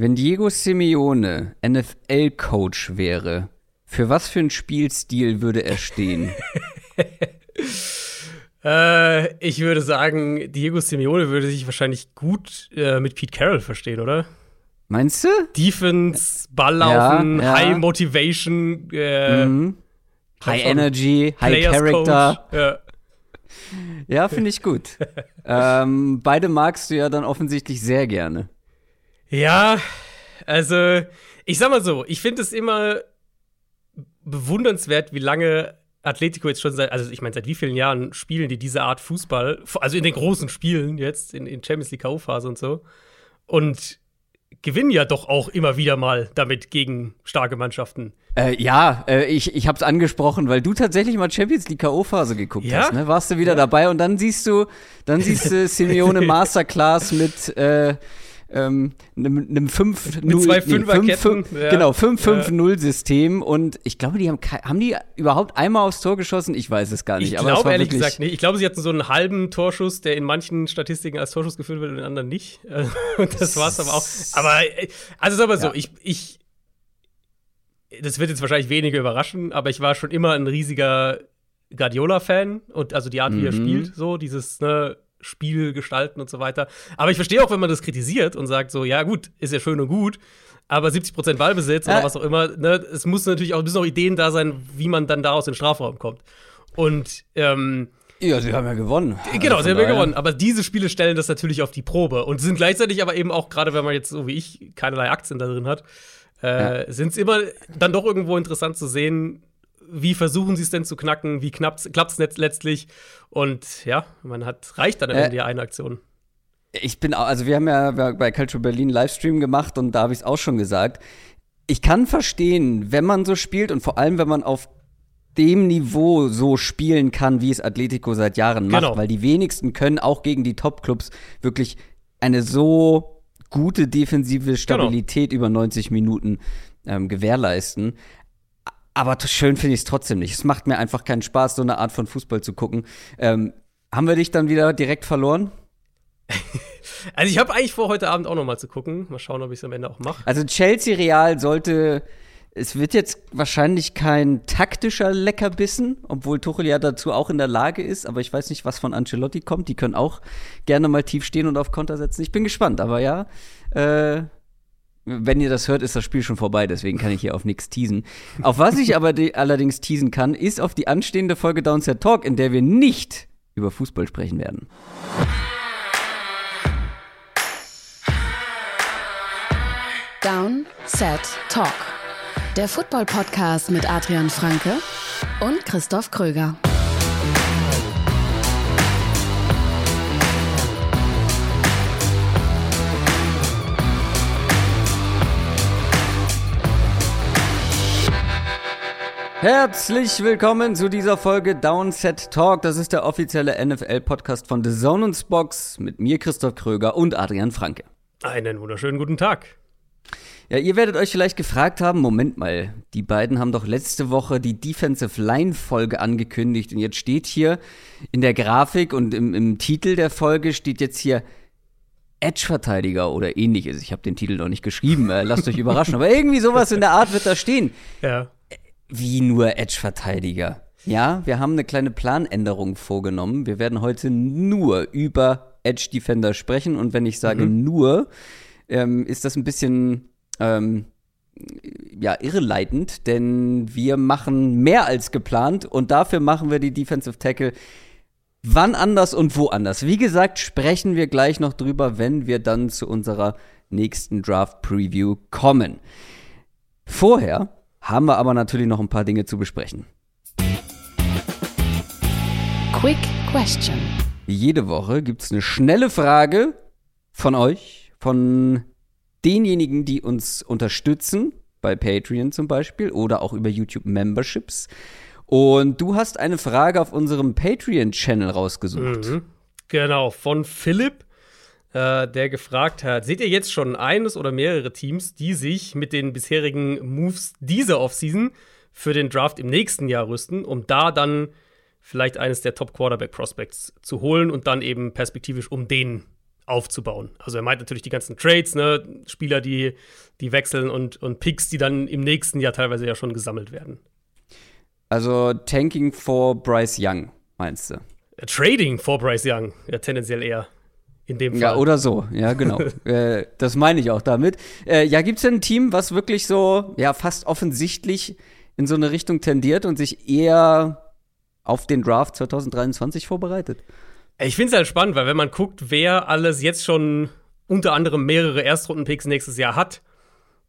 Wenn Diego Simeone NFL-Coach wäre, für was für einen Spielstil würde er stehen? äh, ich würde sagen, Diego Simeone würde sich wahrscheinlich gut äh, mit Pete Carroll verstehen, oder? Meinst du? Defense, Balllaufen, ja, ja. High Motivation, äh, mhm. High Energy, High Character. Ja, ja finde ich gut. ähm, beide magst du ja dann offensichtlich sehr gerne. Ja, also ich sag mal so, ich finde es immer bewundernswert, wie lange Atletico jetzt schon seit, also ich meine, seit wie vielen Jahren spielen die diese Art Fußball, also in den großen Spielen jetzt, in, in Champions League K.O.-Phase und so. Und gewinnen ja doch auch immer wieder mal damit gegen starke Mannschaften. Äh, ja, äh, ich, ich habe es angesprochen, weil du tatsächlich mal Champions League K.O.-Phase geguckt ja? hast. Ne? Warst du wieder ja. dabei und dann siehst du, dann siehst du Simeone Masterclass mit äh, ähm, einem, einem 5 0 zwei Fünferketten. Nee, ja. Genau, 5-5-0-System. Und ich glaube, die haben, haben die überhaupt einmal aufs Tor geschossen? Ich weiß es gar nicht. Ich glaube ehrlich gesagt nicht. Ich glaube, sie hatten so einen halben Torschuss, der in manchen Statistiken als Torschuss geführt wird und in anderen nicht. Und das war es aber auch. Aber, also mal so, ja. ich, ich, das wird jetzt wahrscheinlich weniger überraschen, aber ich war schon immer ein riesiger Guardiola-Fan und also die Art, wie er mhm. spielt, so dieses, ne, Spiel gestalten und so weiter. Aber ich verstehe auch, wenn man das kritisiert und sagt so, ja gut, ist ja schön und gut, aber 70% Ballbesitz ja. oder was auch immer, ne, es muss natürlich auch, müssen auch Ideen da sein, wie man dann daraus in den Strafraum kommt. Und ähm, ja, sie haben ja gewonnen. Genau, also sie haben ja gewonnen. Aber diese Spiele stellen das natürlich auf die Probe und sind gleichzeitig aber eben auch, gerade wenn man jetzt so wie ich keinerlei Aktien da drin hat, äh, ja. sind es immer dann doch irgendwo interessant zu sehen, wie versuchen sie es denn zu knacken, wie klappt es letztlich. Und ja, man hat, reicht dann am äh, Ende eine Aktion. Ich bin, also wir haben ja bei Culture Berlin Livestream gemacht und da habe ich es auch schon gesagt. Ich kann verstehen, wenn man so spielt und vor allem, wenn man auf dem Niveau so spielen kann, wie es Atletico seit Jahren macht, genau. weil die wenigsten können auch gegen die Top-Clubs wirklich eine so gute defensive Stabilität genau. über 90 Minuten ähm, gewährleisten. Aber schön finde ich es trotzdem nicht. Es macht mir einfach keinen Spaß, so eine Art von Fußball zu gucken. Ähm, haben wir dich dann wieder direkt verloren? also ich habe eigentlich vor, heute Abend auch noch mal zu gucken. Mal schauen, ob ich es am Ende auch mache. Also Chelsea Real sollte es wird jetzt wahrscheinlich kein taktischer Leckerbissen, obwohl Tuchel ja dazu auch in der Lage ist. Aber ich weiß nicht, was von Ancelotti kommt. Die können auch gerne mal tief stehen und auf Konter setzen. Ich bin gespannt. Aber ja, äh, wenn ihr das hört, ist das Spiel schon vorbei, deswegen kann ich hier auf nichts teasen. Auf was ich aber allerdings teasen kann, ist auf die anstehende Folge Downset Talk, in der wir nicht über Fußball sprechen werden. Down, Set, Talk. Der Football-Podcast mit Adrian Franke und Christoph Kröger. Herzlich willkommen zu dieser Folge Downset Talk. Das ist der offizielle NFL-Podcast von The Zone und Box mit mir, Christoph Kröger und Adrian Franke. Einen wunderschönen guten Tag. Ja, ihr werdet euch vielleicht gefragt haben, Moment mal, die beiden haben doch letzte Woche die Defensive Line Folge angekündigt und jetzt steht hier in der Grafik und im, im Titel der Folge steht jetzt hier Edge-Verteidiger oder ähnliches. Ich habe den Titel noch nicht geschrieben, äh, lasst euch überraschen, aber irgendwie sowas in der Art wird da stehen. Ja wie nur Edge-Verteidiger. Ja, wir haben eine kleine Planänderung vorgenommen. Wir werden heute nur über Edge-Defender sprechen. Und wenn ich sage mhm. nur, ähm, ist das ein bisschen ähm, ja, irreleitend, denn wir machen mehr als geplant und dafür machen wir die Defensive Tackle wann anders und wo anders. Wie gesagt, sprechen wir gleich noch drüber, wenn wir dann zu unserer nächsten Draft Preview kommen. Vorher haben wir aber natürlich noch ein paar Dinge zu besprechen. Quick Question. Jede Woche gibt es eine schnelle Frage von euch, von denjenigen, die uns unterstützen, bei Patreon zum Beispiel oder auch über YouTube Memberships. Und du hast eine Frage auf unserem Patreon-Channel rausgesucht. Mhm. Genau, von Philipp äh, der gefragt hat: Seht ihr jetzt schon eines oder mehrere Teams, die sich mit den bisherigen Moves dieser Offseason für den Draft im nächsten Jahr rüsten, um da dann vielleicht eines der Top Quarterback Prospects zu holen und dann eben perspektivisch um den aufzubauen. Also er meint natürlich die ganzen Trades, ne, Spieler, die, die wechseln und, und Picks, die dann im nächsten Jahr teilweise ja schon gesammelt werden. Also Tanking for Bryce Young, meinst du? Trading for Bryce Young, ja, tendenziell eher. In dem Fall. Ja, oder so, ja, genau. äh, das meine ich auch damit. Äh, ja, gibt es denn ein Team, was wirklich so, ja, fast offensichtlich in so eine Richtung tendiert und sich eher auf den Draft 2023 vorbereitet? Ich finde es halt spannend, weil wenn man guckt, wer alles jetzt schon unter anderem mehrere Erstrunden-Picks nächstes Jahr hat,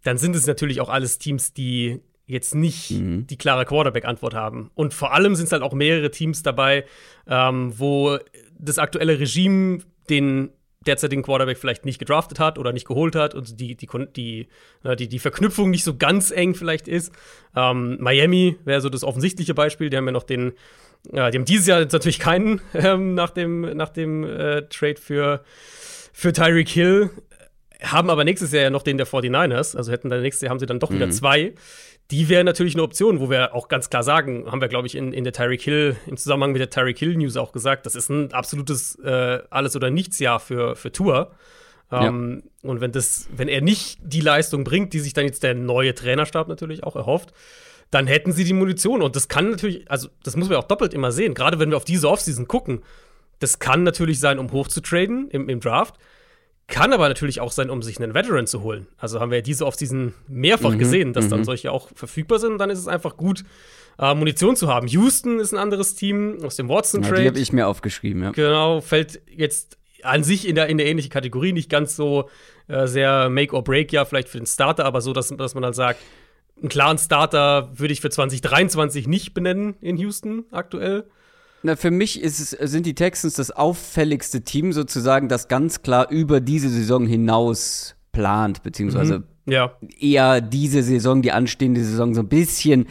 dann sind es natürlich auch alles Teams, die jetzt nicht mhm. die klare Quarterback-Antwort haben. Und vor allem sind es halt auch mehrere Teams dabei, ähm, wo das aktuelle Regime den derzeitigen Quarterback vielleicht nicht gedraftet hat oder nicht geholt hat und die, die, die, die, die Verknüpfung nicht so ganz eng vielleicht ist. Ähm, Miami wäre so das offensichtliche Beispiel. Die haben ja noch den, ja, die haben dieses Jahr jetzt natürlich keinen ähm, nach dem, nach dem äh, Trade für, für Tyreek Hill, haben aber nächstes Jahr ja noch den der 49ers. Also hätten dann nächstes Jahr haben sie dann doch mhm. wieder zwei die wäre natürlich eine Option, wo wir auch ganz klar sagen, haben wir, glaube ich, in, in der Tyreek Hill, im Zusammenhang mit der Tyreek Hill News auch gesagt, das ist ein absolutes äh, Alles- oder Nichts-Jahr für, für Tour. Ähm, ja. Und wenn das, wenn er nicht die Leistung bringt, die sich dann jetzt der neue Trainerstab natürlich auch erhofft, dann hätten sie die Munition. Und das kann natürlich, also das muss man auch doppelt immer sehen, gerade wenn wir auf diese Offseason gucken. Das kann natürlich sein, um hochzutraden im, im Draft. Kann aber natürlich auch sein, um sich einen Veteran zu holen. Also haben wir ja diese Offseason mehrfach mhm, gesehen, dass dann mhm. solche auch verfügbar sind. Dann ist es einfach gut, äh, Munition zu haben. Houston ist ein anderes Team aus dem Watson-Trade. Ja, die habe ich mir aufgeschrieben, ja. Genau, fällt jetzt an sich in der, in der ähnliche Kategorie, nicht ganz so äh, sehr Make or Break, ja, vielleicht für den Starter, aber so, dass, dass man dann sagt, einen klaren Starter würde ich für 2023 nicht benennen in Houston aktuell. Na, für mich ist es, sind die Texans das auffälligste Team sozusagen, das ganz klar über diese Saison hinaus plant, beziehungsweise mhm. ja. eher diese Saison, die anstehende Saison so ein bisschen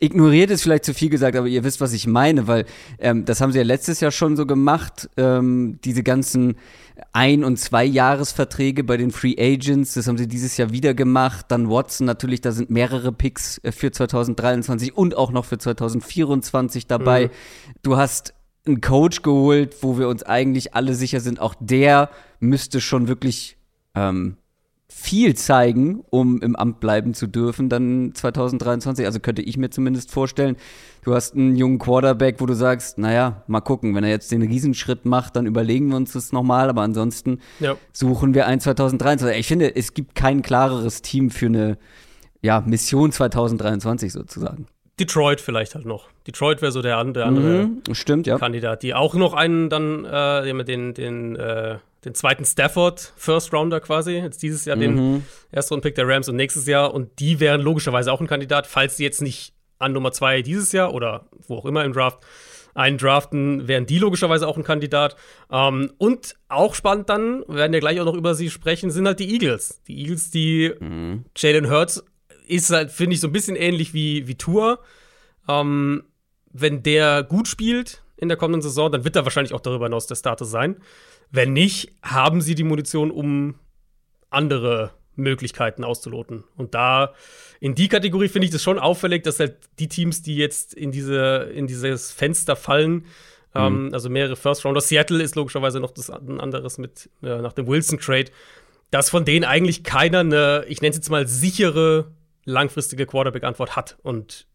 ignoriert ist vielleicht zu viel gesagt, aber ihr wisst, was ich meine, weil ähm, das haben sie ja letztes Jahr schon so gemacht, ähm, diese ganzen ein- und zwei Jahresverträge bei den Free Agents, das haben sie dieses Jahr wieder gemacht. Dann Watson natürlich, da sind mehrere Picks äh, für 2023 und auch noch für 2024 dabei. Mhm. Du hast einen Coach geholt, wo wir uns eigentlich alle sicher sind, auch der müsste schon wirklich ähm, viel zeigen, um im Amt bleiben zu dürfen, dann 2023. Also könnte ich mir zumindest vorstellen, du hast einen jungen Quarterback, wo du sagst, naja, mal gucken, wenn er jetzt den Riesenschritt macht, dann überlegen wir uns das nochmal, aber ansonsten ja. suchen wir ein 2023. Ich finde, es gibt kein klareres Team für eine ja, Mission 2023 sozusagen. Detroit vielleicht halt noch. Detroit wäre so der, der andere mhm, stimmt, ja. Kandidat, die auch noch einen dann, äh, den, den, äh, den zweiten Stafford First Rounder quasi, jetzt dieses Jahr mhm. den ersten Pick der Rams und nächstes Jahr und die wären logischerweise auch ein Kandidat, falls sie jetzt nicht an Nummer zwei dieses Jahr oder wo auch immer im Draft einen draften, wären die logischerweise auch ein Kandidat. Ähm, und auch spannend dann, wir werden ja gleich auch noch über sie sprechen, sind halt die Eagles. Die Eagles, die mhm. Jalen Hurts ist halt, finde ich, so ein bisschen ähnlich wie, wie Tour. Ähm, wenn der gut spielt in der kommenden Saison, dann wird er wahrscheinlich auch darüber hinaus der Starter sein. Wenn nicht, haben sie die Munition, um andere Möglichkeiten auszuloten. Und da in die Kategorie finde ich das schon auffällig, dass halt die Teams, die jetzt in, diese, in dieses Fenster fallen, ähm, mhm. also mehrere First Rounder, Seattle ist logischerweise noch das ein anderes mit äh, nach dem Wilson Trade, dass von denen eigentlich keiner eine, ich nenne es jetzt mal sichere langfristige Quarterback-Antwort hat. Und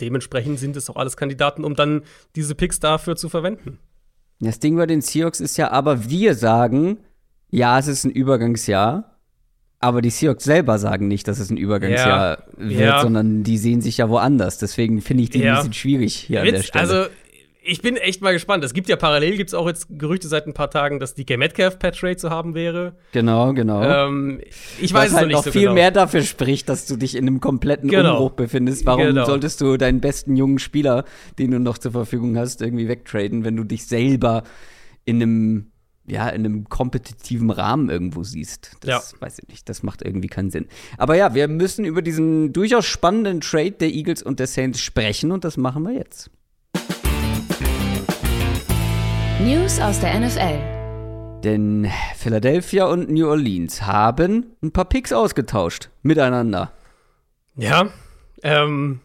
dementsprechend sind es auch alles Kandidaten, um dann diese Picks dafür zu verwenden. Das Ding bei den Seahawks ist ja aber, wir sagen, ja, es ist ein Übergangsjahr. Aber die Seahawks selber sagen nicht, dass es ein Übergangsjahr ja, wird, ja. sondern die sehen sich ja woanders. Deswegen finde ich die ja. ein bisschen schwierig hier Witz, an der Stelle. Also, ich bin echt mal gespannt. Es gibt ja parallel, gibt es auch jetzt Gerüchte seit ein paar Tagen, dass die Game Metcalf Patch Rate zu haben wäre. Genau, genau. Ähm, ich weiß Was es halt noch nicht so viel genau. mehr dafür spricht, dass du dich in einem kompletten genau. Umbruch befindest. Warum genau. solltest du deinen besten jungen Spieler, den du noch zur Verfügung hast, irgendwie wegtraden, wenn du dich selber in einem ja, in einem kompetitiven Rahmen irgendwo siehst. Das ja. weiß ich nicht, das macht irgendwie keinen Sinn. Aber ja, wir müssen über diesen durchaus spannenden Trade der Eagles und der Saints sprechen und das machen wir jetzt. News aus der NFL. Denn Philadelphia und New Orleans haben ein paar Picks ausgetauscht miteinander. Ja, ähm,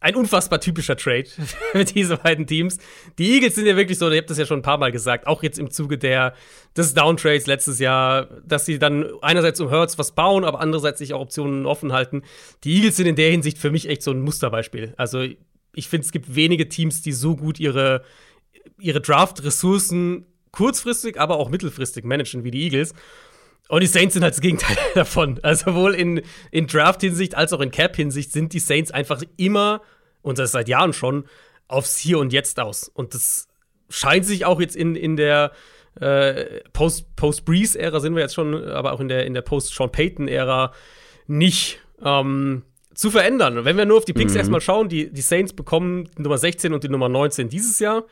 ein unfassbar typischer Trade für diese beiden Teams. Die Eagles sind ja wirklich so, ihr habt das ja schon ein paar Mal gesagt, auch jetzt im Zuge der, des Downtrades letztes Jahr, dass sie dann einerseits um Hurts was bauen, aber andererseits sich auch Optionen offen halten. Die Eagles sind in der Hinsicht für mich echt so ein Musterbeispiel. Also ich finde, es gibt wenige Teams, die so gut ihre, ihre Draft-Ressourcen kurzfristig, aber auch mittelfristig managen wie die Eagles. Und die Saints sind halt das Gegenteil davon. Also sowohl in, in Draft-Hinsicht als auch in Cap-Hinsicht sind die Saints einfach immer, und das seit Jahren schon, aufs Hier und Jetzt aus. Und das scheint sich auch jetzt in, in der äh, Post-Breeze-Ära Post sind wir jetzt schon, aber auch in der, in der Post-Sean Payton-Ära nicht ähm, zu verändern. wenn wir nur auf die Picks mhm. erstmal schauen, die, die Saints bekommen die Nummer 16 und die Nummer 19 dieses Jahr.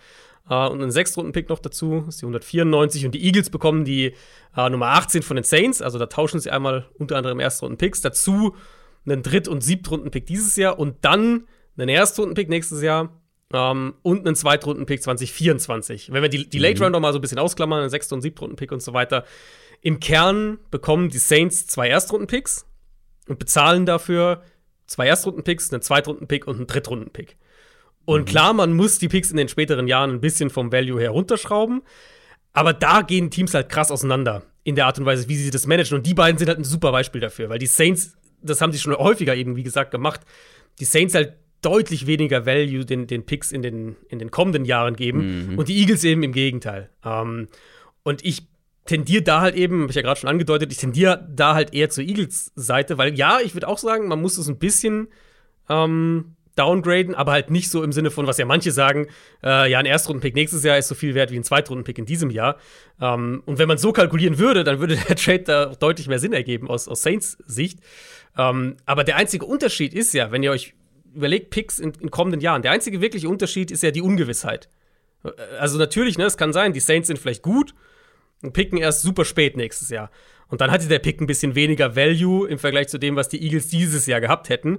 Uh, und einen Sechstrunden-Pick noch dazu, ist die 194. Und die Eagles bekommen die uh, Nummer 18 von den Saints. Also da tauschen sie einmal unter anderem Erstrunden-Picks. Dazu einen Dritt- und Siebtrunden-Pick dieses Jahr und dann einen Erstrunden-Pick nächstes Jahr um, ähm, und einen Zweitrunden-Pick 2024. Wenn wir die, die Late mhm. Round mal so ein bisschen ausklammern, einen Sechst- und Siebtrunden-Pick und so weiter. Im Kern bekommen die Saints zwei Erstrunden-Picks und bezahlen dafür zwei Erstrunden-Picks, einen Zweitrunden-Pick und einen Drittrunden-Pick. Und mhm. klar, man muss die Picks in den späteren Jahren ein bisschen vom Value her runterschrauben. Aber da gehen Teams halt krass auseinander in der Art und Weise, wie sie das managen. Und die beiden sind halt ein super Beispiel dafür, weil die Saints, das haben sie schon häufiger eben, wie gesagt, gemacht, die Saints halt deutlich weniger Value den, den Picks in den, in den kommenden Jahren geben mhm. und die Eagles eben im Gegenteil. Ähm, und ich tendiere da halt eben, habe ich ja gerade schon angedeutet, ich tendiere da halt eher zur Eagles-Seite, weil ja, ich würde auch sagen, man muss es ein bisschen ähm, downgraden, aber halt nicht so im Sinne von, was ja manche sagen, äh, ja, ein Erstrundenpick nächstes Jahr ist so viel wert wie ein Zweitrundenpick in diesem Jahr. Ähm, und wenn man so kalkulieren würde, dann würde der Trade da deutlich mehr Sinn ergeben aus, aus Saints Sicht. Ähm, aber der einzige Unterschied ist ja, wenn ihr euch überlegt, Picks in, in kommenden Jahren, der einzige wirkliche Unterschied ist ja die Ungewissheit. Äh, also natürlich, ne, es kann sein, die Saints sind vielleicht gut und picken erst super spät nächstes Jahr. Und dann hatte der Pick ein bisschen weniger Value im Vergleich zu dem, was die Eagles dieses Jahr gehabt hätten.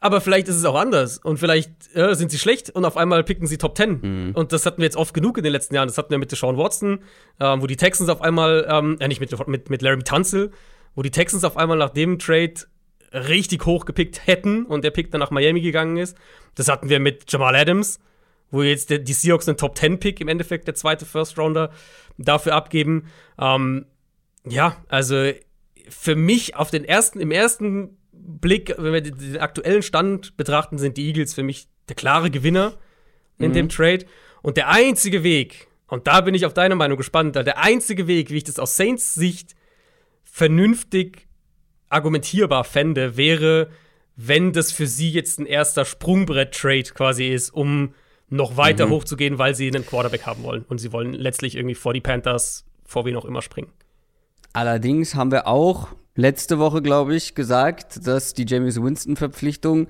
Aber vielleicht ist es auch anders. Und vielleicht äh, sind sie schlecht und auf einmal picken sie Top 10. Mhm. Und das hatten wir jetzt oft genug in den letzten Jahren. Das hatten wir mit Sean Watson, äh, wo die Texans auf einmal, ähm, äh, nicht mit, mit, mit Larry Tunzel, wo die Texans auf einmal nach dem Trade richtig hoch gepickt hätten und der Pick dann nach Miami gegangen ist. Das hatten wir mit Jamal Adams, wo jetzt die Seahawks einen Top 10 Pick im Endeffekt, der zweite First Rounder, dafür abgeben. Ähm, ja, also für mich auf den ersten, im ersten Blick, wenn wir den aktuellen Stand betrachten, sind die Eagles für mich der klare Gewinner in mhm. dem Trade. Und der einzige Weg, und da bin ich auf deine Meinung gespannt, der einzige Weg, wie ich das aus Saints Sicht vernünftig argumentierbar fände, wäre, wenn das für sie jetzt ein erster Sprungbrett-Trade quasi ist, um noch weiter mhm. hochzugehen, weil sie einen Quarterback haben wollen. Und sie wollen letztlich irgendwie vor die Panthers, vor wen auch immer springen. Allerdings haben wir auch letzte Woche, glaube ich, gesagt, dass die James Winston-Verpflichtung,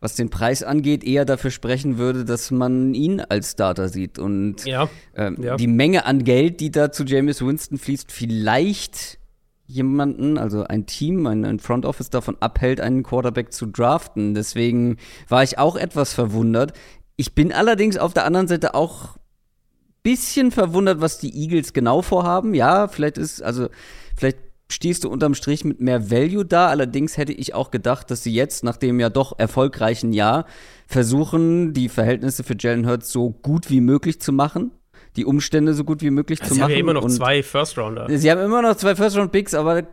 was den Preis angeht, eher dafür sprechen würde, dass man ihn als Starter sieht. Und ja, äh, ja. die Menge an Geld, die da zu James Winston fließt, vielleicht jemanden, also ein Team, ein, ein Front Office davon abhält, einen Quarterback zu draften. Deswegen war ich auch etwas verwundert. Ich bin allerdings auf der anderen Seite auch bisschen verwundert, was die Eagles genau vorhaben. Ja, vielleicht ist, also, vielleicht stehst du unterm Strich mit mehr Value da. Allerdings hätte ich auch gedacht, dass sie jetzt, nach dem ja doch erfolgreichen Jahr, versuchen, die Verhältnisse für Jalen Hurts so gut wie möglich zu machen. Die Umstände so gut wie möglich also zu sie machen. Sie haben ja immer noch Und zwei First-Rounder. Sie haben immer noch zwei First-Round-Picks, aber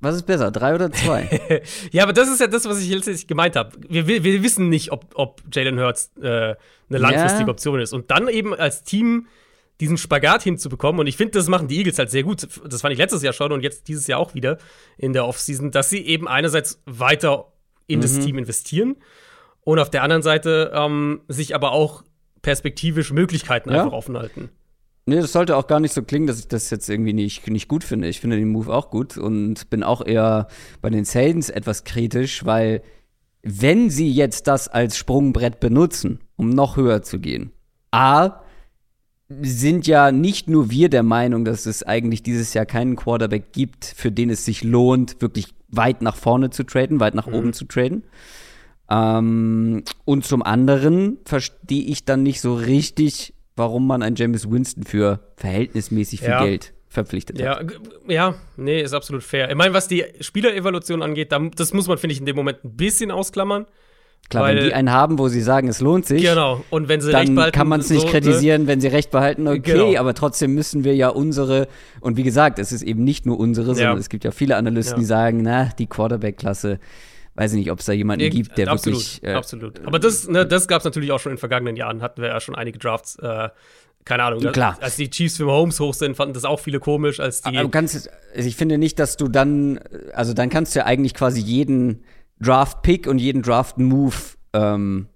was ist besser, drei oder zwei? ja, aber das ist ja das, was ich letztlich gemeint habe. Wir, wir, wir, wissen nicht, ob, ob Jalen Hurts äh, eine langfristige ja. Option ist. Und dann eben als Team diesen Spagat hinzubekommen. Und ich finde, das machen die Eagles halt sehr gut. Das fand ich letztes Jahr schon und jetzt dieses Jahr auch wieder in der Offseason, dass sie eben einerseits weiter in mhm. das Team investieren und auf der anderen Seite ähm, sich aber auch perspektivisch Möglichkeiten ja. einfach offen halten. Nee, das sollte auch gar nicht so klingen, dass ich das jetzt irgendwie nicht, nicht gut finde. Ich finde den Move auch gut und bin auch eher bei den Saints etwas kritisch, weil wenn sie jetzt das als Sprungbrett benutzen, um noch höher zu gehen, A, sind ja nicht nur wir der Meinung, dass es eigentlich dieses Jahr keinen Quarterback gibt, für den es sich lohnt, wirklich weit nach vorne zu traden, weit nach mhm. oben zu traden. Ähm, und zum anderen verstehe ich dann nicht so richtig, warum man einen James Winston für verhältnismäßig viel ja. Geld verpflichtet ja, hat. Ja, nee, ist absolut fair. Ich meine, was die Spielerevolution angeht, das muss man, finde ich, in dem Moment ein bisschen ausklammern. Klar, Weil- wenn die einen haben, wo sie sagen, es lohnt sich, Genau. Und wenn sie recht dann behalten, kann man es nicht so, ne? kritisieren, wenn sie recht behalten, okay, Genau. aber trotzdem müssen wir ja unsere, und wie gesagt, es ist eben nicht nur unsere, sondern es gibt ja viele Analysten, Ja. die sagen, na, die Quarterback-Klasse, weiß ich nicht, ob es da jemanden Nee, gibt, der absolut, wirklich. äh, absolut. Aber das, ne, das gab es natürlich auch schon in vergangenen Jahren. Hatten wir ja schon einige Drafts. Äh, keine Ahnung. Ja, klar. Als die Chiefs für Mahomes hoch sind, fanden das auch viele komisch. Als die, Aber du kannst, also ich finde nicht, dass du dann, also dann kannst du ja eigentlich quasi jeden Draft-Pick und jeden Draft-Move ähm,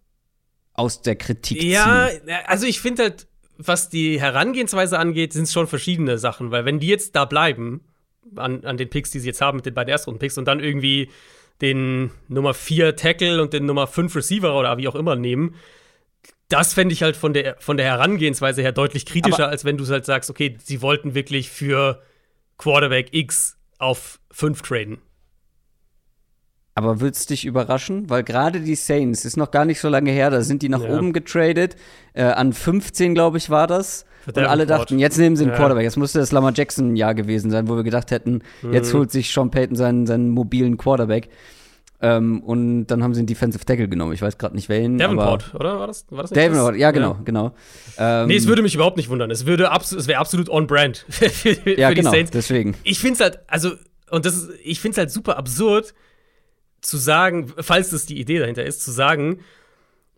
aus der Kritik ja, ziehen. also ich finde halt, was die Herangehensweise angeht, sind es schon verschiedene Sachen. Weil wenn die jetzt da bleiben, an, an den Picks, die sie jetzt haben, mit den beiden Erstrunden-Picks, und dann irgendwie den Nummer 4 Tackle und den Nummer 5 Receiver oder wie auch immer nehmen, das fände ich halt von der, von der Herangehensweise her deutlich kritischer, Aber- als wenn du halt sagst, okay, sie wollten wirklich für Quarterback X auf 5 traden. Aber würd's dich überraschen? Weil gerade die Saints, ist noch gar nicht so lange her, da sind die nach Ja. oben getradet. Äh, an 15, glaube ich, war das. Und alle dachten, jetzt nehmen sie einen Ja. Quarterback. Jetzt musste das Lamar Jackson-Jahr gewesen sein, wo wir gedacht hätten, jetzt holt sich Sean Payton seinen, seinen mobilen Quarterback. Ähm, und dann haben sie einen Defensive Tackle genommen. Ich weiß gerade nicht welchen. Davenport, oder? War das, war das Davenport, das? ja, genau, genau. Ähm, Nee, es würde mich überhaupt nicht wundern. Es, würde es wäre absolut on brand für, für, ja, für genau, Saints. deswegen. Ich finde es halt, also, und das ist, ich finde es halt super absurd, zu sagen, falls das die Idee dahinter ist, zu sagen,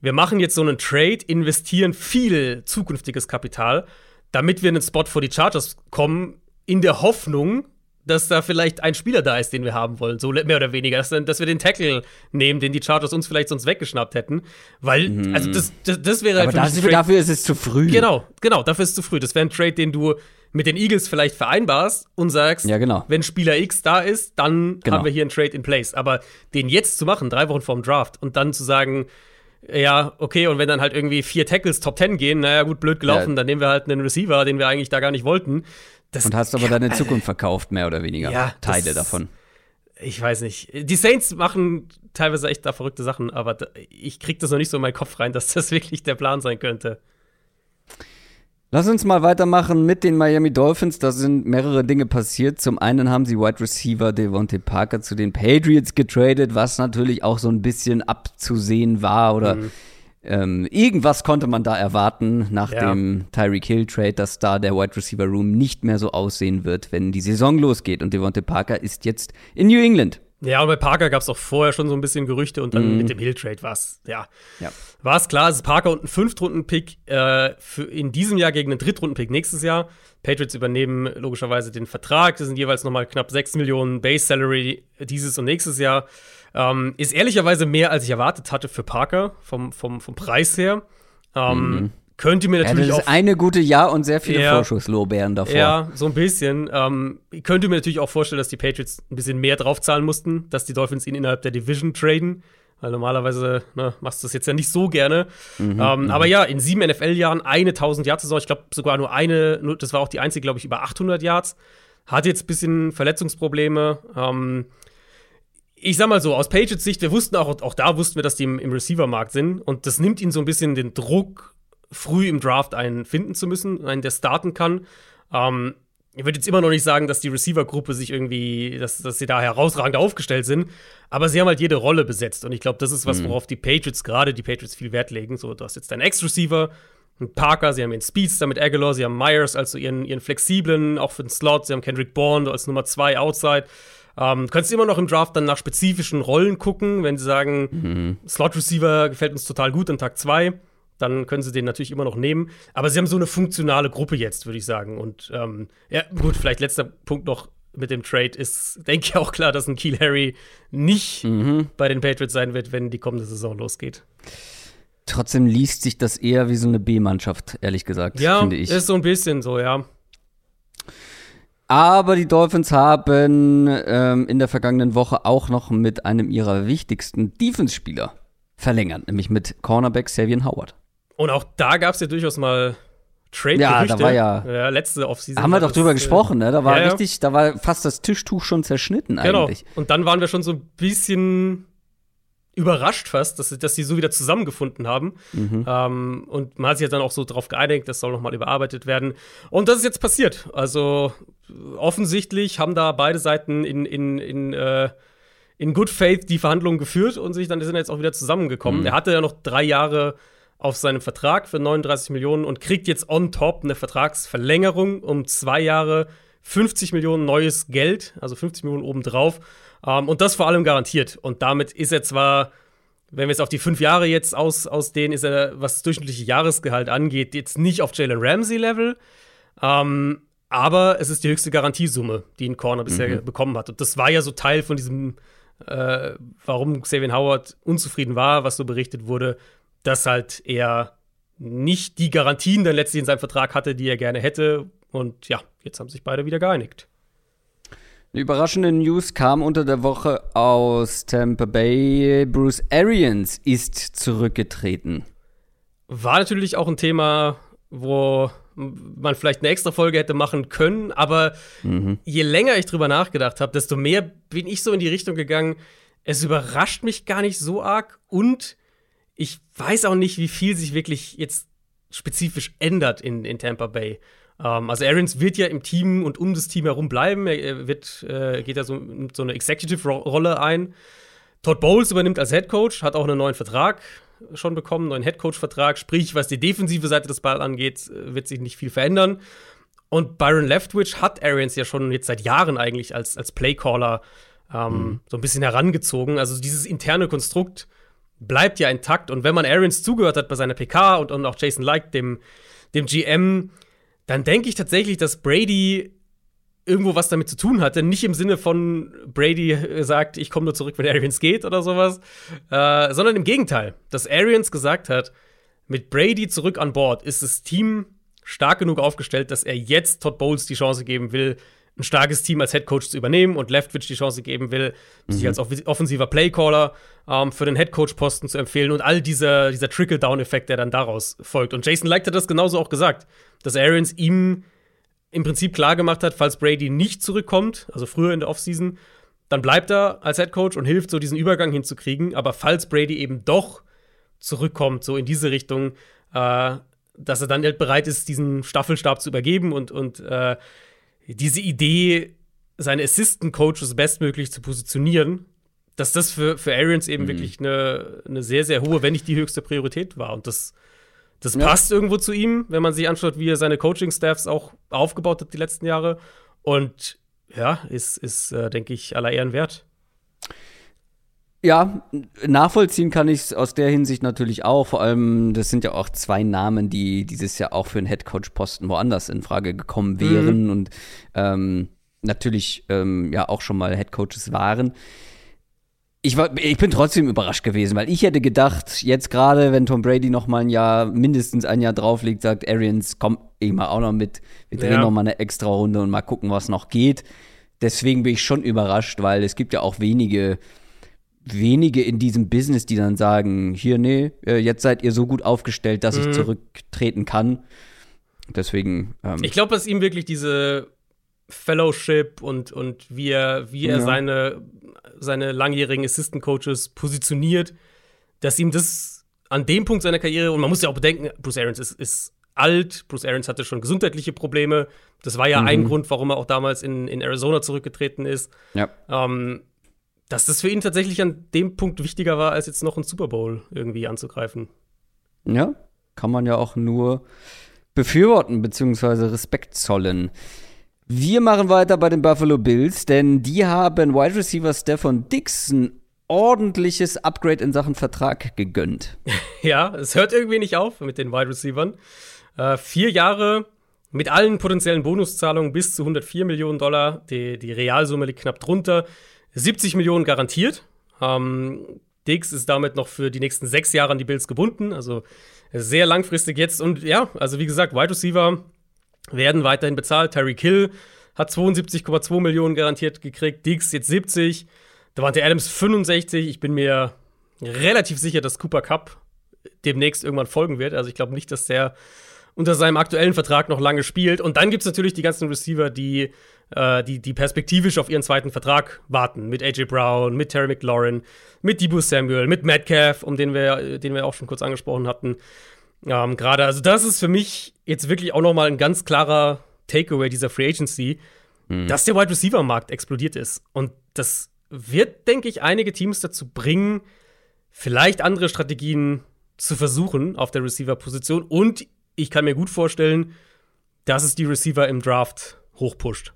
wir machen jetzt so einen Trade, investieren viel zukünftiges Kapital, damit wir in einen Spot vor die Chargers kommen, in der Hoffnung, dass da vielleicht ein Spieler da ist, den wir haben wollen, so mehr oder weniger, dass, dass wir den Tackle nehmen, den die Chargers uns vielleicht sonst weggeschnappt hätten, weil, also das, das, das wäre Mhm. Aber für mich das, ein Trade- dafür ist es zu früh. Genau, genau, dafür ist es zu früh. Das wäre ein Trade, den du mit den Eagles vielleicht vereinbarst und sagst, Ja, genau. wenn Spieler X da ist, dann Genau. haben wir hier einen Trade in place. Aber den jetzt zu machen, drei Wochen vorm Draft, und dann zu sagen, ja, okay, und wenn dann halt irgendwie vier Tackles Top 10 gehen, naja, gut, blöd gelaufen, Ja. dann nehmen wir halt einen Receiver, den wir eigentlich da gar nicht wollten. Das, Und hast aber deine Zukunft verkauft, mehr oder weniger. Ja, Teile davon. ich weiß nicht. Die Saints machen teilweise echt da verrückte Sachen, aber ich krieg das noch nicht so in meinen Kopf rein, dass das wirklich der Plan sein könnte. Lass uns mal weitermachen mit den Miami Dolphins. Da sind mehrere Dinge passiert. Zum einen haben sie Wide Receiver Devontae Parker zu den Patriots getradet, was natürlich auch so ein bisschen abzusehen war oder Mhm. ähm, irgendwas konnte man da erwarten nach Ja. dem Tyreek Hill Trade, dass da der Wide Receiver Room nicht mehr so aussehen wird, wenn die Saison losgeht. Und Devontae Parker ist jetzt in New England. Ja, und bei Parker gab es auch vorher schon so ein bisschen Gerüchte und dann mit dem Hill-Trade war es, ja, Ja. war es klar, es ist Parker und ein Fünftrunden-Pick äh, in diesem Jahr gegen einen Drittrunden-Pick nächstes Jahr. Patriots übernehmen logischerweise den Vertrag. Das sind jeweils nochmal knapp 6 Millionen Base-Salary dieses und nächstes Jahr. Ähm, ist ehrlicherweise mehr, als ich erwartet hatte für Parker, vom, vom, vom Preis her. Ähm, Könnte mir Ja, das natürlich ist auch eine gute Jahr und sehr viele Ja. Vorschusslorbeeren davor. ja, so ein bisschen. Ähm, ich könnte mir natürlich auch vorstellen, dass die Patriots ein bisschen mehr draufzahlen mussten, dass die Dolphins ihn innerhalb der Division traden. Weil normalerweise ne, machst du das jetzt ja nicht so gerne. Mhm, ähm, aber ja, in sieben NFL-Jahren eine 1000 Yards Saison. Ich glaube sogar nur eine, nur, das war auch die einzige, glaube ich, über 800 Yards. Hat jetzt ein bisschen Verletzungsprobleme. Ähm, ich sag mal so, aus Patriots Sicht, wir wussten auch, auch da wussten wir, dass die im, im Receiver-Markt sind. Und das nimmt ihnen so ein bisschen den Druck, früh im Draft einen finden zu müssen, einen, der starten kann. Ähm, ich würde jetzt immer noch nicht sagen, dass die Receiver-Gruppe sich irgendwie, dass, dass sie da herausragend aufgestellt sind, aber sie haben halt jede Rolle besetzt. Und ich glaube, das ist was, worauf die Patriots, gerade die Patriots, viel Wert legen. So, du hast jetzt deinen Ex-Receiver, einen Parker, sie haben ihren Speedster mit Aguilar, sie haben Myers, also ihren, ihren flexiblen, auch für den Slot, sie haben Kendrick Bourne als Nummer zwei Outside. Ähm, kannst immer noch im Draft dann nach spezifischen Rollen gucken, wenn sie sagen, Slot-Receiver gefällt uns total gut an Tag zwei dann können sie den natürlich immer noch nehmen. Aber sie haben so eine funktionale Gruppe jetzt, würde ich sagen. Und ähm, ja, gut, vielleicht letzter Punkt noch mit dem Trade ist, denke ich, auch klar, dass ein Keel Harry nicht bei den Patriots sein wird, wenn die kommende Saison losgeht. Trotzdem liest sich das eher wie so eine B-Mannschaft, ehrlich gesagt, Ja, finde ich. ist so ein bisschen so, ja. Aber die Dolphins haben ähm, in der vergangenen Woche auch noch mit einem ihrer wichtigsten Defense-Spieler verlängert, nämlich mit Cornerback Savian Howard. Und auch da gab es ja durchaus mal trade Ja, da war ja- ja letzte Offseason. haben wir doch das, drüber äh, gesprochen, ne? Da war ja, ja. richtig, da war fast das Tischtuch schon zerschnitten Genau. eigentlich. Und dann waren wir schon so ein bisschen überrascht fast, dass, dass sie so wieder zusammengefunden haben. Mhm. Ähm, und man hat sich ja dann auch so darauf geeinigt, das soll nochmal überarbeitet werden. Und das ist jetzt passiert. Also offensichtlich haben da beide Seiten in, in, in, äh, in Good Faith die Verhandlungen geführt und sich dann sind jetzt auch wieder zusammengekommen. Mhm. Er hatte ja noch drei Jahre auf seinem Vertrag für 39 Millionen und kriegt jetzt on top eine Vertragsverlängerung um zwei Jahre 50 Millionen neues Geld, also 50 Millionen obendrauf. Ähm, und das vor allem garantiert. Und damit ist er zwar, wenn wir es auf die fünf Jahre jetzt aus, ausdehnen, ist er, was das durchschnittliche Jahresgehalt angeht, jetzt nicht auf Jalen Ramsey-Level. Ähm, aber es ist die höchste Garantiesumme, die ein Corner bisher mhm. bekommen hat. Und das war ja so Teil von diesem, äh, warum Xavier Howard unzufrieden war, was so berichtet wurde, dass halt er nicht die Garantien dann letztlich in seinem Vertrag hatte, die er gerne hätte. Und ja, jetzt haben sich beide wieder geeinigt. Eine überraschende News kam unter der Woche aus Tampa Bay. Bruce Arians ist zurückgetreten. War natürlich auch ein Thema, wo man vielleicht eine extra Folge hätte machen können, aber mhm. je länger ich drüber nachgedacht habe, desto mehr bin ich so in die Richtung gegangen, es überrascht mich gar nicht so arg und ich weiß auch nicht, wie viel sich wirklich jetzt spezifisch ändert in, in Tampa Bay. Ähm, also Arians wird ja im Team und um das Team herum bleiben. Er, wird, äh, geht ja so, so eine Executive-Rolle ein. Todd Bowles übernimmt als Head Coach, hat auch einen neuen Vertrag schon bekommen, einen neuen Head Coach-Vertrag. Sprich, was die defensive Seite des Balls angeht, wird sich nicht viel verändern. Und Byron Leftwich hat Arians ja schon jetzt seit Jahren eigentlich als, als Playcaller ähm, mhm. so ein bisschen herangezogen. Also dieses interne Konstrukt bleibt ja intakt. Und wenn man Arians zugehört hat bei seiner PK und, und auch Jason Like, dem, dem GM, dann denke ich tatsächlich, dass Brady irgendwo was damit zu tun hatte. Nicht im Sinne von Brady sagt, ich komme nur zurück, wenn Arians geht oder sowas, äh, sondern im Gegenteil, dass Arians gesagt hat, mit Brady zurück an Bord ist das Team stark genug aufgestellt, dass er jetzt Todd Bowles die Chance geben will, ein starkes Team als Head Coach zu übernehmen und Leftwich die Chance geben will, mhm. sich als offensiver Playcaller ähm, für den Head Coach Posten zu empfehlen und all dieser, dieser Trickle-Down-Effekt, der dann daraus folgt. Und Jason Licht hat das genauso auch gesagt, dass Arians ihm im Prinzip klar gemacht hat, falls Brady nicht zurückkommt, also früher in der Offseason, dann bleibt er als Head Coach und hilft so diesen Übergang hinzukriegen. Aber falls Brady eben doch zurückkommt, so in diese Richtung, äh, dass er dann halt bereit ist, diesen Staffelstab zu übergeben und, und äh, diese Idee, seine Assistant Coaches bestmöglich zu positionieren, dass das für, für Arians eben mhm. wirklich eine, eine sehr, sehr hohe, wenn nicht die höchste Priorität war. Und das, das ja. passt irgendwo zu ihm, wenn man sich anschaut, wie er seine Coaching-Staffs auch aufgebaut hat die letzten Jahre. Und ja, ist, ist äh, denke ich, aller Ehren wert. Ja, nachvollziehen kann ich es aus der Hinsicht natürlich auch. Vor allem, das sind ja auch zwei Namen, die dieses Jahr auch für einen Headcoach-Posten woanders in Frage gekommen wären mhm. und ähm, natürlich ähm, ja auch schon mal Headcoaches waren. Ich, war, ich bin trotzdem überrascht gewesen, weil ich hätte gedacht, jetzt gerade, wenn Tom Brady noch mal ein Jahr, mindestens ein Jahr drauflegt, sagt Arians, komm, ich mal auch noch mit, wir drehen ja. noch mal eine extra Runde und mal gucken, was noch geht. Deswegen bin ich schon überrascht, weil es gibt ja auch wenige wenige in diesem Business, die dann sagen, hier, nee, äh, jetzt seid ihr so gut aufgestellt, dass mhm. ich zurücktreten kann. Deswegen. Ähm, ich glaube, dass ihm wirklich diese Fellowship und, und wie er, wie er ja. seine, seine langjährigen Assistant Coaches positioniert, dass ihm das an dem Punkt seiner Karriere, und man muss ja auch bedenken, Bruce Arians ist, ist alt, Bruce Arians hatte schon gesundheitliche Probleme. Das war ja mhm. ein Grund, warum er auch damals in, in Arizona zurückgetreten ist. Ja. Ähm, dass das für ihn tatsächlich an dem Punkt wichtiger war, als jetzt noch einen Super Bowl irgendwie anzugreifen. Ja, kann man ja auch nur befürworten bzw. Respekt zollen. Wir machen weiter bei den Buffalo Bills, denn die haben Wide Receiver Stefan Dixon ordentliches Upgrade in Sachen Vertrag gegönnt. ja, es hört irgendwie nicht auf mit den Wide Receivern. Äh, vier Jahre mit allen potenziellen Bonuszahlungen bis zu 104 Millionen Dollar. Die, die Realsumme liegt knapp drunter. 70 Millionen garantiert. Ähm, Diggs ist damit noch für die nächsten sechs Jahre an die Bills gebunden, also sehr langfristig jetzt. Und ja, also wie gesagt, Wide Receiver werden weiterhin bezahlt. Terry Kill hat 72,2 Millionen garantiert gekriegt, Diggs jetzt 70, Davante Adams 65. Ich bin mir relativ sicher, dass Cooper Cup demnächst irgendwann folgen wird. Also ich glaube nicht, dass der unter seinem aktuellen Vertrag noch lange spielt. Und dann gibt es natürlich die ganzen Receiver, die äh, die, die perspektivisch auf ihren zweiten Vertrag warten. Mit AJ Brown, mit Terry McLaurin, mit Debo Samuel, mit Metcalf, um den wir, den wir auch schon kurz angesprochen hatten. Ähm, Gerade, also das ist für mich jetzt wirklich auch noch mal ein ganz klarer Takeaway dieser Free Agency, mhm. dass der Wide Receiver Markt explodiert ist. Und das wird, denke ich, einige Teams dazu bringen, vielleicht andere Strategien zu versuchen auf der Receiver-Position. Und ich kann mir gut vorstellen, dass es die Receiver im Draft hochpusht.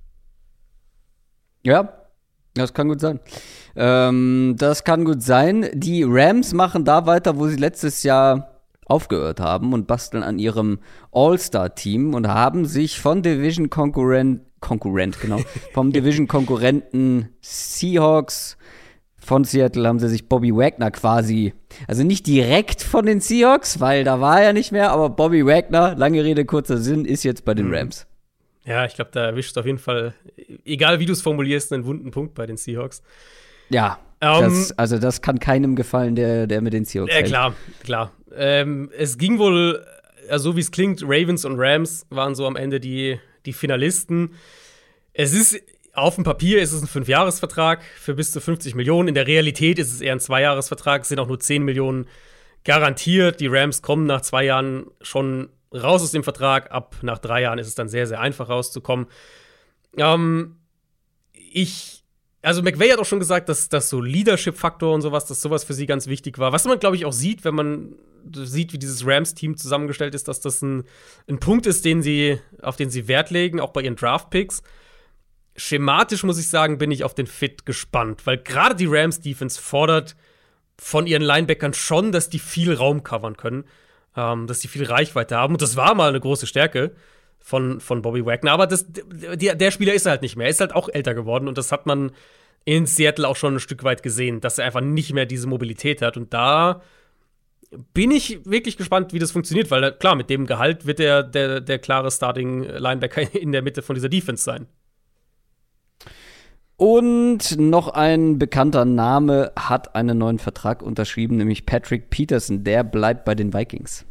Ja, das kann gut sein. Ähm, das kann gut sein. Die Rams machen da weiter, wo sie letztes Jahr aufgehört haben und basteln an ihrem All-Star-Team und haben sich von Division-Konkurrent, Konkurrent, genau, vom Division-Konkurrenten Seahawks von Seattle haben sie sich Bobby Wagner quasi, also nicht direkt von den Seahawks, weil da war er nicht mehr, aber Bobby Wagner, lange Rede, kurzer Sinn, ist jetzt bei den mhm. Rams. Ja, ich glaube, da erwischt auf jeden Fall, egal wie du es formulierst, einen wunden Punkt bei den Seahawks. Ja, um, das, also das kann keinem gefallen, der, der mit den Seahawks Ja, äh, klar, klar. Ähm, es ging wohl, also so wie es klingt, Ravens und Rams waren so am Ende die, die Finalisten. Es ist auf dem Papier ist es ein Fünfjahresvertrag für bis zu 50 Millionen. In der Realität ist es eher ein Zweijahresvertrag, es sind auch nur 10 Millionen garantiert. Die Rams kommen nach zwei Jahren schon raus aus dem Vertrag. Ab nach drei Jahren ist es dann sehr, sehr einfach rauszukommen. Ähm, ich, also McVay hat auch schon gesagt, dass das so Leadership-Faktor und sowas, dass sowas für sie ganz wichtig war. Was man, glaube ich, auch sieht, wenn man sieht, wie dieses Rams-Team zusammengestellt ist, dass das ein, ein Punkt ist, den sie, auf den sie Wert legen, auch bei ihren Draft-Picks schematisch muss ich sagen, bin ich auf den Fit gespannt, weil gerade die Rams Defense fordert von ihren Linebackern schon, dass die viel Raum covern können, ähm, dass die viel Reichweite haben. Und das war mal eine große Stärke von, von Bobby Wagner. Aber das, der, der Spieler ist halt nicht mehr. Er ist halt auch älter geworden und das hat man in Seattle auch schon ein Stück weit gesehen, dass er einfach nicht mehr diese Mobilität hat. Und da bin ich wirklich gespannt, wie das funktioniert, weil klar, mit dem Gehalt wird er der, der klare Starting Linebacker in der Mitte von dieser Defense sein. Und noch ein bekannter Name hat einen neuen Vertrag unterschrieben, nämlich Patrick Peterson. Der bleibt bei den Vikings.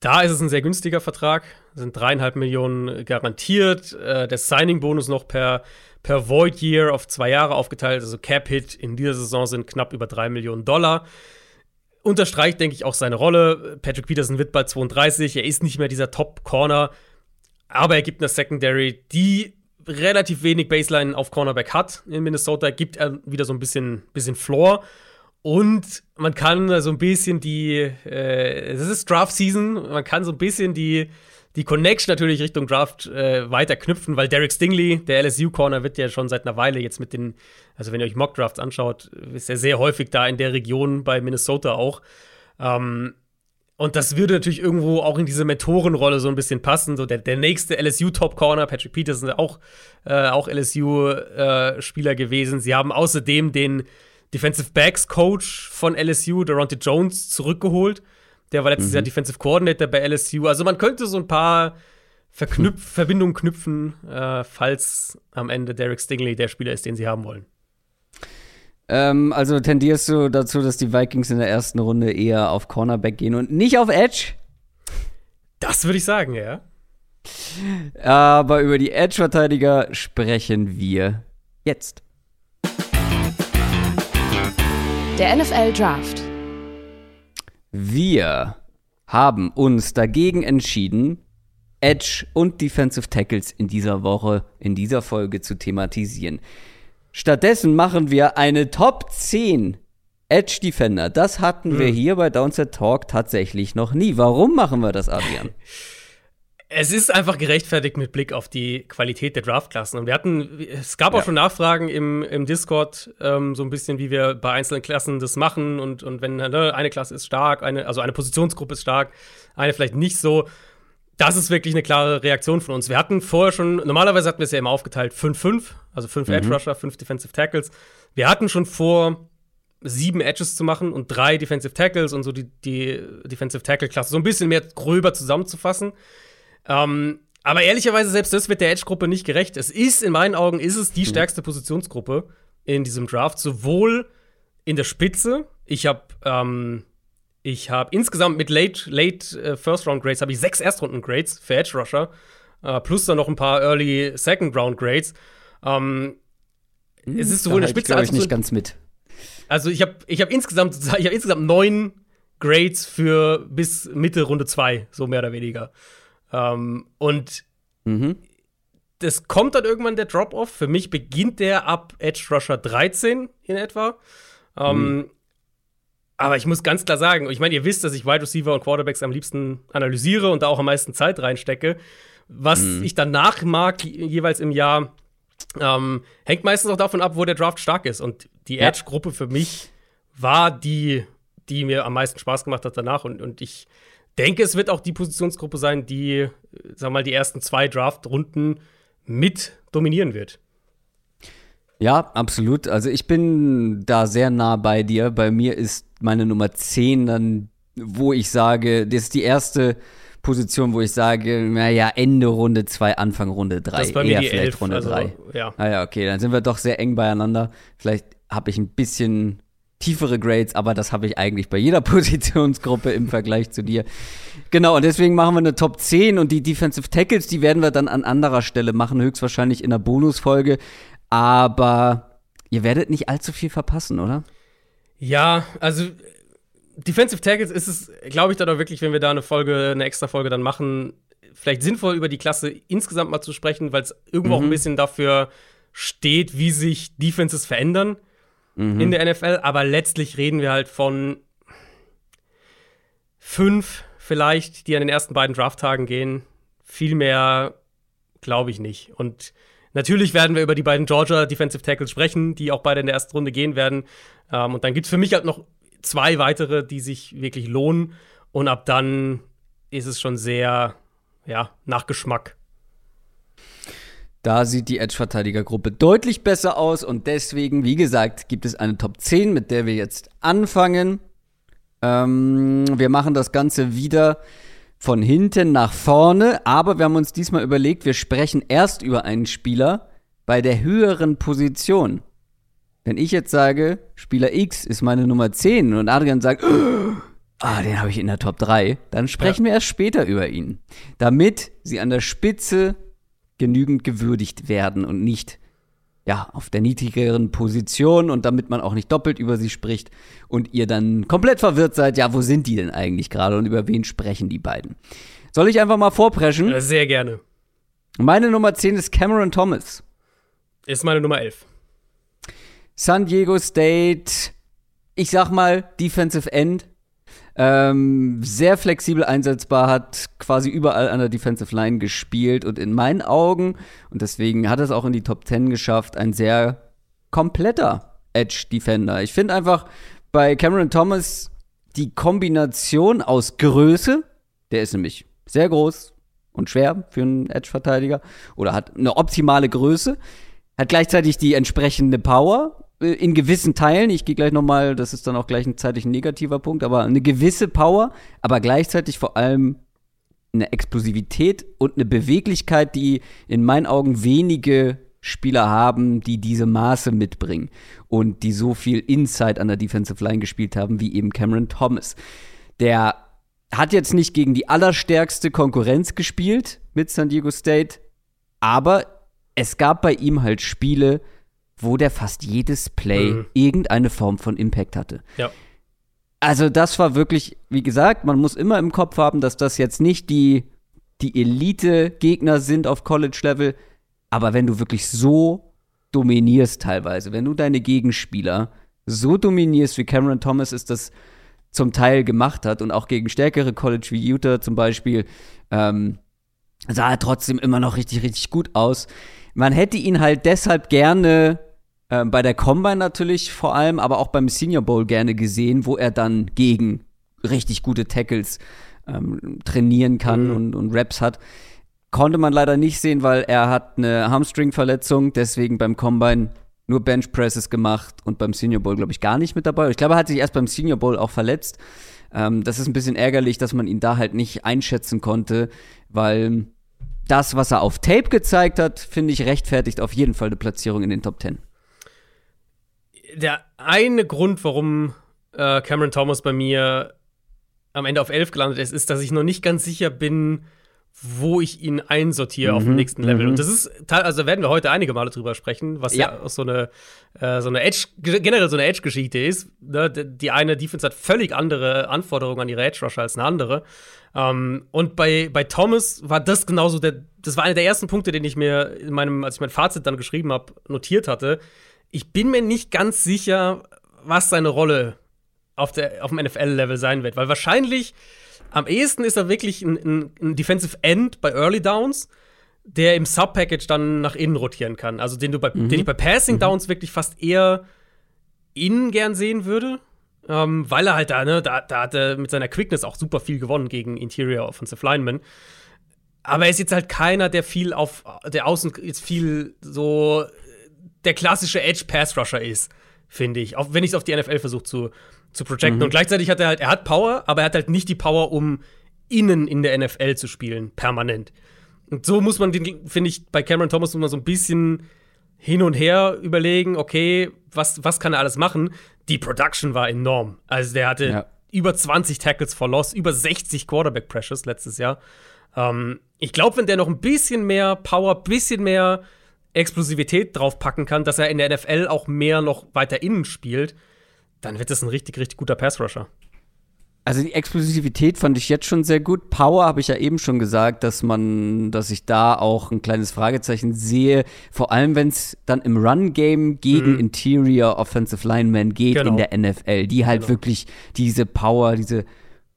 Da ist es ein sehr günstiger Vertrag. Sind dreieinhalb Millionen garantiert. Äh, der Signing-Bonus noch per, per Void Year auf zwei Jahre aufgeteilt. Also Cap-Hit in dieser Saison sind knapp über drei Millionen Dollar. Unterstreicht, denke ich, auch seine Rolle. Patrick Peterson wird bald 32. Er ist nicht mehr dieser Top-Corner. Aber er gibt eine Secondary, die relativ wenig Baseline auf Cornerback hat in Minnesota, gibt er wieder so ein bisschen, bisschen Floor. Und man kann so ein bisschen die, äh, es ist Draft-Season, man kann so ein bisschen die, die Connection natürlich Richtung Draft äh, weiter knüpfen, weil Derek Stingley, der LSU-Corner, wird ja schon seit einer Weile jetzt mit den, also wenn ihr euch Mock-Drafts anschaut, ist er sehr häufig da in der Region bei Minnesota auch. Ähm, und das würde natürlich irgendwo auch in diese Mentorenrolle so ein bisschen passen. So der, der nächste LSU-Top-Corner, Patrick Peterson, auch, äh, auch LSU-Spieler äh, gewesen. Sie haben außerdem den Defensive Backs Coach von LSU, Deronte Jones, zurückgeholt. Der war letztes mhm. Jahr Defensive Coordinator bei LSU. Also man könnte so ein paar Verknüpf Verbindungen knüpfen, äh, falls am Ende Derek Stingley der Spieler ist, den sie haben wollen. Ähm, also tendierst du dazu, dass die Vikings in der ersten Runde eher auf Cornerback gehen und nicht auf Edge? Das würde ich sagen, ja. Aber über die Edge-Verteidiger sprechen wir jetzt. Der NFL Draft. Wir haben uns dagegen entschieden, Edge und Defensive Tackles in dieser Woche, in dieser Folge zu thematisieren. Stattdessen machen wir eine Top 10 Edge Defender. Das hatten hm. wir hier bei Downset Talk tatsächlich noch nie. Warum machen wir das, Adrian? Es ist einfach gerechtfertigt mit Blick auf die Qualität der Draftklassen. Und wir hatten, es gab auch ja. schon Nachfragen im, im Discord, ähm, so ein bisschen, wie wir bei einzelnen Klassen das machen. Und, und wenn ne, eine Klasse ist stark, eine, also eine Positionsgruppe ist stark, eine vielleicht nicht so das ist wirklich eine klare Reaktion von uns. Wir hatten vorher schon, normalerweise hatten wir es ja immer aufgeteilt 5-5, also 5 mhm. Edge Rusher, 5 Defensive Tackles. Wir hatten schon vor, sieben Edges zu machen und drei Defensive Tackles und so die, die Defensive Tackle-Klasse so ein bisschen mehr gröber zusammenzufassen. Ähm, aber ehrlicherweise, selbst das wird der Edge-Gruppe nicht gerecht. Es ist, in meinen Augen, ist es die mhm. stärkste Positionsgruppe in diesem Draft, sowohl in der Spitze. Ich habe ähm, ich habe insgesamt mit Late, Late uh, First Round Grades habe ich sechs Erstrunden Grades für Edge Rusher, uh, plus dann noch ein paar Early Second Round Grades. Um, hm, es ist sowohl in der Spitze als auch ich nicht ganz mit. Also ich habe ich habe insgesamt ich habe insgesamt neun Grades für bis Mitte Runde zwei, so mehr oder weniger. Um, und mhm. das kommt dann irgendwann der Drop-Off. Für mich beginnt der ab Edge Rusher 13 in etwa. Ähm, mhm. aber ich muss ganz klar sagen, ich meine, ihr wisst, dass ich Wide Receiver und Quarterbacks am liebsten analysiere und da auch am meisten Zeit reinstecke. Was mhm. ich danach mag, jeweils im Jahr, ähm, hängt meistens auch davon ab, wo der Draft stark ist. Und die ja. Edge-Gruppe für mich war die, die mir am meisten Spaß gemacht hat danach. Und, und ich denke, es wird auch die Positionsgruppe sein, die, sagen wir mal, die ersten zwei Draft-Runden mit dominieren wird. Ja, absolut. Also ich bin da sehr nah bei dir. Bei mir ist meine Nummer 10 dann, wo ich sage, das ist die erste Position, wo ich sage, naja, Ende Runde 2, Anfang Runde 3. Das ist bei mir die vielleicht 11, Runde 3. Also, ja. Ah ja, okay, dann sind wir doch sehr eng beieinander. Vielleicht habe ich ein bisschen tiefere Grades, aber das habe ich eigentlich bei jeder Positionsgruppe im Vergleich zu dir. Genau, und deswegen machen wir eine Top 10 und die Defensive Tackles, die werden wir dann an anderer Stelle machen, höchstwahrscheinlich in der Bonusfolge. Aber ihr werdet nicht allzu viel verpassen, oder? Ja, also Defensive Tackles ist es, glaube ich, dann auch wirklich, wenn wir da eine Folge, eine extra Folge dann machen, vielleicht sinnvoll über die Klasse insgesamt mal zu sprechen, weil es irgendwo mhm. auch ein mhm. bisschen dafür steht, wie sich Defenses verändern mhm. in der NFL. Aber letztlich reden wir halt von fünf vielleicht, die an den ersten beiden Drafttagen gehen. Viel mehr glaube ich nicht. Und natürlich werden wir über die beiden Georgia Defensive Tackles sprechen, die auch beide in der ersten Runde gehen werden. Ähm, und dann gibt es für mich halt noch zwei weitere, die sich wirklich lohnen. Und ab dann ist es schon sehr, ja, nach Geschmack. Da sieht die Edge-Verteidigergruppe deutlich besser aus und deswegen, wie gesagt, gibt es eine Top 10, mit der wir jetzt anfangen. Ähm, wir machen das Ganze wieder von hinten nach vorne, aber wir haben uns diesmal überlegt, wir sprechen erst über einen Spieler bei der höheren Position. Wenn ich jetzt sage, Spieler X ist meine Nummer 10 und Adrian sagt, ah, den habe ich in der Top 3, dann sprechen ja. wir erst später über ihn. Damit sie an der Spitze genügend gewürdigt werden und nicht ja, auf der niedrigeren Position und damit man auch nicht doppelt über sie spricht und ihr dann komplett verwirrt seid, ja, wo sind die denn eigentlich gerade und über wen sprechen die beiden? Soll ich einfach mal vorpreschen? Ja, sehr gerne. Meine Nummer 10 ist Cameron Thomas. Ist meine Nummer 11. San Diego State, ich sag mal, Defensive End, ähm, sehr flexibel einsetzbar, hat quasi überall an der Defensive Line gespielt und in meinen Augen, und deswegen hat es auch in die Top 10 geschafft, ein sehr kompletter Edge Defender. Ich finde einfach bei Cameron Thomas die Kombination aus Größe, der ist nämlich sehr groß und schwer für einen Edge-Verteidiger oder hat eine optimale Größe, hat gleichzeitig die entsprechende Power in gewissen Teilen, ich gehe gleich nochmal, das ist dann auch gleichzeitig ein negativer Punkt, aber eine gewisse Power, aber gleichzeitig vor allem eine Explosivität und eine Beweglichkeit, die in meinen Augen wenige Spieler haben, die diese Maße mitbringen und die so viel Inside an der Defensive Line gespielt haben, wie eben Cameron Thomas. Der hat jetzt nicht gegen die allerstärkste Konkurrenz gespielt mit San Diego State, aber es gab bei ihm halt Spiele, wo der fast jedes Play mhm. irgendeine Form von Impact hatte. Ja. Also das war wirklich, wie gesagt, man muss immer im Kopf haben, dass das jetzt nicht die, die Elite-Gegner sind auf College-Level, aber wenn du wirklich so dominierst teilweise, wenn du deine Gegenspieler so dominierst, wie Cameron Thomas es das zum Teil gemacht hat und auch gegen stärkere College wie Utah zum Beispiel, ähm, sah er trotzdem immer noch richtig, richtig gut aus. Man hätte ihn halt deshalb gerne äh, bei der Combine natürlich vor allem, aber auch beim Senior Bowl gerne gesehen, wo er dann gegen richtig gute Tackles ähm, trainieren kann mhm. und, und Raps hat. Konnte man leider nicht sehen, weil er hat eine Hamstring-Verletzung, deswegen beim Combine nur Bench Presses gemacht und beim Senior Bowl, glaube ich, gar nicht mit dabei. Ich glaube, er hat sich erst beim Senior Bowl auch verletzt. Ähm, das ist ein bisschen ärgerlich, dass man ihn da halt nicht einschätzen konnte, weil das, was er auf Tape gezeigt hat, finde ich, rechtfertigt auf jeden Fall eine Platzierung in den Top 10. Der eine Grund, warum äh, Cameron Thomas bei mir am Ende auf 11 gelandet ist, ist, dass ich noch nicht ganz sicher bin, wo ich ihn einsortiere mhm. auf dem mhm. nächsten Level. Mhm. Und das ist, also werden wir heute einige Male drüber sprechen, was ja, ja auch so eine, äh, so eine Edge, generell so eine Edge-Geschichte ist. Ne? Die eine Defense hat völlig andere Anforderungen an ihre Edge-Rusher als eine andere. Ähm, und bei, bei Thomas war das genauso der, das war einer der ersten Punkte, den ich mir in meinem, als ich mein Fazit dann geschrieben habe, notiert hatte. Ich bin mir nicht ganz sicher, was seine Rolle auf, der, auf dem NFL-Level sein wird, weil wahrscheinlich am ehesten ist er wirklich ein, ein, ein Defensive End bei Early Downs, der im Sub-Package dann nach innen rotieren kann. Also den, du bei, mhm. den ich bei Passing mhm. Downs mhm. wirklich fast eher innen gern sehen würde. Ähm, weil er halt da, ne, da, da hat er mit seiner Quickness auch super viel gewonnen gegen Interior Offensive Linemen. Aber er ist jetzt halt keiner, der viel auf, der außen jetzt viel so der klassische Edge Pass Rusher ist, finde ich. Auch wenn ich es auf die NFL versuche zu, zu projecten. Mhm. Und gleichzeitig hat er halt, er hat Power, aber er hat halt nicht die Power, um innen in der NFL zu spielen, permanent. Und so muss man den, finde ich, bei Cameron Thomas immer so ein bisschen hin und her überlegen, okay, was, was kann er alles machen? Die Production war enorm. Also der hatte ja. über 20 Tackles for Loss, über 60 Quarterback Pressures letztes Jahr. Ähm, ich glaube, wenn der noch ein bisschen mehr Power, bisschen mehr Explosivität draufpacken kann, dass er in der NFL auch mehr noch weiter innen spielt, dann wird das ein richtig, richtig guter Pass-Rusher. Also die Explosivität fand ich jetzt schon sehr gut. Power habe ich ja eben schon gesagt, dass man, dass ich da auch ein kleines Fragezeichen sehe. Vor allem, wenn es dann im Run-Game gegen mhm. Interior Offensive Linemen geht genau. in der NFL, die halt genau. wirklich diese Power, diese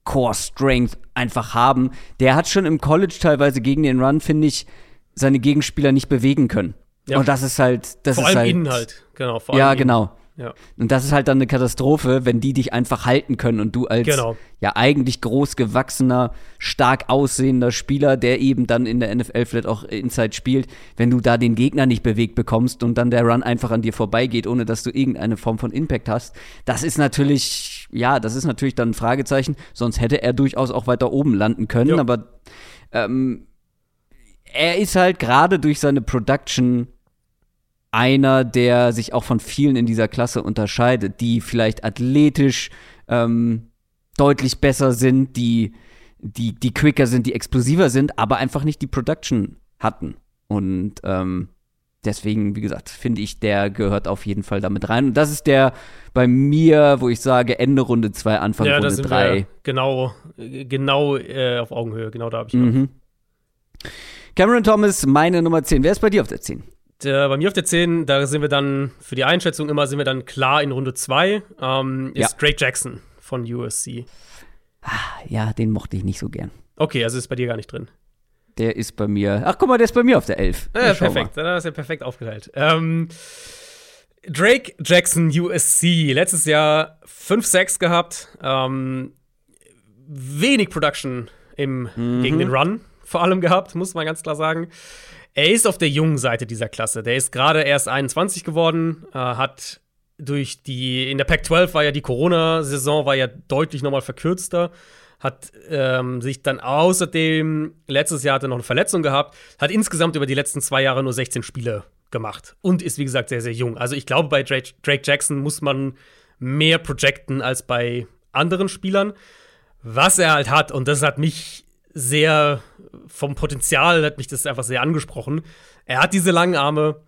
Core Strength einfach haben. Der hat schon im College teilweise gegen den Run, finde ich, seine Gegenspieler nicht bewegen können. Ja. Und das ist halt, das vor ist allem halt. Innen halt, genau. Vor allem ja, genau. Ja. Und das ist halt dann eine Katastrophe, wenn die dich einfach halten können und du als genau. ja eigentlich groß gewachsener, stark aussehender Spieler, der eben dann in der NFL vielleicht auch Inside spielt, wenn du da den Gegner nicht bewegt bekommst und dann der Run einfach an dir vorbeigeht, ohne dass du irgendeine Form von Impact hast, das ist natürlich, ja, das ist natürlich dann ein Fragezeichen. Sonst hätte er durchaus auch weiter oben landen können, jo. aber ähm, er ist halt gerade durch seine Production einer, der sich auch von vielen in dieser Klasse unterscheidet, die vielleicht athletisch ähm, deutlich besser sind, die, die, die quicker sind, die explosiver sind, aber einfach nicht die Production hatten. Und ähm, deswegen, wie gesagt, finde ich, der gehört auf jeden Fall damit rein. Und das ist der bei mir, wo ich sage, Ende Runde 2, Anfang ja, Runde 3. Genau, genau äh, auf Augenhöhe, genau da habe ich. Mhm. Cameron Thomas, meine Nummer 10. Wer ist bei dir auf der 10? Der, bei mir auf der 10, da sind wir dann, für die Einschätzung immer, sind wir dann klar in Runde 2, ähm, ist ja. Drake Jackson von USC. Ah, ja, den mochte ich nicht so gern. Okay, also ist bei dir gar nicht drin. Der ist bei mir, ach guck mal, der ist bei mir auf der 11. Ja, perfekt, dann ist er perfekt aufgeteilt. Ähm, Drake Jackson USC, letztes Jahr 5-6 gehabt, ähm, wenig Production im, mhm. gegen den Run vor allem gehabt, muss man ganz klar sagen. Er ist auf der jungen Seite dieser Klasse. Der ist gerade erst 21 geworden, äh, hat durch die, in der Pac-12 war ja die Corona-Saison war ja deutlich nochmal verkürzter, hat ähm, sich dann außerdem, letztes Jahr hat er noch eine Verletzung gehabt, hat insgesamt über die letzten zwei Jahre nur 16 Spiele gemacht und ist, wie gesagt, sehr, sehr jung. Also ich glaube, bei Drake, Drake Jackson muss man mehr projecten als bei anderen Spielern. Was er halt hat, und das hat mich sehr vom Potenzial hat mich das einfach sehr angesprochen. Er hat diese langen Arme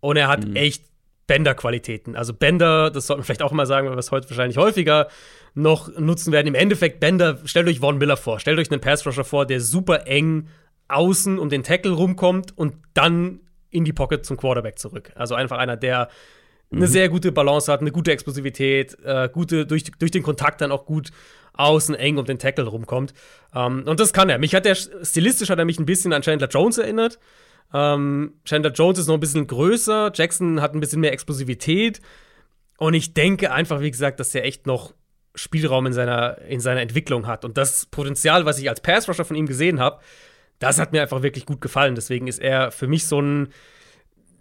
und er hat mhm. echt Bänder-Qualitäten. Also Bänder, das sollte man vielleicht auch mal sagen, weil wir es heute wahrscheinlich häufiger noch nutzen werden. Im Endeffekt Bänder, stellt euch Von Miller vor, stellt euch einen Pass-Rusher vor, der super eng außen um den Tackle rumkommt und dann in die Pocket zum Quarterback zurück. Also einfach einer, der eine mhm. sehr gute Balance hat, eine gute Explosivität, äh, gute, durch, durch den Kontakt dann auch gut außen eng um den Tackle rumkommt. Ähm, und das kann er. Mich hat er, stilistisch hat er mich ein bisschen an Chandler Jones erinnert. Ähm, Chandler Jones ist noch ein bisschen größer, Jackson hat ein bisschen mehr Explosivität. Und ich denke einfach, wie gesagt, dass er echt noch Spielraum in seiner, in seiner Entwicklung hat. Und das Potenzial, was ich als Pass-Rusher von ihm gesehen habe, das hat mir einfach wirklich gut gefallen. Deswegen ist er für mich so ein.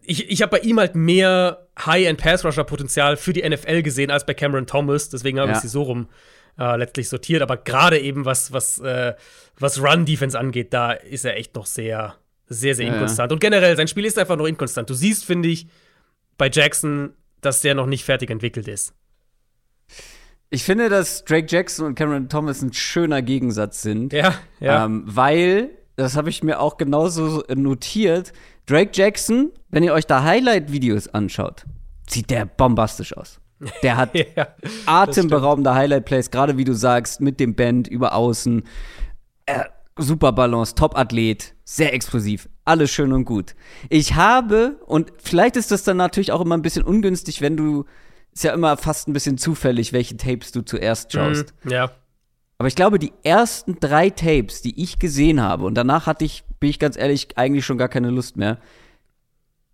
Ich, ich habe bei ihm halt mehr High-End-Pass-Rusher-Potenzial für die NFL gesehen als bei Cameron Thomas. Deswegen habe ja. ich sie so rum äh, letztlich sortiert. Aber gerade eben, was, was, äh, was Run-Defense angeht, da ist er echt noch sehr, sehr, sehr inkonstant. Ja. Und generell, sein Spiel ist einfach noch inkonstant. Du siehst, finde ich, bei Jackson, dass der noch nicht fertig entwickelt ist. Ich finde, dass Drake Jackson und Cameron Thomas ein schöner Gegensatz sind. Ja, ja. Ähm, weil das habe ich mir auch genauso notiert. Drake Jackson, wenn ihr euch da Highlight-Videos anschaut, sieht der bombastisch aus. Der hat ja, atemberaubende Highlight-Plays, gerade wie du sagst, mit dem Band über außen. Äh, super Balance, Top-Athlet, sehr explosiv, alles schön und gut. Ich habe, und vielleicht ist das dann natürlich auch immer ein bisschen ungünstig, wenn du, ist ja immer fast ein bisschen zufällig, welche Tapes du zuerst mhm, schaust. Mm, ja. Aber ich glaube, die ersten drei Tapes, die ich gesehen habe, und danach hatte ich, bin ich ganz ehrlich, eigentlich schon gar keine Lust mehr,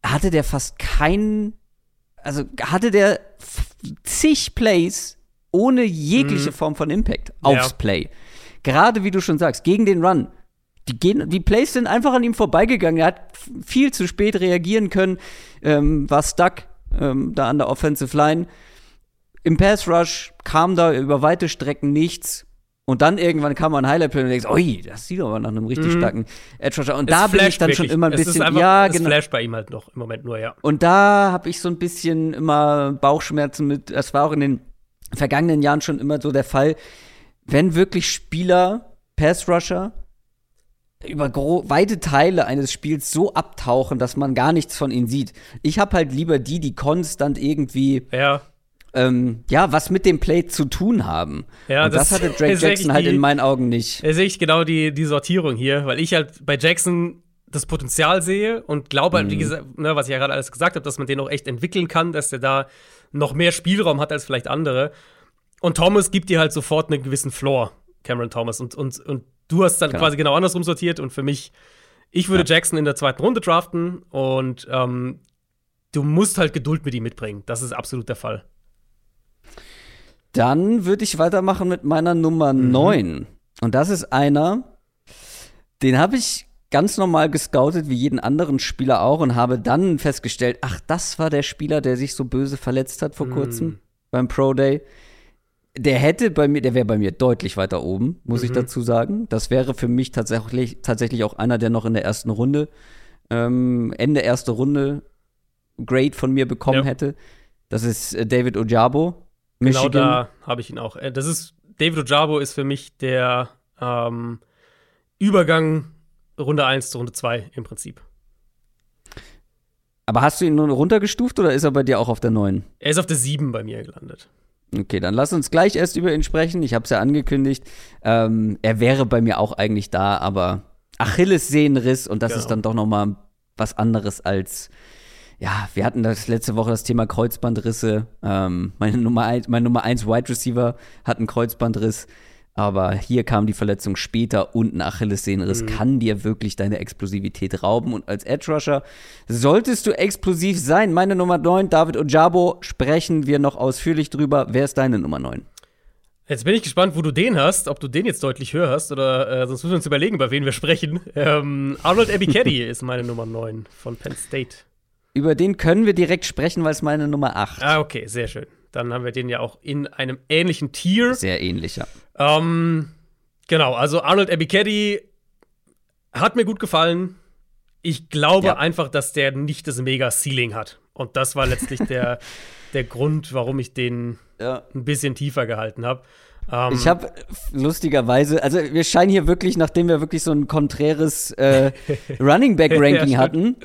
hatte der fast keinen, also hatte der zig Plays ohne jegliche mhm. Form von Impact aufs ja. Play. Gerade wie du schon sagst, gegen den Run. Die, gehen, die Plays sind einfach an ihm vorbeigegangen. Er hat viel zu spät reagieren können, ähm, war stuck ähm, da an der Offensive Line. Im Pass Rush kam da über weite Strecken nichts. Und dann irgendwann kam man ein Highlight und denkst, ui, das sieht aber nach einem richtig mhm. starken Edge Rusher. Und es da bin ich dann wirklich. schon immer ein bisschen, einfach, ja, genau. Es flasht bei ihm halt noch im Moment nur, ja. Und da habe ich so ein bisschen immer Bauchschmerzen mit. Das war auch in den vergangenen Jahren schon immer so der Fall, wenn wirklich Spieler, Pass Rusher, über weite Teile eines Spiels so abtauchen, dass man gar nichts von ihnen sieht. Ich habe halt lieber die, die konstant irgendwie ja ähm, ja, was mit dem Play zu tun haben. Ja, und das, das hatte Drake Jackson halt in meinen Augen nicht. Da sehe ich genau die, die Sortierung hier, weil ich halt bei Jackson das Potenzial sehe und glaube halt, mhm. wie gesagt, ne, was ich ja gerade alles gesagt habe, dass man den auch echt entwickeln kann, dass der da noch mehr Spielraum hat als vielleicht andere. Und Thomas gibt dir halt sofort einen gewissen Floor, Cameron Thomas. Und, und, und du hast dann genau. quasi genau andersrum sortiert und für mich, ich würde ja. Jackson in der zweiten Runde draften und ähm, du musst halt Geduld mit ihm mitbringen. Das ist absolut der Fall. Dann würde ich weitermachen mit meiner Nummer mhm. 9. Und das ist einer, den habe ich ganz normal gescoutet, wie jeden anderen Spieler auch, und habe dann festgestellt, ach, das war der Spieler, der sich so böse verletzt hat vor mhm. kurzem beim Pro Day. Der hätte bei mir, der wäre bei mir deutlich weiter oben, muss mhm. ich dazu sagen. Das wäre für mich tatsächlich, tatsächlich auch einer, der noch in der ersten Runde, ähm, Ende erste Runde Grade von mir bekommen ja. hätte. Das ist äh, David Ojabo. Michigan. Genau da habe ich ihn auch. Äh, das ist, David Ojabo ist für mich der ähm, Übergang Runde 1 zu Runde 2 im Prinzip. Aber hast du ihn nur runtergestuft oder ist er bei dir auch auf der 9? Er ist auf der 7 bei mir gelandet. Okay, dann lass uns gleich erst über ihn sprechen. Ich habe es ja angekündigt. Ähm, er wäre bei mir auch eigentlich da, aber Achillessehnenriss und das genau. ist dann doch noch mal was anderes als ja, wir hatten das letzte Woche das Thema Kreuzbandrisse. Ähm, meine Nummer eins, mein Nummer eins Wide Receiver hat einen Kreuzbandriss. Aber hier kam die Verletzung später und ein Achillessehnenriss mhm. kann dir wirklich deine Explosivität rauben. Und als Edge Rusher solltest du explosiv sein. Meine Nummer 9, David Ojabo, sprechen wir noch ausführlich drüber. Wer ist deine Nummer 9? Jetzt bin ich gespannt, wo du den hast, ob du den jetzt deutlich höher hast oder äh, sonst müssen wir uns überlegen, über wen wir sprechen. Ähm, Arnold Abicaddy ist meine Nummer 9 von Penn State. Über den können wir direkt sprechen, weil es meine Nummer 8. Ah, okay, sehr schön. Dann haben wir den ja auch in einem ähnlichen Tier. Sehr ähnlich, ja. Ähm, genau, also Arnold Abicaddy hat mir gut gefallen. Ich glaube ja. einfach, dass der nicht das Mega-Ceiling hat. Und das war letztlich der, der Grund, warum ich den ja. ein bisschen tiefer gehalten habe. Um, ich habe lustigerweise, also wir scheinen hier wirklich, nachdem wir wirklich so ein konträres äh, Running Back Ranking ja, hatten,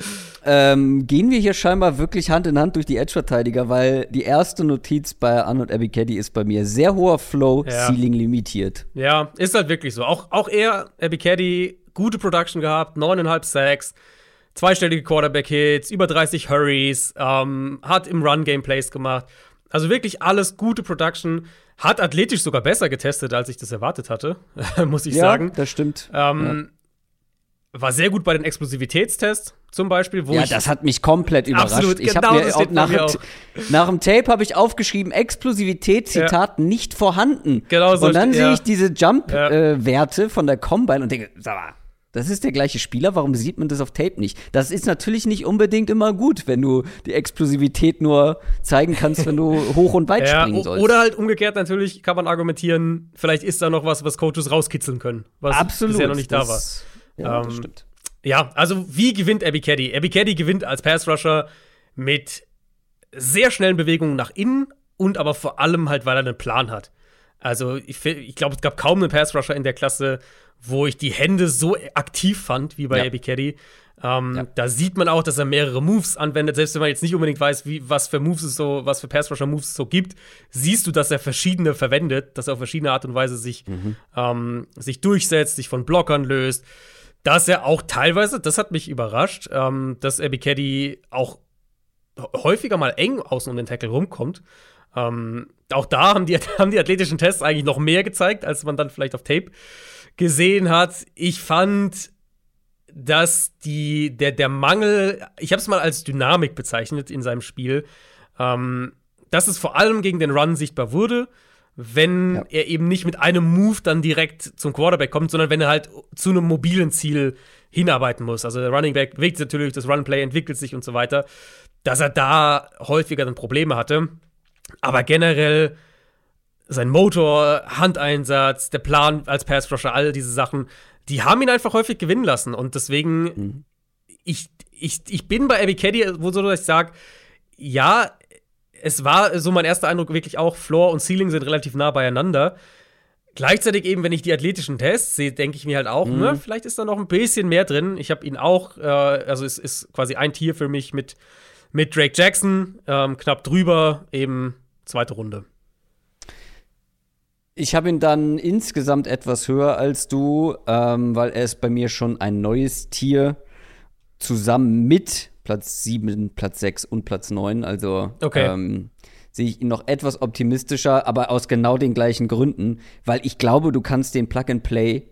ähm, gehen wir hier scheinbar wirklich Hand in Hand durch die Edge-Verteidiger, weil die erste Notiz bei Arnold Abicaddy ist bei mir sehr hoher Flow, ja. Ceiling limitiert. Ja, ist halt wirklich so. Auch, auch er, Abicaddy, gute Production gehabt, neuneinhalb Sacks, zweistellige Quarterback-Hits, über 30 Hurries, ähm, hat im Run-Game Plays gemacht. Also wirklich alles gute Production. Hat athletisch sogar besser getestet, als ich das erwartet hatte, muss ich ja, sagen. Das stimmt. Ähm, ja. War sehr gut bei den Explosivitätstests zum Beispiel, wo ja, das hat mich komplett überrascht. Absolut, ich genau mir auch nach, auch. nach dem Tape habe ich aufgeschrieben Explosivität Zitat ja. nicht vorhanden. Genau so. Und dann sehe ich diese Jump-Werte äh, von der Combine und denke, sag mal, das ist der gleiche Spieler, warum sieht man das auf Tape nicht? Das ist natürlich nicht unbedingt immer gut, wenn du die Explosivität nur zeigen kannst, wenn du hoch und weit ja, springen sollst. Oder halt umgekehrt natürlich kann man argumentieren, vielleicht ist da noch was, was Coaches rauskitzeln können, was Absolut, bisher noch nicht das, da war. Ja, ähm, das stimmt. Ja, also wie gewinnt Abby Caddy? Abby Caddy gewinnt als Pass-Rusher mit sehr schnellen Bewegungen nach innen und aber vor allem halt, weil er einen Plan hat. Also ich, ich glaube, es gab kaum einen Pass-Rusher in der Klasse, wo ich die Hände so aktiv fand wie bei ja. Ebiketti. Ähm, ja. Da sieht man auch, dass er mehrere Moves anwendet. Selbst wenn man jetzt nicht unbedingt weiß, wie, was für Moves es so, was für Pass-Rusher-Moves es so gibt, siehst du, dass er verschiedene verwendet, dass er auf verschiedene Art und Weise sich, mhm. ähm, sich durchsetzt, sich von Blockern löst. Dass er auch teilweise, das hat mich überrascht, ähm, dass Ebiketti auch häufiger mal eng außen um den Tackle rumkommt. Ähm, auch da haben die, haben die athletischen Tests eigentlich noch mehr gezeigt, als man dann vielleicht auf Tape gesehen hat. Ich fand, dass die, der, der Mangel, ich habe es mal als Dynamik bezeichnet in seinem Spiel, ähm, dass es vor allem gegen den Run sichtbar wurde, wenn ja. er eben nicht mit einem Move dann direkt zum Quarterback kommt, sondern wenn er halt zu einem mobilen Ziel hinarbeiten muss. Also der Running Back bewegt sich natürlich, das Runplay entwickelt sich und so weiter, dass er da häufiger dann Probleme hatte. Aber generell sein Motor, Handeinsatz, der Plan als Pass-Rusher, all diese Sachen, die haben ihn einfach häufig gewinnen lassen. Und deswegen, mhm. ich, ich, ich bin bei Abby Caddy, wo so, ich sage, ja, es war so mein erster Eindruck wirklich auch, Floor und Ceiling sind relativ nah beieinander. Gleichzeitig eben, wenn ich die athletischen Tests sehe, denke ich mir halt auch, mhm. ne, vielleicht ist da noch ein bisschen mehr drin. Ich habe ihn auch, äh, also es ist quasi ein Tier für mich mit, mit Drake Jackson, ähm, knapp drüber, eben zweite Runde. Ich habe ihn dann insgesamt etwas höher als du, ähm, weil er ist bei mir schon ein neues Tier zusammen mit Platz 7, Platz 6 und Platz 9. Also okay. ähm, sehe ich ihn noch etwas optimistischer, aber aus genau den gleichen Gründen, weil ich glaube, du kannst den Plug and Play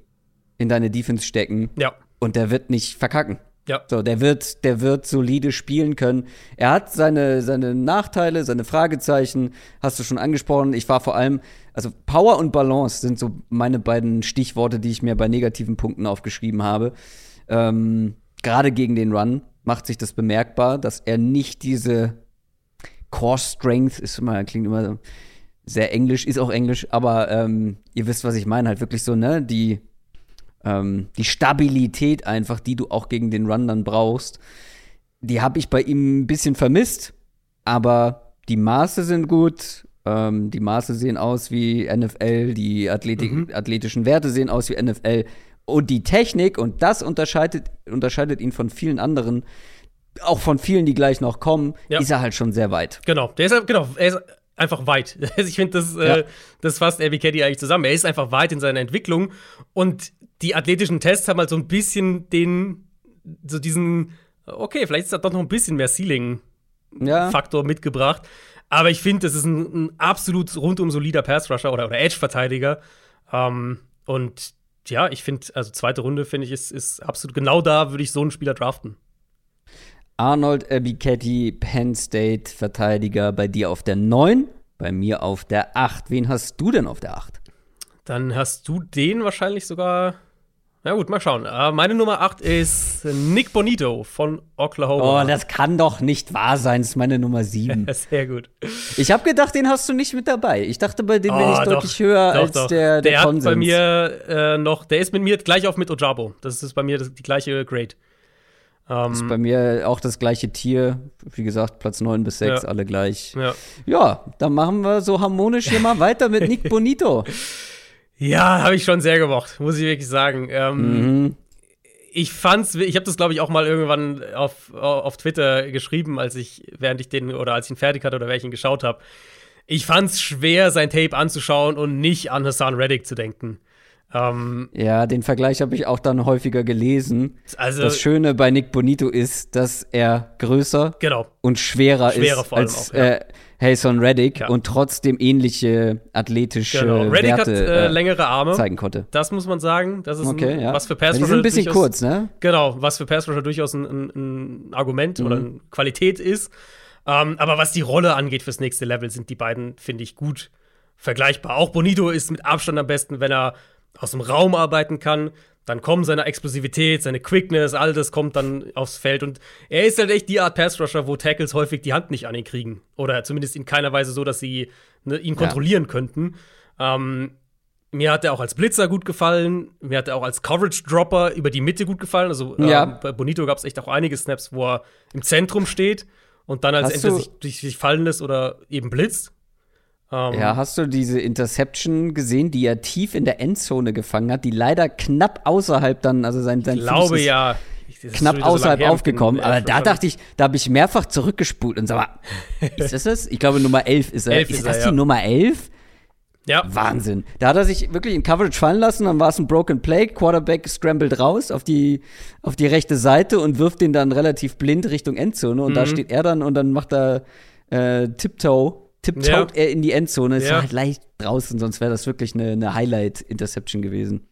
in deine Defense stecken ja. und der wird nicht verkacken. Ja. So, der wird, der wird solide spielen können. Er hat seine, seine Nachteile, seine Fragezeichen, hast du schon angesprochen. Ich war vor allem, also Power und Balance sind so meine beiden Stichworte, die ich mir bei negativen Punkten aufgeschrieben habe. Ähm, Gerade gegen den Run macht sich das bemerkbar, dass er nicht diese Core Strength ist immer, klingt immer sehr englisch, ist auch englisch, aber ähm, ihr wisst, was ich meine, halt wirklich so, ne, die ähm, die Stabilität einfach, die du auch gegen den Run dann brauchst, die habe ich bei ihm ein bisschen vermisst. Aber die Maße sind gut. Ähm, die Maße sehen aus wie NFL, die Athletik, mhm. athletischen Werte sehen aus wie NFL. Und die Technik, und das unterscheidet, unterscheidet ihn von vielen anderen, auch von vielen, die gleich noch kommen, ja. ist er halt schon sehr weit. Genau, der ist, genau, er ist einfach weit. ich finde, das, äh, ja. äh, das fasst Abby Caddy eigentlich zusammen. Er ist einfach weit in seiner Entwicklung und die athletischen Tests haben halt so ein bisschen den, so diesen, okay, vielleicht ist da doch noch ein bisschen mehr Ceiling-Faktor ja. mitgebracht. Aber ich finde, das ist ein, ein, absolut rundum solider Pass-Rusher oder, oder Edge-Verteidiger. Ähm, und ja, ich finde, also zweite Runde, finde ich, ist, ist absolut genau da, würde ich so einen Spieler draften. Arnold Abiketti, Penn State Verteidiger, bei dir auf der 9, bei mir auf der 8. Wen hast du denn auf der 8? Dann hast du den wahrscheinlich sogar na gut, mal schauen. Uh, meine Nummer 8 ist Nick Bonito von Oklahoma. Oh, das kann doch nicht wahr sein. Das ist meine Nummer 7. Sehr gut. Ich habe gedacht, den hast du nicht mit dabei. Ich dachte, bei dem oh, bin ich doch, deutlich höher doch, als doch. der, der, der Konsens. hat bei mir äh, noch, der ist mit mir gleich auf mit Ojabo. Das ist bei mir das, die gleiche Grade. Um, ist bei mir auch das gleiche Tier. Wie gesagt, Platz 9 bis 6, ja. alle gleich. Ja. ja, dann machen wir so harmonisch hier mal weiter mit Nick Bonito. Ja, habe ich schon sehr gemocht, muss ich wirklich sagen. Ähm, mhm. Ich fand's, ich habe das glaube ich auch mal irgendwann auf, auf Twitter geschrieben, als ich, während ich den oder als ich ihn fertig hatte oder welchen geschaut habe. Ich fand's schwer, sein Tape anzuschauen und nicht an Hassan Reddick zu denken. Ähm, ja, den Vergleich habe ich auch dann häufiger gelesen. Also, das Schöne bei Nick Bonito ist, dass er größer genau. und schwerer, schwerer ist als auch, ja. äh, Hayson Reddick ja. und trotzdem ähnliche athletische genau. Reddick Werte hat äh, äh, längere Arme zeigen konnte. Das muss man sagen. Das ist okay, ein, ja. was für Pass Die sind ein bisschen durchaus, kurz, ne? Genau, was für Pass durchaus ein, ein, ein Argument mhm. oder eine Qualität ist. Ähm, aber was die Rolle angeht fürs nächste Level, sind die beiden, finde ich, gut vergleichbar. Auch Bonito ist mit Abstand am besten, wenn er aus dem Raum arbeiten kann dann kommen seine Explosivität, seine Quickness, all das kommt dann aufs Feld. Und er ist halt echt die Art Pass-Rusher, wo Tackles häufig die Hand nicht an ihn kriegen. Oder zumindest in keiner Weise so, dass sie ne, ihn kontrollieren ja. könnten. Ähm, mir hat er auch als Blitzer gut gefallen. Mir hat er auch als Coverage-Dropper über die Mitte gut gefallen. Also ja. ähm, bei Bonito gab es echt auch einige Snaps, wo er im Zentrum steht und dann als entweder sich, sich, fallen lässt oder eben blitzt. Um, ähm, ja, hast du diese Interception gesehen, die er tief in der Endzone gefangen hat, die leider knapp außerhalb dann, also sein, sein ich glaube ja. knapp außerhalb so aufgekommen. Aber da dachte ich, da habe ich mehrfach zurückgespult und sag mal, ist das es? Ich glaube, Nummer 11 ist er. 11 ist, ist das er, die ja. Nummer 11? Ja. Wahnsinn. Da hat er sich wirklich in Coverage fallen lassen, dann war es ein Broken Play, Quarterback scrambled raus auf die, auf die rechte Seite und wirft den dann relativ blind Richtung Endzone und mhm. da steht er dann und dann macht er äh, Tiptoe tipptaut ja. er in die Endzone. Ist ja. halt leicht draußen, sonst wäre das wirklich eine, eine Highlight-Interception gewesen.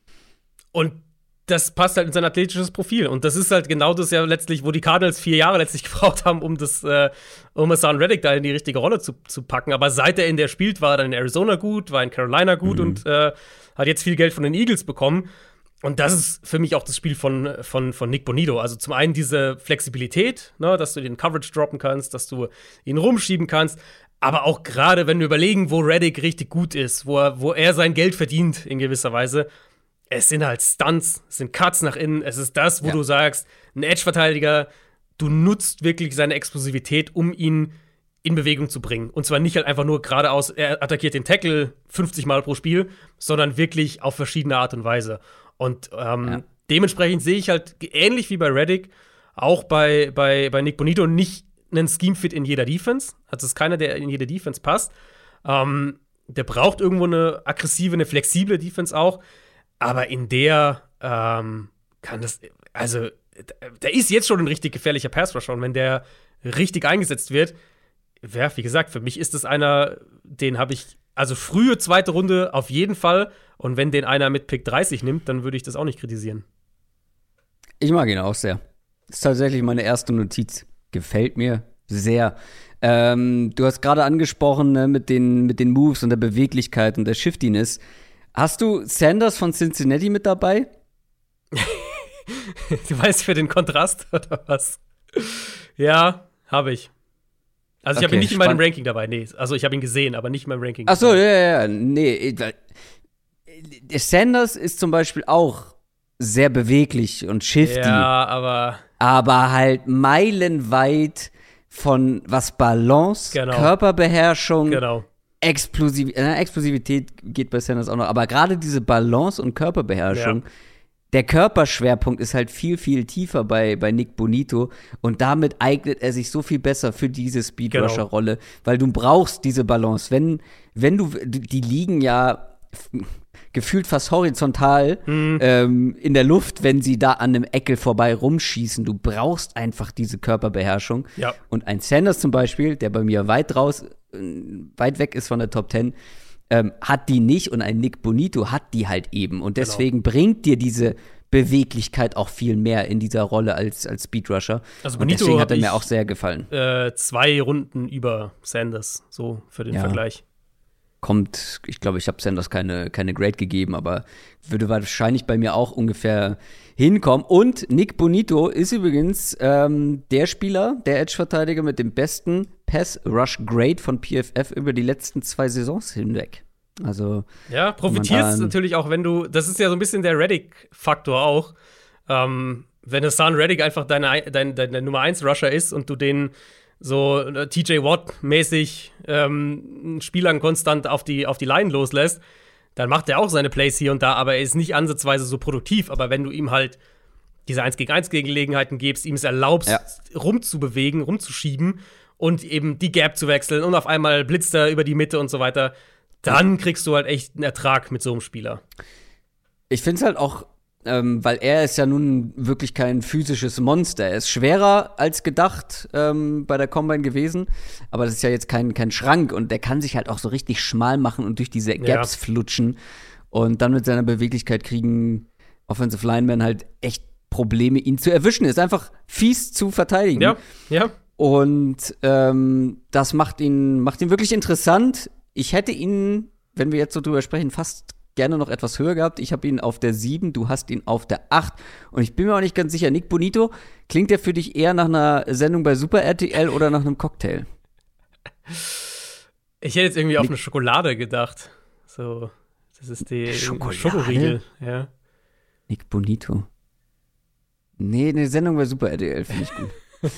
Und das passt halt in sein athletisches Profil. Und das ist halt genau das ja letztlich, wo die Cardinals vier Jahre letztlich gebraucht haben, um das, äh, um Hassan Reddick da in die richtige Rolle zu, zu packen. Aber seit er in der spielt, war er dann in Arizona gut, war in Carolina gut mhm. und äh, hat jetzt viel Geld von den Eagles bekommen. Und das ist für mich auch das Spiel von, von, von Nick Bonito. Also zum einen diese Flexibilität, ne, dass du den Coverage droppen kannst, dass du ihn rumschieben kannst, aber auch gerade, wenn wir überlegen, wo Reddick richtig gut ist, wo er, wo er sein Geld verdient in gewisser Weise, es sind halt Stunts, es sind Cuts nach innen, es ist das, wo ja. du sagst, ein Edge-Verteidiger, du nutzt wirklich seine Explosivität, um ihn in Bewegung zu bringen. Und zwar nicht halt einfach nur geradeaus, er attackiert den Tackle 50 Mal pro Spiel, sondern wirklich auf verschiedene Art und Weise. Und ähm, ja. dementsprechend sehe ich halt ähnlich wie bei Reddick, auch bei, bei, bei Nick Bonito nicht einen Scheme-Fit in jeder Defense. Also es ist keiner, der in jede Defense passt. Ähm, der braucht irgendwo eine aggressive, eine flexible Defense auch. Aber in der ähm, kann das, also, der ist jetzt schon ein richtig gefährlicher Pass-Rusher. Und wenn der richtig eingesetzt wird, ja, wie gesagt, für mich ist das einer, den habe ich, also frühe zweite Runde auf jeden Fall. Und wenn den einer mit Pick 30 nimmt, dann würde ich das auch nicht kritisieren. Ich mag ihn auch sehr. Das ist tatsächlich meine erste Notiz. Gefällt mir sehr. Ähm, du hast gerade angesprochen ne, mit, den, mit den Moves und der Beweglichkeit und der Shiftiness. Hast du Sanders von Cincinnati mit dabei? du weißt für den Kontrast oder was? Ja, habe ich. Also ich okay, habe ihn nicht in meinem Ranking dabei, nee. Also ich habe ihn gesehen, aber nicht in meinem Ranking. Ach so, ja, ja, nee. Sanders ist zum Beispiel auch sehr beweglich und shifty. Ja, aber aber halt meilenweit von was Balance, genau. Körperbeherrschung, genau. Explosiv äh, Explosivität geht bei Sanders auch noch, aber gerade diese Balance und Körperbeherrschung, ja. der Körperschwerpunkt ist halt viel, viel tiefer bei, bei Nick Bonito und damit eignet er sich so viel besser für diese Speedrusher-Rolle, genau. weil du brauchst diese Balance. Wenn, wenn du, die liegen ja gefühlt fast horizontal mhm. ähm, in der Luft, wenn sie da an einem Eckel vorbei rumschießen. Du brauchst einfach diese Körperbeherrschung. Ja. Und ein Sanders zum Beispiel, der bei mir weit raus, äh, weit weg ist von der Top 10, ähm, hat die nicht und ein Nick Bonito hat die halt eben. Und genau. deswegen genau. bringt dir diese Beweglichkeit auch viel mehr in dieser Rolle als, als Speedrusher. Also Bonito und deswegen hat er mir auch sehr gefallen. Äh, zwei Runden über Sanders, so für den ja. Vergleich kommt, ich glaube, ich habe Sanders keine, keine Grade gegeben, aber würde wahrscheinlich bei mir auch ungefähr hinkommen. Und Nick Bonito ist übrigens ähm, der Spieler, der Edge-Verteidiger mit dem besten Pass-Rush-Grade von PFF über die letzten zwei Saisons hinweg. Also. Ja, profitierst natürlich auch, wenn du, das ist ja so ein bisschen der Reddick-Faktor auch. Ähm, wenn Hassan Reddick einfach deine, dein, deine Nummer 1 Rusher ist und du den so äh, TJ Watt-mäßig ähm, Spielern konstant auf die, auf die Line loslässt, dann macht er auch seine Plays hier und da, aber er ist nicht ansatzweise so produktiv. Aber wenn du ihm halt diese 1 gegen 1 Gelegenheiten gibst, ihm es erlaubst, ja. rumzubewegen, rumzuschieben und eben die Gap zu wechseln und auf einmal blitzt er über die Mitte und so weiter, dann kriegst du halt echt einen Ertrag mit so einem Spieler. Ich finde es halt auch ähm, weil er ist ja nun wirklich kein physisches Monster. Er ist schwerer als gedacht ähm, bei der Combine gewesen, aber das ist ja jetzt kein, kein Schrank und der kann sich halt auch so richtig schmal machen und durch diese Gaps ja. flutschen und dann mit seiner Beweglichkeit kriegen Offensive Linemen halt echt Probleme, ihn zu erwischen. Ist einfach fies zu verteidigen. Ja, ja. Und ähm, das macht ihn, macht ihn wirklich interessant. Ich hätte ihn, wenn wir jetzt so drüber sprechen, fast gerne noch etwas höher gehabt. Ich habe ihn auf der 7, du hast ihn auf der 8. Und ich bin mir auch nicht ganz sicher, Nick Bonito, klingt der für dich eher nach einer Sendung bei Super RTL oder nach einem Cocktail? Ich hätte jetzt irgendwie Nick auf eine Schokolade gedacht. So, das ist die Schokolade? Schokoriegel, ja. Nick Bonito. Nee, eine Sendung bei Super RTL finde ich gut.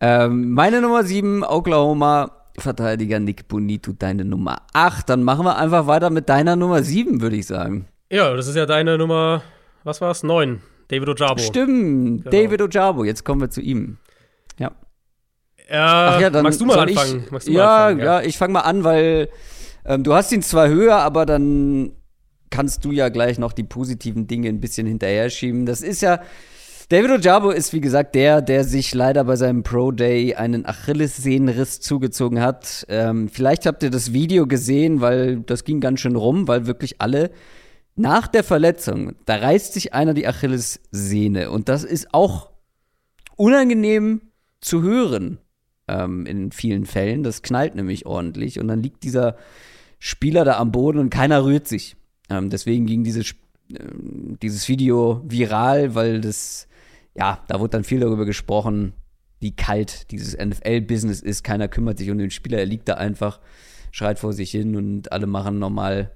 ähm, meine Nummer 7, Oklahoma, Verteidiger Nick Bonito deine Nummer 8. Dann machen wir einfach weiter mit deiner Nummer 7, würde ich sagen. Ja, das ist ja deine Nummer, was war es? 9. David Ojabo. Stimmt, genau. David Ojabo. Jetzt kommen wir zu ihm. Ja. Ja, ja dann magst du mal anfangen? Ich, du ja, anfangen, ja, ja, ich fange mal an, weil ähm, du hast ihn zwar höher, aber dann kannst du ja gleich noch die positiven Dinge ein bisschen hinterher schieben. Das ist ja David Ojabo ist, wie gesagt, der, der sich leider bei seinem Pro Day einen Achillessehnenriss zugezogen hat. Ähm, vielleicht habt ihr das Video gesehen, weil das ging ganz schön rum, weil wirklich alle nach der Verletzung, da reißt sich einer die Achillessehne. Und das ist auch unangenehm zu hören ähm, in vielen Fällen. Das knallt nämlich ordentlich. Und dann liegt dieser Spieler da am Boden und keiner rührt sich. Ähm, deswegen ging dieses, äh, dieses Video viral, weil das ja, da wurde dann viel darüber gesprochen, wie kalt dieses NFL-Business ist. Keiner kümmert sich um den Spieler, er liegt da einfach, schreit vor sich hin und alle machen normal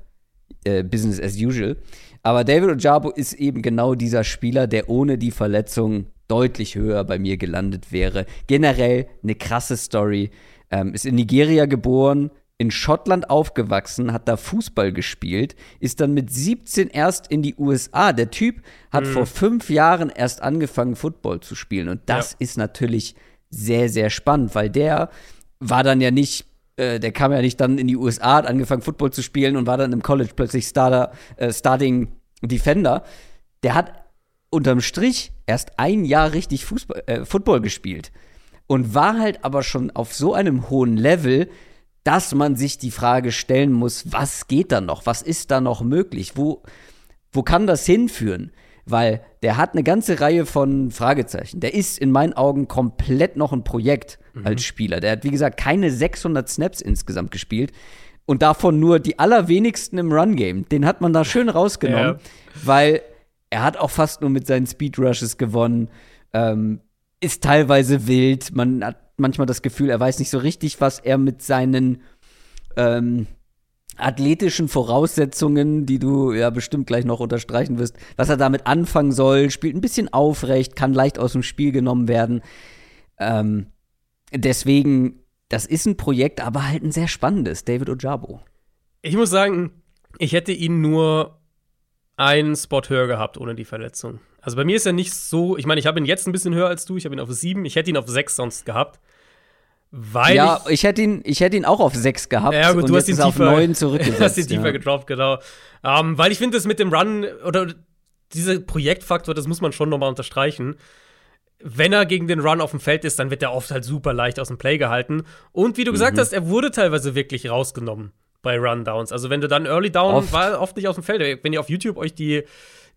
äh, Business as usual. Aber David Ojabo ist eben genau dieser Spieler, der ohne die Verletzung deutlich höher bei mir gelandet wäre. Generell eine krasse Story. Ähm, ist in Nigeria geboren, in Schottland aufgewachsen, hat da Fußball gespielt, ist dann mit 17 erst in die USA. Der Typ hat mhm. vor fünf Jahren erst angefangen, Football zu spielen. Und das ja. ist natürlich sehr, sehr spannend, weil der war dann ja nicht, äh, der kam ja nicht dann in die USA, hat angefangen, Football zu spielen und war dann im College plötzlich Starter, äh, Starting Defender. Der hat unterm Strich erst ein Jahr richtig Fußball, äh, Football gespielt und war halt aber schon auf so einem hohen Level, dass man sich die Frage stellen muss, was geht da noch? Was ist da noch möglich? Wo, wo kann das hinführen? Weil der hat eine ganze Reihe von Fragezeichen. Der ist in meinen Augen komplett noch ein Projekt mhm. als Spieler. Der hat, wie gesagt, keine 600 Snaps insgesamt gespielt und davon nur die allerwenigsten im Run-Game. Den hat man da schön rausgenommen, ja. weil er hat auch fast nur mit seinen Speed-Rushes gewonnen. Ähm, ist teilweise wild. Man hat manchmal das Gefühl, er weiß nicht so richtig, was er mit seinen ähm, athletischen Voraussetzungen, die du ja bestimmt gleich noch unterstreichen wirst, was er damit anfangen soll, spielt ein bisschen aufrecht, kann leicht aus dem Spiel genommen werden. Ähm, deswegen, das ist ein Projekt, aber halt ein sehr spannendes, David Ojabo. Ich muss sagen, ich hätte ihn nur einen Spot höher gehabt ohne die Verletzung. Also bei mir ist er nicht so, ich meine, ich habe ihn jetzt ein bisschen höher als du, ich habe ihn auf sieben, ich hätte ihn auf sechs sonst gehabt. Weil ja, ich, ich, hätte ihn, ich hätte ihn auch auf sechs gehabt. Ja, gut, du hast ihn tiefer, auf neun zurückgesetzt. Du hast ihn tiefer ja. gedroppt, genau. Um, ähm, weil ich finde, das mit dem Run oder dieser Projektfaktor, das muss man schon nochmal unterstreichen. Wenn er gegen den Run auf dem Feld ist, dann wird er oft halt super leicht aus dem Play gehalten. Und wie du gesagt mhm. hast, er wurde teilweise wirklich rausgenommen bei Rundowns. Also wenn du dann Early Down oft. war oft nicht aus dem Feld. Wenn ihr auf YouTube euch die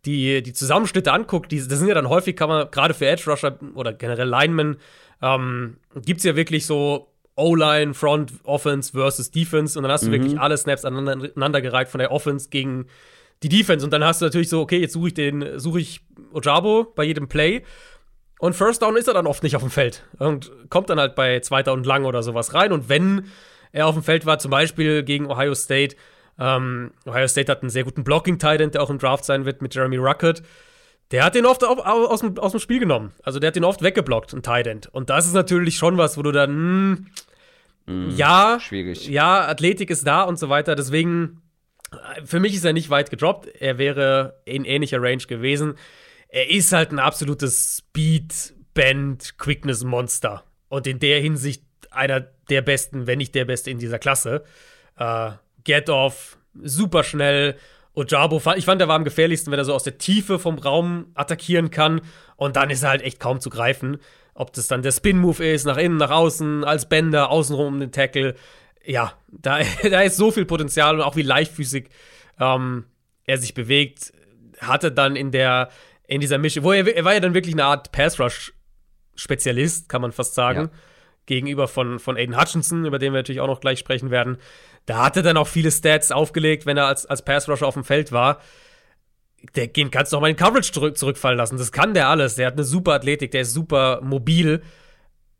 die, die Zusammenschnitte anguckt, die, das sind ja dann häufig, kann man gerade für Edge Rusher oder generell Linemen, ähm, gibt es ja wirklich so O-Line, Front, Offense versus Defense und dann hast du mhm. wirklich alle Snaps aneinandergereiht von der Offense gegen die Defense und dann hast du natürlich so, okay, jetzt suche ich den, suche ich Ojabo bei jedem Play und First Down ist er dann oft nicht auf dem Feld und kommt dann halt bei zweiter und lang oder sowas rein und wenn er auf dem Feld war, zum Beispiel gegen Ohio State, ähm, Ohio State hat einen sehr guten Blocking-Titan, der auch im Draft sein wird mit Jeremy Ruckert. Der hat den oft auf, aus, dem, aus dem Spiel genommen. Also der hat den oft weggeblockt, ein Tight Und das ist natürlich schon was, wo du dann, mh, mm, ja, schwierig. Ja, Athletik ist da und so weiter. Deswegen, für mich ist er nicht weit gedroppt. Er wäre in ähnlicher Range gewesen. Er ist halt ein absolutes Speed, Bend, Quickness-Monster. Und in der Hinsicht einer der besten, wenn nicht der beste in dieser Klasse. Äh, Get-Off, super schnell. Ojabo, ich fand, er war am gefährlichsten, wenn er so aus der Tiefe vom Raum attackieren kann. Und dann ist er halt echt kaum zu greifen. Ob das dann der Spin-Move ist, nach innen, nach außen, als Bänder, außenrum um den Tackle. Ja, da, da ist so viel Potenzial und auch wie leichtfüßig ähm, er sich bewegt. Hatte dann in der, in dieser Mischung, wo er, er war ja dann wirklich eine Art Pass-Rush-Spezialist, kann man fast sagen. Ja. Gegenüber von, von Aiden Hutchinson, über den wir natürlich auch noch gleich sprechen werden. Da hat er dann auch viele Stats aufgelegt, wenn er als, als Pass-Rusher auf dem Feld war. Der den kannst du auch mal in Coverage zurück, zurückfallen lassen. Das kann der alles. Der hat eine super Athletik, der ist super mobil.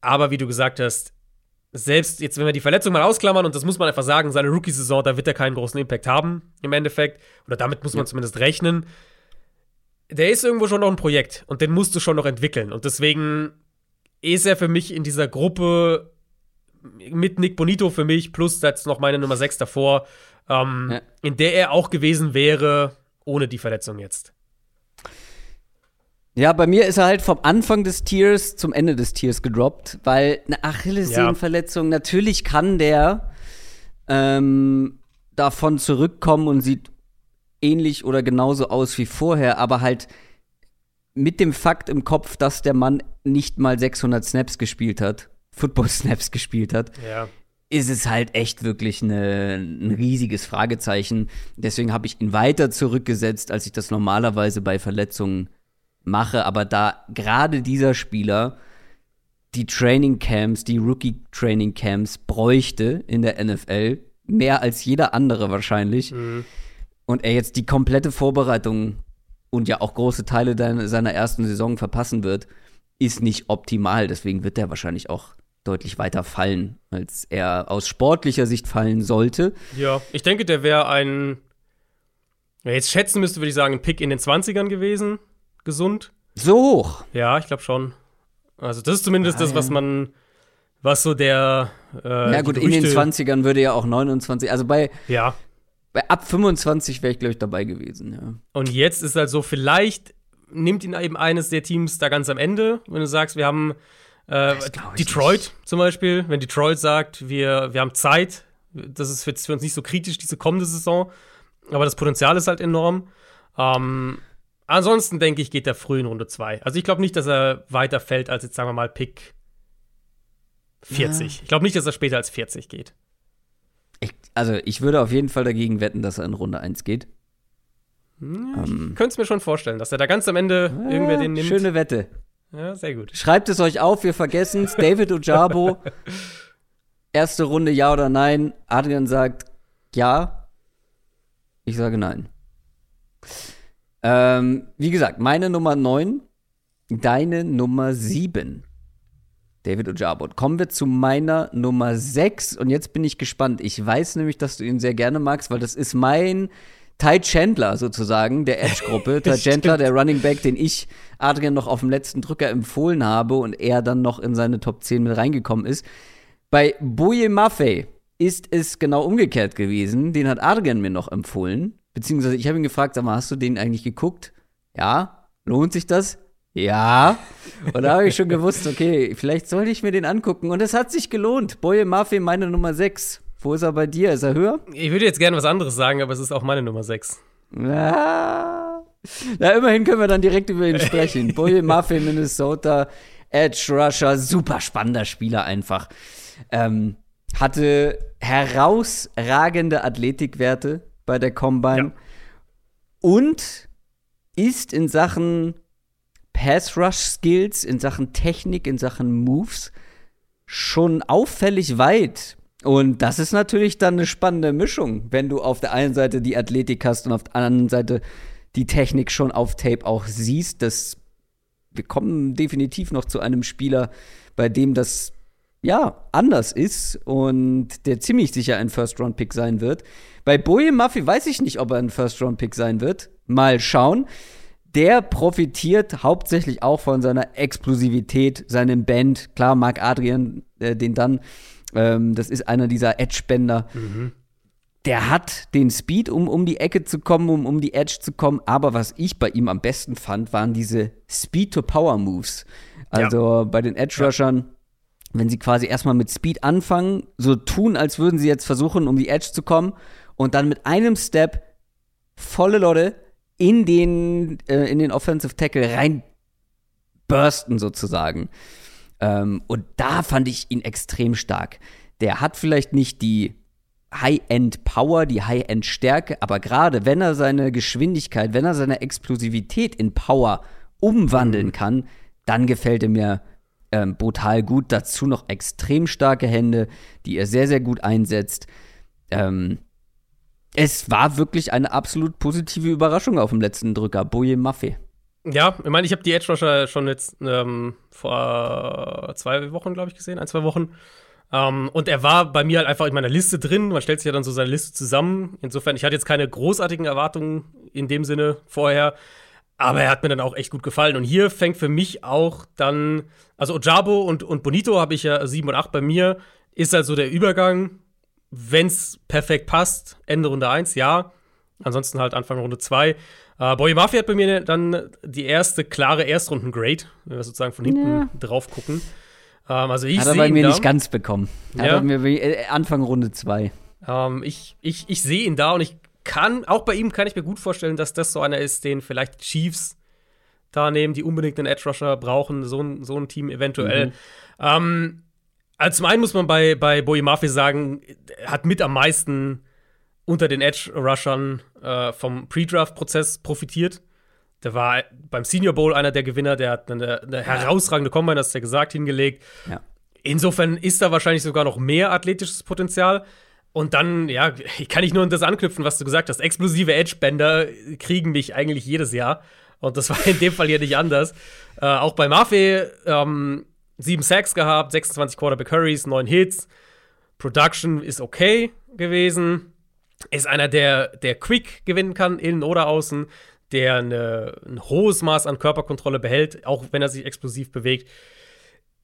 Aber wie du gesagt hast, selbst jetzt, wenn wir die Verletzung mal ausklammern, und das muss man einfach sagen, seine Rookie-Saison, da wird er keinen großen Impact haben, im Endeffekt. Oder damit muss man ja. zumindest rechnen. Der ist irgendwo schon noch ein Projekt und den musst du schon noch entwickeln. Und deswegen ist er für mich in dieser Gruppe mit Nick Bonito für mich, plus jetzt noch meine Nummer 6 davor, ähm, ja. in der er auch gewesen wäre, ohne die Verletzung jetzt. Ja, bei mir ist er halt vom Anfang des Tiers zum Ende des Tiers gedroppt, weil eine Achillessehnenverletzung, ja. natürlich kann der ähm, davon zurückkommen und sieht ähnlich oder genauso aus wie vorher, aber halt mit dem Fakt im Kopf, dass der Mann nicht mal 600 Snaps gespielt hat, Football-Snaps gespielt hat, ja. ist es halt echt wirklich eine, ein riesiges Fragezeichen. Deswegen habe ich ihn weiter zurückgesetzt, als ich das normalerweise bei Verletzungen mache. Aber da gerade dieser Spieler die Training Camps, die Rookie Training Camps bräuchte in der NFL, mehr als jeder andere wahrscheinlich. Mhm. Und er jetzt die komplette Vorbereitung und ja auch große Teile seiner ersten Saison verpassen wird, ist nicht optimal. Deswegen wird er wahrscheinlich auch deutlich weiter fallen, als er aus sportlicher Sicht fallen sollte. Ja, ich denke, der wäre ein, wer jetzt schätzen müsste, würde ich sagen, ein Pick in den 20ern gewesen, gesund. So hoch? Ja, ich glaube schon. Also das ist zumindest ah, das, was man, was so der äh, Ja gut, in den 20ern würde ja auch 29, also bei Ja. Bei ab 25 wäre ich, glaube ich, dabei gewesen, ja. Und jetzt ist halt so, vielleicht nimmt ihn eben eines der Teams da ganz am Ende, wenn du sagst, wir haben äh, Detroit nicht. zum Beispiel, wenn Detroit sagt, wir, wir haben Zeit, das ist für uns nicht so kritisch, diese kommende Saison, aber das Potenzial ist halt enorm. Ähm, ansonsten denke ich, geht er früh in Runde 2. Also ich glaube nicht, dass er weiter fällt als jetzt, sagen wir mal, Pick 40. Ja. Ich glaube nicht, dass er später als 40 geht. Ich, also ich würde auf jeden Fall dagegen wetten, dass er in Runde 1 geht. Ja, ähm, ich könnte es mir schon vorstellen, dass er da ganz am Ende ja, irgendwer den nimmt. Schöne Wette. Ja, sehr gut. Schreibt es euch auf, wir vergessen es. David Ojabo, erste Runde ja oder nein. Adrian sagt ja. Ich sage nein. Ähm, wie gesagt, meine Nummer 9, deine Nummer 7. David Ojabo. Kommen wir zu meiner Nummer 6 und jetzt bin ich gespannt. Ich weiß nämlich, dass du ihn sehr gerne magst, weil das ist mein Ty Chandler sozusagen, der Edge-Gruppe. Ty Chandler, der Running Back, den ich Adrian noch auf dem letzten Drücker empfohlen habe und er dann noch in seine Top 10 mit reingekommen ist. Bei Boye Maffei ist es genau umgekehrt gewesen. Den hat Adrian mir noch empfohlen. Beziehungsweise ich habe ihn gefragt, sag mal, hast du den eigentlich geguckt? Ja. Lohnt sich das? Ja. Und da habe ich schon gewusst, okay, vielleicht sollte ich mir den angucken. Und es hat sich gelohnt. Boye Maffei, meine Nummer 6. Wo ist er bei dir? Ist er höher? Ich würde jetzt gerne was anderes sagen, aber es ist auch meine Nummer 6. Ja. ja, immerhin können wir dann direkt über ihn sprechen. Boye Muffin, Minnesota, Edge Rusher, super spannender Spieler einfach. Ähm, hatte herausragende Athletikwerte bei der Combine ja. und ist in Sachen Pass Rush Skills, in Sachen Technik, in Sachen Moves schon auffällig weit und das ist natürlich dann eine spannende Mischung, wenn du auf der einen Seite die Athletik hast und auf der anderen Seite die Technik schon auf Tape auch siehst. Das, wir kommen definitiv noch zu einem Spieler, bei dem das ja anders ist und der ziemlich sicher ein First-Round-Pick sein wird. Bei Boje Murphy weiß ich nicht, ob er ein First-Round-Pick sein wird. Mal schauen. Der profitiert hauptsächlich auch von seiner Explosivität, seinem Band. Klar, Marc Adrian äh, den dann ähm, das ist einer dieser Edge-Bänder. Mhm. Der hat den Speed, um um die Ecke zu kommen, um um die Edge zu kommen. Aber was ich bei ihm am besten fand, waren diese Speed-to-Power-Moves. Also ja. bei den Edge-Rushern, ja. wenn sie quasi erstmal mit Speed anfangen, so tun, als würden sie jetzt versuchen, um die Edge zu kommen. Und dann mit einem Step volle Lotte in den, äh, in den Offensive Tackle rein bursten sozusagen. Ähm, und da fand ich ihn extrem stark. Der hat vielleicht nicht die High-End-Power, die High-End-Stärke, aber gerade wenn er seine Geschwindigkeit, wenn er seine Explosivität in Power umwandeln mhm. kann, dann gefällt er mir ähm, brutal gut. Dazu noch extrem starke Hände, die er sehr, sehr gut einsetzt. Ähm, es war wirklich eine absolut positive Überraschung auf dem letzten Drücker. Boje Maffei. Ja, ich meine, ich habe die Edge Rusher schon jetzt ähm, vor zwei Wochen, glaube ich, gesehen, ein, zwei Wochen. Ähm, und er war bei mir halt einfach in meiner Liste drin. Man stellt sich ja dann so seine Liste zusammen. Insofern, ich hatte jetzt keine großartigen Erwartungen in dem Sinne vorher. Aber er hat mir dann auch echt gut gefallen. Und hier fängt für mich auch dann, also Ojabo und, und Bonito habe ich ja sieben und acht bei mir. ist halt so der Übergang. Wenn es perfekt passt, Ende Runde 1, ja. Ansonsten halt Anfang Runde 2. Äh, Boy Mafia hat bei mir dann die erste klare Erstrunden-Grade, wenn wir sozusagen von hinten ja. drauf gucken. Ähm, also ich Hat er bei mir nicht ganz bekommen. Hat ja. er mir äh, Anfang Runde 2. Ähm, ich ich, ich sehe ihn da und ich kann, auch bei ihm kann ich mir gut vorstellen, dass das so einer ist, den vielleicht Chiefs da nehmen, die unbedingt einen Edge Rusher brauchen, so ein, so ein Team eventuell. Mhm. Ähm, also zum einen muss man bei, bei Bowie Murphy sagen, hat mit am meisten unter den Edge Rushern äh, vom Pre-Draft-Prozess profitiert. Der war beim Senior Bowl einer der Gewinner, der hat eine, eine herausragende Combine, das ist ja gesagt, hingelegt. Ja. Insofern ist da wahrscheinlich sogar noch mehr athletisches Potenzial. Und dann, ja, kann ich nur an das anknüpfen, was du gesagt hast. Explosive Edge-Bänder kriegen mich eigentlich jedes Jahr. Und das war in dem Fall hier nicht anders. Äh, auch bei Mafe ähm, sieben Sacks gehabt, 26 Quarterback Hurries, neun Hits. Production ist okay gewesen. Ist einer, der, der quick gewinnen kann, innen oder außen, der eine, ein hohes Maß an Körperkontrolle behält, auch wenn er sich explosiv bewegt.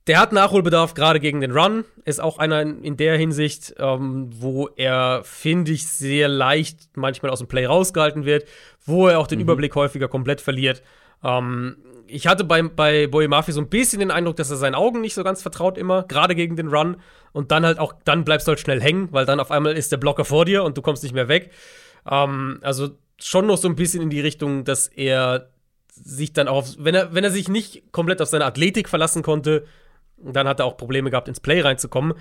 Der hat Nachholbedarf gerade gegen den Run. Ist auch einer in, in der Hinsicht, ähm, wo er, finde ich, sehr leicht manchmal aus dem Play rausgehalten wird, wo er auch den mhm. Überblick häufiger komplett verliert. Ähm, ich hatte bei, bei Boy Murphy so ein bisschen den Eindruck, dass er seinen Augen nicht so ganz vertraut immer, gerade gegen den Run. Und dann halt auch, dann bleibst du halt schnell hängen, weil dann auf einmal ist der Blocker vor dir und du kommst nicht mehr weg. Ähm, also schon noch so ein bisschen in die Richtung, dass er sich dann auch, wenn er, wenn er sich nicht komplett auf seine Athletik verlassen konnte, dann hat er auch Probleme gehabt, ins Play reinzukommen.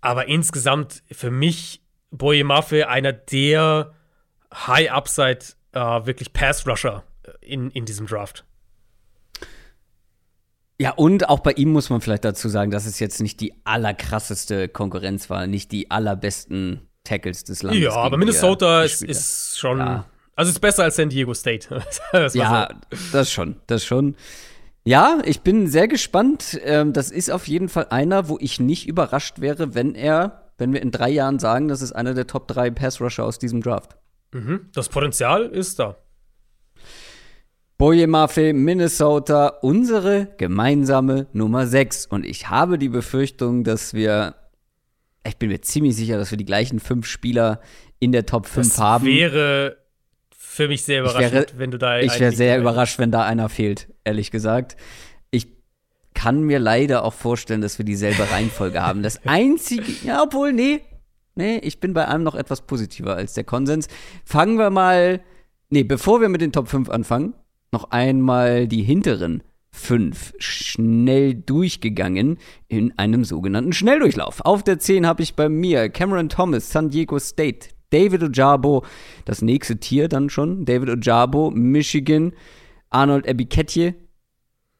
Aber insgesamt für mich Boye Mafe einer der High-Upside, äh, wirklich Pass-Rusher in, in diesem Draft. Ja, und auch bei ihm muss man vielleicht dazu sagen, dass es jetzt nicht die allerkrasseste Konkurrenz war, nicht die allerbesten Tackles des Landes. Ja, aber Minnesota ist, ist, schon. Ja. Also ist besser als San Diego State. ja, so. das schon, das schon. Ja, ich bin sehr gespannt. Ähm, das ist auf jeden Fall einer, wo ich nicht überrascht wäre, wenn er, wenn wir in drei Jahren sagen, das ist einer der Top 3 Pass-Rusher aus diesem Draft. Mhm. Das Potenzial ist da. Boye Mafe, Minnesota, unsere gemeinsame Nummer 6. Und ich habe die Befürchtung, dass wir, ich bin mir ziemlich sicher, dass wir die gleichen fünf Spieler in der Top 5 das haben. Wäre für mich sehr überraschend, wäre, wenn du da. Ich wäre sehr überrascht, wenn da einer fehlt, ehrlich gesagt. Ich kann mir leider auch vorstellen, dass wir dieselbe Reihenfolge haben. Das einzige, ja, obwohl, nee, nee, ich bin bei einem noch etwas positiver als der Konsens. Fangen wir mal, nee, bevor wir mit den Top 5 anfangen, noch einmal die hinteren fünf schnell durchgegangen in einem sogenannten Schnelldurchlauf. Auf der 10 habe ich bei mir Cameron Thomas, San Diego State, David Ojabo, das nächste Tier dann schon, David Ojabo, Michigan, Arnold Ebiketje,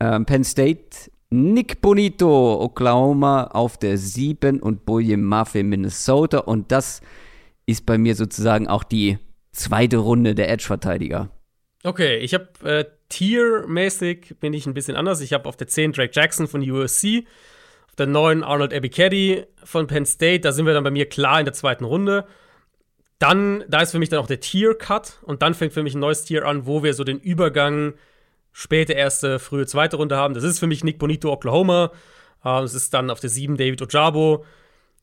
äh, Penn State, Nick Bonito, Oklahoma auf der 7 und Boye Mafe, Minnesota. Und das ist bei mir sozusagen auch die zweite Runde der Edge-Verteidiger. Okay, ich habe äh, Tier-mäßig bin ich ein bisschen anders. Ich habe auf der 10 Drake Jackson von USC, auf der 9 Arnold Ebiketti von Penn State. Da sind wir dann bei mir klar in der zweiten Runde. Dann, da ist für mich dann auch der Tier-Cut und dann fängt für mich ein neues Tier an, wo wir so den Übergang späte erste, frühe zweite Runde haben. Das ist für mich Nick Bonito, Oklahoma. Uh, das ist dann auf der 7 David Ojabo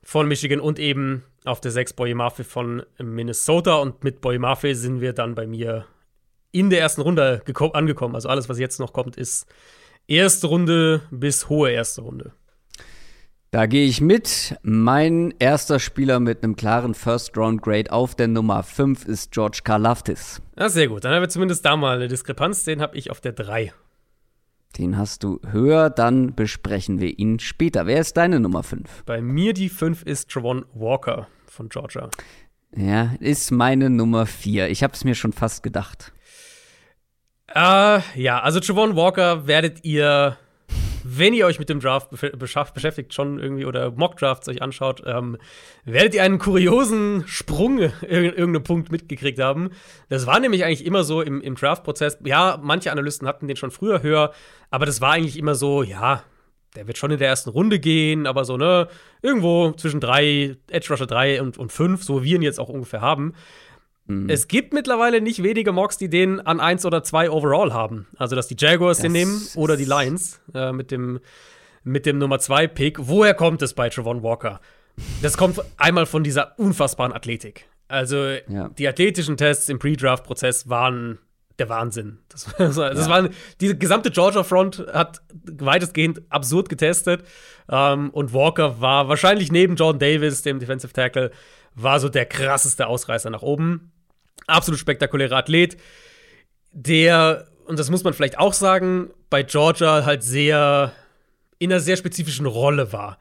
von Michigan und eben auf der 6 Boye Mafe von Minnesota. Und mit Boye Mafe sind wir dann bei mir in der ersten Runde angekommen. Also alles, was jetzt noch kommt, ist erste Runde bis hohe erste Runde. Da gehe ich mit. Mein erster Spieler mit einem klaren First-Round-Grade auf der Nummer 5 ist George Karlaftis. Ja, sehr gut. Dann haben wir zumindest da mal eine Diskrepanz. Den habe ich auf der 3. Den hast du höher, dann besprechen wir ihn später. Wer ist deine Nummer 5? Bei mir die 5 ist Travon Walker von Georgia. Ja, ist meine Nummer 4. Ich habe es mir schon fast gedacht. Äh, ja, also Javon Walker werdet ihr wenn ihr euch mit dem Draft beschäftigt, schon irgendwie oder Mock-Drafts euch anschaut, ähm, werdet ihr einen kuriosen Sprung in irgendeinem Punkt mitgekriegt haben. Das war nämlich eigentlich immer so im, im Draft-Prozess. Ja, manche Analysten hatten den schon früher höher, aber das war eigentlich immer so, ja, der wird schon in der ersten Runde gehen, aber so, ne, irgendwo zwischen drei, Edge Rusher 3 und, und 5, so wie wir ihn jetzt auch ungefähr haben. Mhm. Es gibt mittlerweile nicht wenige Mocks, die den an 1 oder 2 overall haben. Also, dass die Jaguars das den nehmen oder die Lions äh, mit, dem, mit dem Nummer 2 Pick. Woher kommt es bei Trevon Walker? das kommt einmal von dieser unfassbaren Athletik. Also ja. die athletischen Tests im Pre-Draft-Prozess waren der Wahnsinn. Das, das, ja. war, die gesamte Georgia Front hat weitestgehend absurd getestet. Ähm, und Walker war wahrscheinlich neben Jordan Davis, dem Defensive Tackle, war so der krasseste Ausreißer nach oben. Absolut spektakulärer Athlet, der, und das muss man vielleicht auch sagen, bei Georgia halt sehr in einer sehr spezifischen Rolle war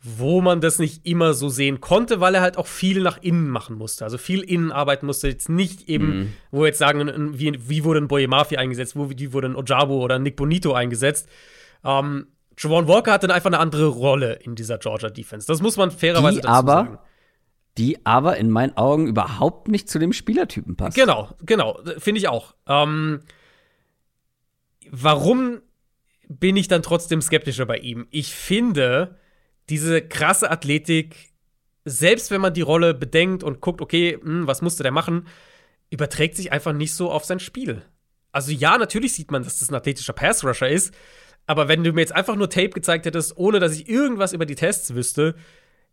wo man das nicht immer so sehen konnte, weil er halt auch viel nach innen machen musste. Also viel innen arbeiten musste. Jetzt nicht eben, mhm. wo wir jetzt sagen, wie, wie wurde ein Boye Mafia eingesetzt, wo, wie wurde ein Ojabo oder Nick Bonito eingesetzt. Ähm, Javon Walker hatte dann einfach eine andere Rolle in dieser Georgia Defense. Das muss man fairerweise die dazu aber, sagen. Die aber in meinen Augen überhaupt nicht zu dem Spielertypen passt. Genau, genau, finde ich auch. Ähm, warum bin ich dann trotzdem skeptischer bei ihm? Ich finde, diese krasse Athletik, selbst wenn man die Rolle bedenkt und guckt, okay, hm, was musste der machen, überträgt sich einfach nicht so auf sein Spiel. Also ja, natürlich sieht man, dass das ein athletischer Pass-Rusher ist, aber wenn du mir jetzt einfach nur Tape gezeigt hättest, ohne dass ich irgendwas über die Tests wüsste,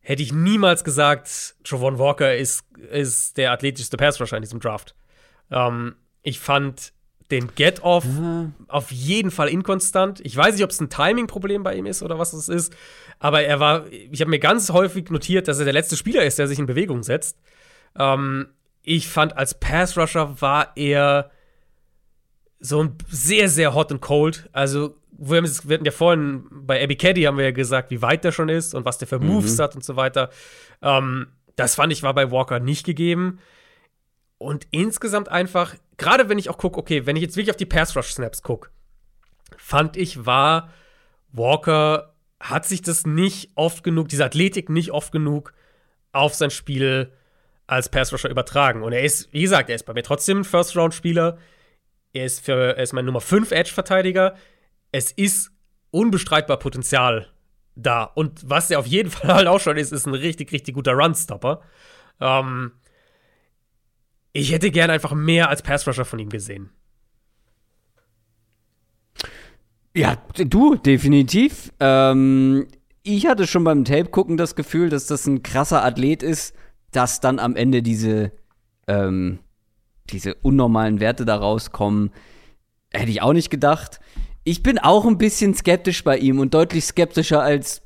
hätte ich niemals gesagt, Travon Walker ist, ist der athletischste Pass-Rusher in diesem Draft. Ähm, ich fand den Get-Off mhm. auf jeden Fall inkonstant. Ich weiß nicht, ob es ein Timing-Problem bei ihm ist oder was es ist, aber er war, ich habe mir ganz häufig notiert, dass er der letzte Spieler ist, der sich in Bewegung setzt. Ähm, ich fand, als Pass-Rusher war er so ein sehr, sehr hot and cold. Also, wir, wir hatten ja vorhin bei Abby Caddy haben wir ja gesagt, wie weit der schon ist und was der für Moves mhm. hat und so weiter. Ähm, das fand ich war bei Walker nicht gegeben. Und insgesamt einfach, gerade wenn ich auch gucke, okay, wenn ich jetzt wirklich auf die Pass-Rush-Snaps gucke, fand ich, war Walker, hat sich das nicht oft genug, diese Athletik nicht oft genug auf sein Spiel als Pass-Rusher übertragen. Und er ist, wie gesagt, er ist bei mir trotzdem ein First-Round-Spieler. Er ist, für, er ist mein Nummer 5 Edge-Verteidiger. Es ist unbestreitbar Potenzial da. Und was er auf jeden Fall halt auch schon ist, ist ein richtig, richtig guter Run-Stopper. Ähm, ich hätte gern einfach mehr als Pass-Rusher von ihm gesehen. Ja, du, definitiv. Ähm, ich hatte schon beim Tape gucken das Gefühl, dass das ein krasser Athlet ist, dass dann am Ende diese, ähm, diese unnormalen Werte da rauskommen. Hätte ich auch nicht gedacht. Ich bin auch ein bisschen skeptisch bei ihm und deutlich skeptischer als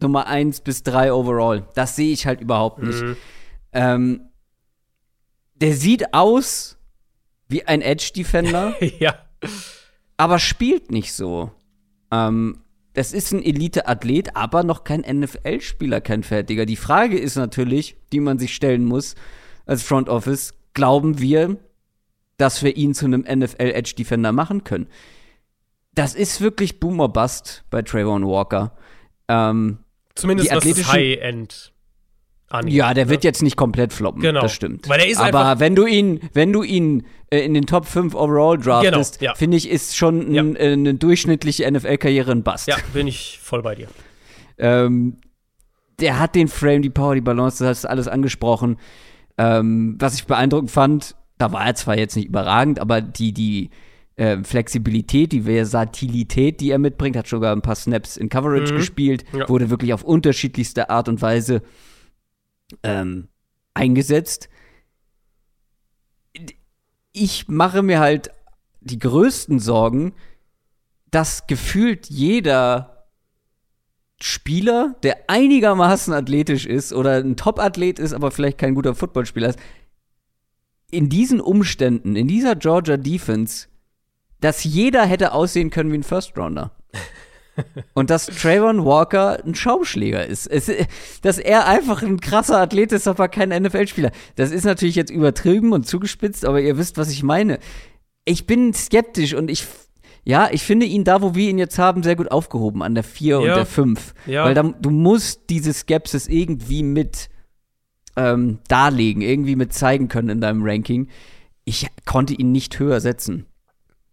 Nummer 1 bis 3 overall. Das sehe ich halt überhaupt nicht. Mhm. Ähm, der sieht aus wie ein Edge-Defender. ja. Aber spielt nicht so. Ähm, das ist ein Elite-Athlet, aber noch kein NFL-Spieler, kein Fertiger. Die Frage ist natürlich, die man sich stellen muss als Front Office, glauben wir, dass wir ihn zu einem NFL-Edge-Defender machen können? Das ist wirklich Boomer Bust bei Trayvon Walker. Ähm, Zumindest was das High-End angeht. Ja, der wird jetzt nicht komplett floppen. Genau. Das stimmt. Weil er ist Aber wenn du ihn, wenn du ihn äh, in den Top 5 overall draftest, genau, ja. finde ich, ist schon ja. äh, eine durchschnittliche NFL-Karriere ein Bust. Ja, bin ich voll bei dir. ähm, der hat den Frame, die Power, die Balance, das hast du alles angesprochen. Ähm, was ich beeindruckend fand, da war er zwar jetzt nicht überragend, aber die, die äh, Flexibilität, die Versatilität, die er mitbringt, hat sogar ein paar Snaps in Coverage mhm. gespielt, ja. wurde wirklich auf unterschiedlichste Art und Weise ähm, eingesetzt. Ich mache mir halt die größten Sorgen, dass gefühlt jeder Spieler, der einigermaßen athletisch ist oder ein Top-Athlet ist, aber vielleicht kein guter Footballspieler ist, in diesen Umständen, in dieser Georgia Defense, dass jeder hätte aussehen können wie ein First-Rounder. Und dass Trayvon Walker ein Schaumschläger ist. Es, dass er einfach ein krasser Athlet ist, aber kein NFL-Spieler. Das ist natürlich jetzt übertrieben und zugespitzt, aber ihr wisst, was ich meine. Ich bin skeptisch und ich, ja, ich finde ihn da, wo wir ihn jetzt haben, sehr gut aufgehoben, an der 4 ja. und der 5. Ja. Weil da, du musst diese Skepsis irgendwie mit ähm, darlegen, irgendwie mit zeigen können in deinem Ranking. Ich konnte ihn nicht höher setzen.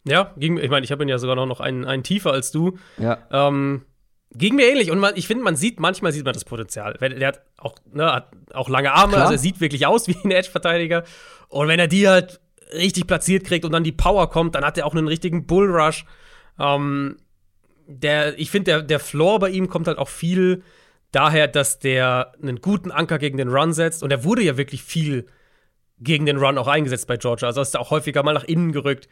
Ja, ging, ich meine, ich habe ihn ja sogar noch einen, einen tiefer als du. Ja. Ähm, ging mir ähnlich. Und man, ich finde, man sieht, manchmal sieht man das Potenzial. Der hat auch, ne, hat auch lange Arme, Klar. also er sieht wirklich aus wie ein Edge-Verteidiger. Und wenn er die halt richtig platziert kriegt und dann die Power kommt, dann hat er auch einen richtigen Bullrush. Ähm, der, ich finde, der, der Floor bei ihm kommt halt auch viel daher, dass der einen guten Anker gegen den Run setzt. Und er wurde ja wirklich viel gegen den Run auch eingesetzt bei Georgia. Also ist er auch häufiger mal nach innen gerückt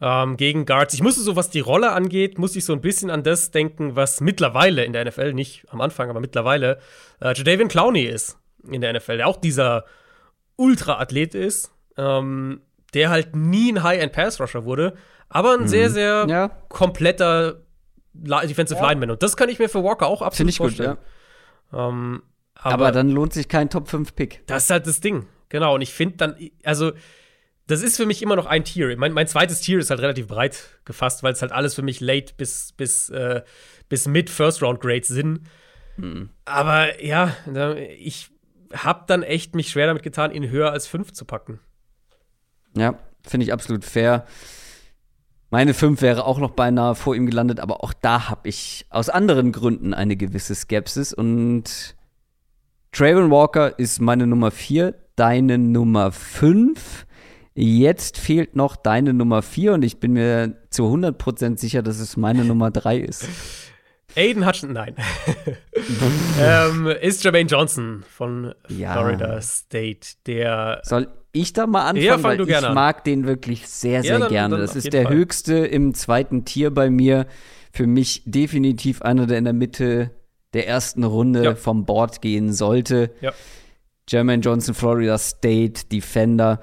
ähm, gegen Guards. Ich musste so, was die Rolle angeht, muss ich so ein bisschen an das denken, was mittlerweile in der NFL, nicht am Anfang, aber mittlerweile, äh, Jadavian Clowney ist in der NFL, der auch dieser Ultra-Athlet ist, ähm, der halt nie ein High-End-Pass-Rusher wurde, aber ein mhm. sehr, sehr ja. kompletter Defensive ja. Lineman. Und das kann ich mir für Walker auch absolut ich vorstellen. Gut, ja. ähm, aber, aber, dann lohnt sich kein Top-5-Pick. Das ist halt das Ding. Genau. Und ich finde dann, also, das ist für mich immer noch ein Tier. Mein, mein zweites Tier ist halt relativ breit gefasst, weil es halt alles für mich late bis, bis, äh, bis mid First Round Grades sind. Mhm. Aber ja, ich habe dann echt mich schwer damit getan, ihn höher als 5 zu packen. Ja, finde ich absolut fair. Meine 5 wäre auch noch beinahe vor ihm gelandet, aber auch da habe ich aus anderen Gründen eine gewisse Skepsis. Und Trayvon Walker ist meine Nummer 4, deine Nummer 5. Jetzt fehlt noch deine Nummer 4 und ich bin mir zu 100% sicher, dass es meine Nummer 3 ist. Aiden Hutchinson, nein. ähm, ist Jermaine Johnson von ja. Florida State, der. Soll ich da mal anfangen? Ja, weil ich mag den wirklich sehr, sehr ja, dann, gerne. Dann das ist der Fall. höchste im zweiten Tier bei mir. Für mich definitiv einer, der in der Mitte der ersten Runde ja. vom Board gehen sollte. Ja. Jermaine Johnson, Florida State, Defender.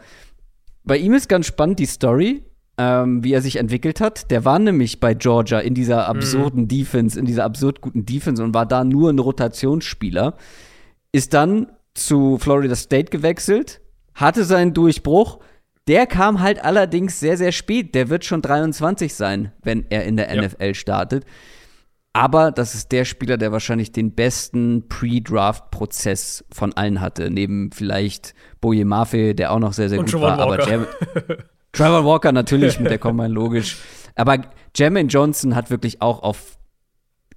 Bei ihm ist ganz spannend die Story ähm, wie er sich entwickelt hat. Der war nämlich bei Georgia in dieser absurden mhm. Defense, in dieser absurd guten Defense und war da nur ein Rotationsspieler. Ist dann zu Florida State gewechselt, hatte seinen Durchbruch. Der kam halt allerdings sehr, sehr spät. Der wird schon 23 sein, wenn er in der ja. NFL startet. Aber das ist der Spieler, der wahrscheinlich den besten Pre-Draft-Prozess von allen hatte. Neben vielleicht Boje Mafe, der auch noch sehr, sehr Und gut war. Aber der, Trevor Walker natürlich mit der Combine logisch. Aber Jermaine Johnson hat wirklich auch auf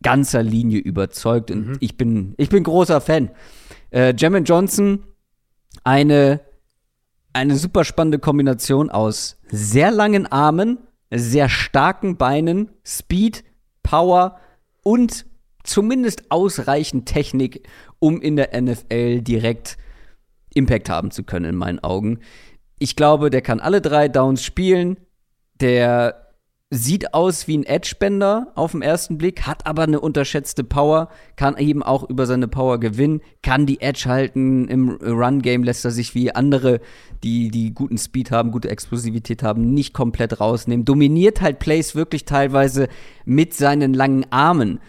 ganzer Linie überzeugt und mhm. ich bin ich bin großer Fan. Äh, Jermaine Johnson eine eine super spannende Kombination aus sehr langen Armen, sehr starken Beinen, Speed, Power und zumindest ausreichend Technik, um in der NFL direkt Impact haben zu können, in meinen Augen ich glaube, der kann alle drei Downs spielen. Der sieht aus wie ein Edge-Bender auf den ersten Blick, hat aber eine unterschätzte Power, kann eben auch über seine Power gewinnen, kann die Edge halten. Im Run-Game lässt er sich wie andere, die, die guten Speed haben, gute Explosivität haben, nicht komplett rausnehmen. Dominiert halt Plays wirklich teilweise mit seinen langen Armen.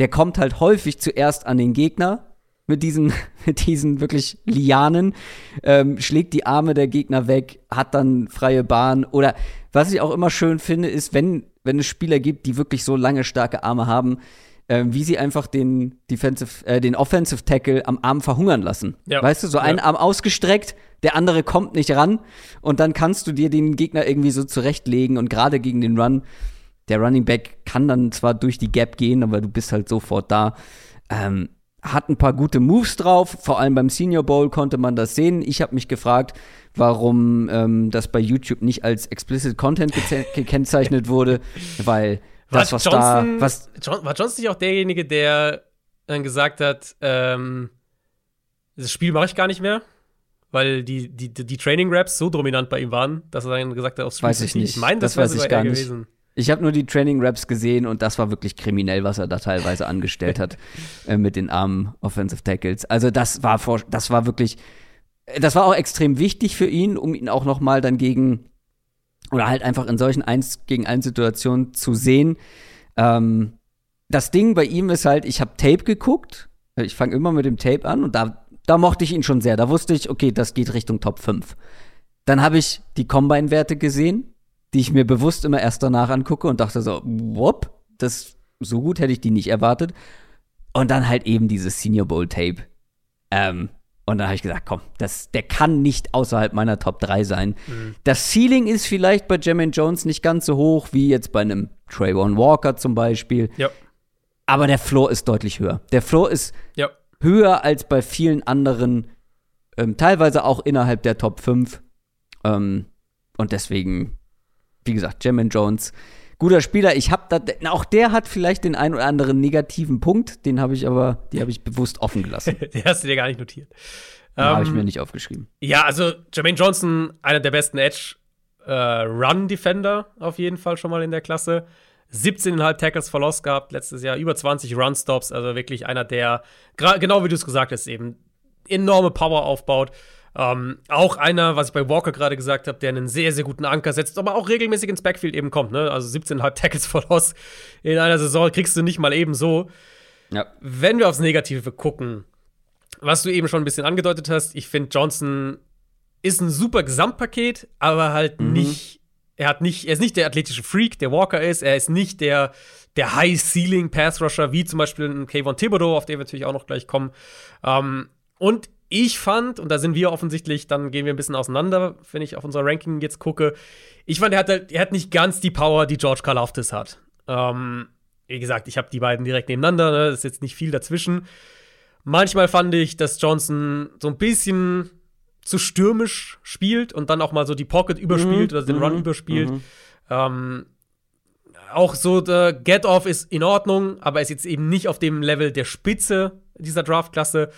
Der kommt halt häufig zuerst an den Gegner, mit diesen, mit diesen wirklich Lianen, ähm, schlägt die Arme der Gegner weg, hat dann freie Bahn. Oder was ich auch immer schön finde, ist, wenn, wenn es Spieler gibt, die wirklich so lange, starke Arme haben, äh, wie sie einfach den Defensive, äh, den Offensive Tackle am Arm verhungern lassen. Ja. Weißt du, so ein ja. Arm ausgestreckt, der andere kommt nicht ran und dann kannst du dir den Gegner irgendwie so zurechtlegen und gerade gegen den Run, der Running Back kann dann zwar durch die Gap gehen, aber du bist halt sofort da. Ähm, hat ein paar gute Moves drauf. Vor allem beim Senior Bowl konnte man das sehen. Ich habe mich gefragt, warum ähm, das bei YouTube nicht als explicit Content gekennzeichnet wurde, weil das, was Johnson, da. Was John, war Johnson nicht auch derjenige, der dann gesagt hat, ähm, das Spiel mache ich gar nicht mehr? Weil die, die, die Training-Raps so dominant bei ihm waren, dass er dann gesagt hat, aufs Spiel Weiß ich nicht. Ich meine, das, das weiß ich gar nicht. Gewesen. Ich habe nur die Training-Raps gesehen und das war wirklich kriminell, was er da teilweise angestellt hat äh, mit den armen Offensive Tackles. Also das war vor, das war wirklich, das war auch extrem wichtig für ihn, um ihn auch noch mal dann gegen oder halt einfach in solchen eins gegen eins Situationen zu sehen. Ähm, das Ding bei ihm ist halt, ich habe Tape geguckt. Ich fange immer mit dem Tape an und da, da mochte ich ihn schon sehr. Da wusste ich, okay, das geht Richtung Top 5. Dann habe ich die Combine-Werte gesehen die ich mir bewusst immer erst danach angucke und dachte so, whoop, das so gut hätte ich die nicht erwartet. Und dann halt eben dieses Senior Bowl Tape. Ähm, und dann habe ich gesagt, komm, das, der kann nicht außerhalb meiner Top 3 sein. Mhm. Das Ceiling ist vielleicht bei Jermaine Jones nicht ganz so hoch wie jetzt bei einem Trayvon Walker zum Beispiel. Ja. Aber der Floor ist deutlich höher. Der Floor ist ja. höher als bei vielen anderen, ähm, teilweise auch innerhalb der Top 5. Ähm, und deswegen wie gesagt, Jermaine Jones guter Spieler. Ich habe da, auch der hat vielleicht den einen oder anderen negativen Punkt, den habe ich aber, die habe ich bewusst offen gelassen. den hast du dir gar nicht notiert. Den um, habe ich mir ähm, nicht aufgeschrieben. Ja, also Jermaine Johnson, einer der besten Edge äh, Run Defender auf jeden Fall schon mal in der Klasse. 17,5 Tackles verlost gehabt letztes Jahr, über 20 Run Stops, also wirklich einer, der, genau wie du es gesagt hast, eben enorme Power aufbaut. Ähm, auch einer, was ich bei Walker gerade gesagt habe, der einen sehr, sehr guten Anker setzt, aber auch regelmäßig ins Backfield eben kommt. Ne? Also 17,5 Tackles verlost in einer Saison kriegst du nicht mal eben so. Ja. Wenn wir aufs Negative gucken, was du eben schon ein bisschen angedeutet hast, ich finde, Johnson ist ein super Gesamtpaket, aber halt mhm. nicht, er hat nicht, er ist nicht der athletische Freak, der Walker ist, er ist nicht der, der High-Ceiling-Pass-Rusher, wie zum Beispiel ein Kayvon Thibodeau, auf den wir natürlich auch noch gleich kommen. Ähm, und ich fand, und da sind wir offensichtlich, dann gehen wir ein bisschen auseinander, wenn ich auf unser Ranking jetzt gucke. Ich fand, er hat, halt, er hat nicht ganz die Power, die George Karlaftis hat. Ähm, wie gesagt, ich habe die beiden direkt nebeneinander, ne? ist jetzt nicht viel dazwischen. Manchmal fand ich, dass Johnson so ein bisschen zu stürmisch spielt und dann auch mal so die Pocket überspielt mhm, oder den Run mhm, überspielt. Mhm. Ähm, auch so der Get-Off ist in Ordnung, aber ist jetzt eben nicht auf dem Level der Spitze dieser Draftklasse.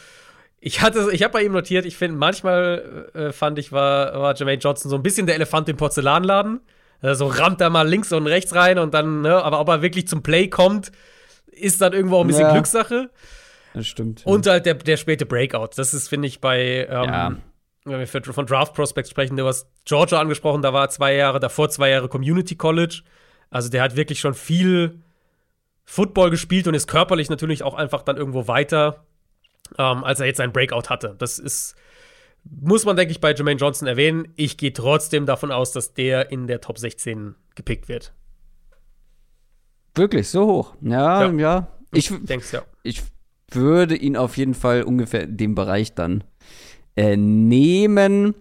Ich hatte, ich habe bei ihm notiert, ich finde, manchmal äh, fand ich, war, war Jermaine Johnson so ein bisschen der Elefant im Porzellanladen. Also rammt er mal links und rechts rein und dann, ne, aber ob er wirklich zum Play kommt, ist dann irgendwo auch ein bisschen ja. Glückssache. Das stimmt. Und halt der, der späte Breakout. Das ist, finde ich, bei, ähm, ja. wenn wir von Draft Prospects sprechen, du hast Georgia angesprochen, da war zwei Jahre, davor zwei Jahre Community College. Also der hat wirklich schon viel Football gespielt und ist körperlich natürlich auch einfach dann irgendwo weiter, ähm, als er jetzt seinen Breakout hatte. Das ist, muss man, denke ich, bei Jermaine Johnson erwähnen. Ich gehe trotzdem davon aus, dass der in der Top 16 gepickt wird. Wirklich, so hoch? Ja, ja. ja. Ich, denk's, ja. ich würde ihn auf jeden Fall ungefähr in dem Bereich dann äh, nehmen.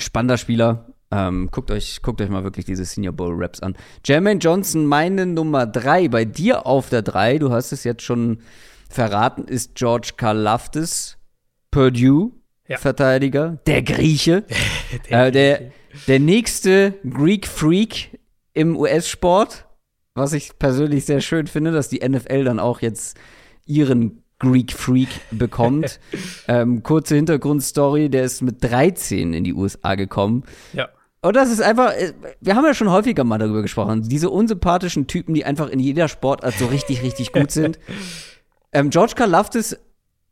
Spannender Spieler. Ähm, guckt, euch, guckt euch mal wirklich diese Senior Bowl Raps an. Jermaine Johnson, meine Nummer 3. Bei dir auf der 3, du hast es jetzt schon verraten, ist George Karlaftis, Purdue. Ja. Verteidiger, der Grieche, der, äh, der, der nächste Greek Freak im US-Sport, was ich persönlich sehr schön finde, dass die NFL dann auch jetzt ihren Greek Freak bekommt. ähm, kurze Hintergrundstory, der ist mit 13 in die USA gekommen. Ja. Und das ist einfach, äh, wir haben ja schon häufiger mal darüber gesprochen, diese unsympathischen Typen, die einfach in jeder Sportart so richtig, richtig gut sind. Ähm, George Karlaftis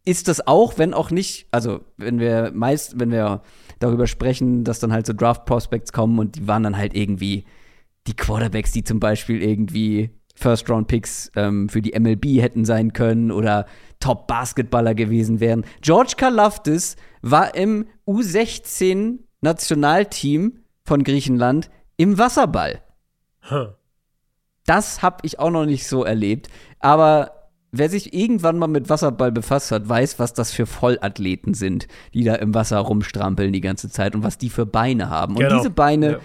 ist das auch, wenn auch nicht, also wenn wir meist, wenn wir darüber sprechen, dass dann halt so Draft Prospects kommen und die waren dann halt irgendwie die Quarterbacks, die zum Beispiel irgendwie First-Round-Picks ähm, für die MLB hätten sein können oder Top-Basketballer gewesen wären. George Kalafdis war im U16-Nationalteam von Griechenland im Wasserball. Huh. Das habe ich auch noch nicht so erlebt. Aber wer sich irgendwann mal mit Wasserball befasst hat, weiß, was das für Vollathleten sind, die da im Wasser rumstrampeln die ganze Zeit und was die für Beine haben. Genau. Und diese Beine, ja.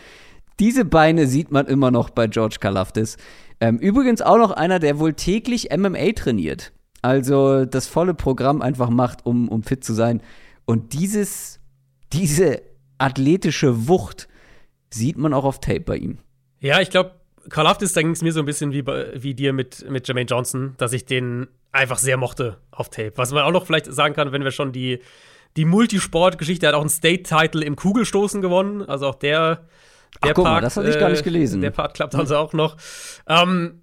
diese Beine sieht man immer noch bei George Kalafdis. Ähm, übrigens auch noch einer, der wohl täglich MMA trainiert. Also das volle Programm einfach macht, um, um fit zu sein. Und dieses, diese athletische Wucht sieht man auch auf Tape bei ihm. Ja, ich glaube, Karl Aftis, da ging es mir so ein bisschen wie, wie dir mit, mit Jermaine Johnson, dass ich den einfach sehr mochte auf Tape. Was man auch noch vielleicht sagen kann, wenn wir schon die, die Multisport-Geschichte, hat auch einen State-Title im Kugelstoßen gewonnen. Also auch der der Ach, guck Part, mal, das hatte ich gar nicht gelesen. Der Part klappt also auch noch. Ähm,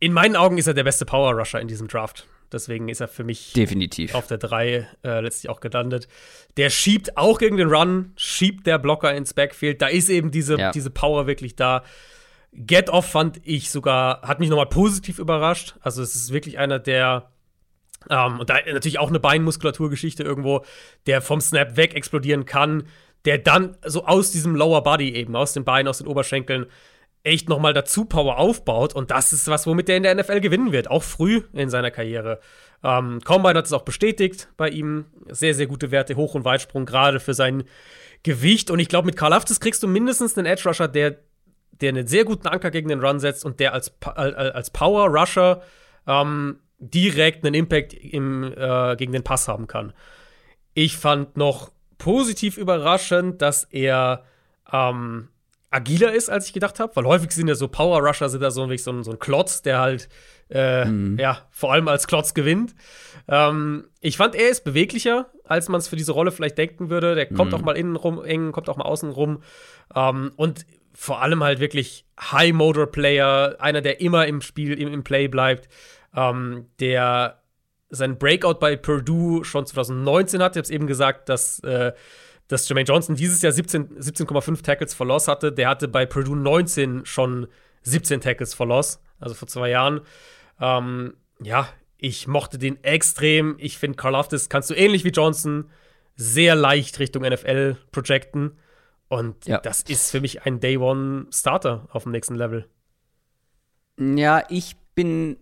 in meinen Augen ist er der beste Power Rusher in diesem Draft. Deswegen ist er für mich definitiv auf der 3 äh, letztlich auch gelandet. Der schiebt auch gegen den Run, schiebt der Blocker ins Backfield. Da ist eben diese, ja. diese Power wirklich da. Get Off fand ich sogar, hat mich nochmal positiv überrascht. Also es ist wirklich einer, der ähm, und da natürlich auch eine Beinmuskulaturgeschichte irgendwo, der vom Snap weg explodieren kann, der dann so aus diesem Lower Body eben, aus den Beinen, aus den Oberschenkeln, echt nochmal dazu Power aufbaut. Und das ist was, womit der in der NFL gewinnen wird, auch früh in seiner Karriere. Ähm, Combine hat es auch bestätigt bei ihm. Sehr, sehr gute Werte, Hoch- und Weitsprung, gerade für sein Gewicht. Und ich glaube, mit Karl Aftis kriegst du mindestens einen Edge Rusher, der, der einen sehr guten Anker gegen den Run setzt und der als, als Power Rusher ähm, direkt einen Impact im, äh, gegen den Pass haben kann. Ich fand noch positiv überraschend, dass er ähm, agiler ist, als ich gedacht habe, weil häufig sind ja so Power Rusher sind da so, ein, so ein Klotz, der halt äh, mhm. ja vor allem als Klotz gewinnt. Ähm, ich fand, er ist beweglicher, als man es für diese Rolle vielleicht denken würde. Der kommt mhm. auch mal innen rum eng, kommt auch mal außen rum. Ähm, und vor allem halt wirklich High Motor Player, einer, der immer im Spiel, im, im Play bleibt, ähm, der sein Breakout bei Purdue schon 2019 hat. Ich habe es eben gesagt, dass äh, dass Jermaine Johnson dieses Jahr 17,5 17 Tackles for Loss hatte. Der hatte bei Purdue 19 schon 17 Tackles for Loss, also vor zwei Jahren. Ähm, ja, ich mochte den extrem. Ich finde, Loftus kannst du ähnlich wie Johnson sehr leicht Richtung NFL projecten. Und ja. das ist für mich ein Day One Starter auf dem nächsten Level. Ja, ich bin.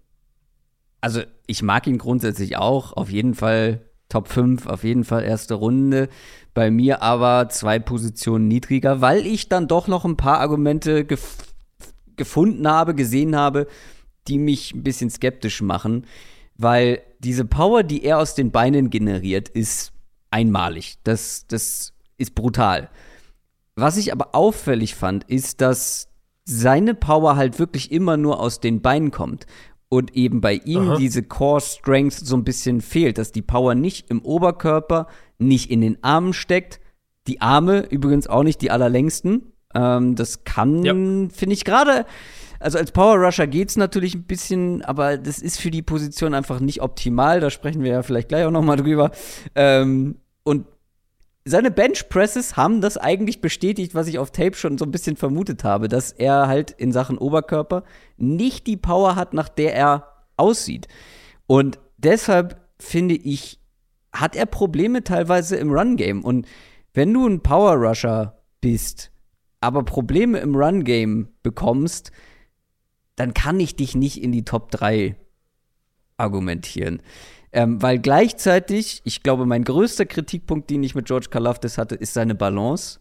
Also, ich mag ihn grundsätzlich auch. Auf jeden Fall Top 5, auf jeden Fall erste Runde. Bei mir aber zwei Positionen niedriger, weil ich dann doch noch ein paar Argumente gef gefunden habe, gesehen habe, die mich ein bisschen skeptisch machen. Weil diese Power, die er aus den Beinen generiert, ist einmalig. Das, das ist brutal. Was ich aber auffällig fand, ist, dass seine Power halt wirklich immer nur aus den Beinen kommt und eben bei ihm Aha. diese Core Strength so ein bisschen fehlt, dass die Power nicht im Oberkörper, nicht in den Armen steckt. Die Arme übrigens auch nicht die allerlängsten. Ähm, das kann, ja. finde ich gerade, also als Power Rusher geht's natürlich ein bisschen, aber das ist für die Position einfach nicht optimal. Da sprechen wir ja vielleicht gleich auch noch mal drüber. Ähm, und seine Benchpresses haben das eigentlich bestätigt, was ich auf Tape schon so ein bisschen vermutet habe, dass er halt in Sachen Oberkörper nicht die Power hat, nach der er aussieht. Und deshalb finde ich, hat er Probleme teilweise im Run-Game. Und wenn du ein Power Rusher bist, aber Probleme im Run-Game bekommst, dann kann ich dich nicht in die Top 3 argumentieren. Ähm, weil gleichzeitig, ich glaube, mein größter Kritikpunkt, den ich mit George Kalafdis hatte, ist seine Balance.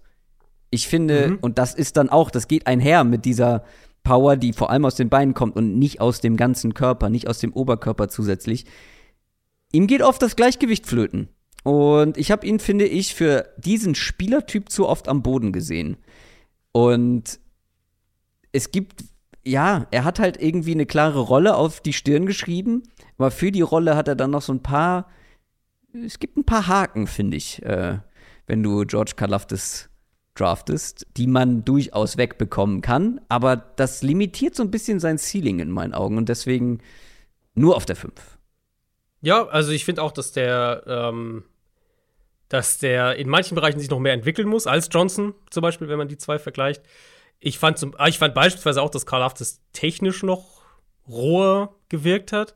Ich finde, mhm. und das ist dann auch, das geht einher mit dieser Power, die vor allem aus den Beinen kommt und nicht aus dem ganzen Körper, nicht aus dem Oberkörper zusätzlich. Ihm geht oft das Gleichgewicht flöten. Und ich habe ihn, finde ich, für diesen Spielertyp zu oft am Boden gesehen. Und es gibt, ja, er hat halt irgendwie eine klare Rolle auf die Stirn geschrieben. Aber für die Rolle hat er dann noch so ein paar, es gibt ein paar Haken, finde ich, äh, wenn du George Kalafdis draftest, die man durchaus wegbekommen kann. Aber das limitiert so ein bisschen sein Ceiling in meinen Augen und deswegen nur auf der 5. Ja, also ich finde auch, dass der, ähm, dass der in manchen Bereichen sich noch mehr entwickeln muss, als Johnson zum Beispiel, wenn man die zwei vergleicht. Ich fand, zum, ich fand beispielsweise auch, dass Karl Aftes technisch noch roher gewirkt hat.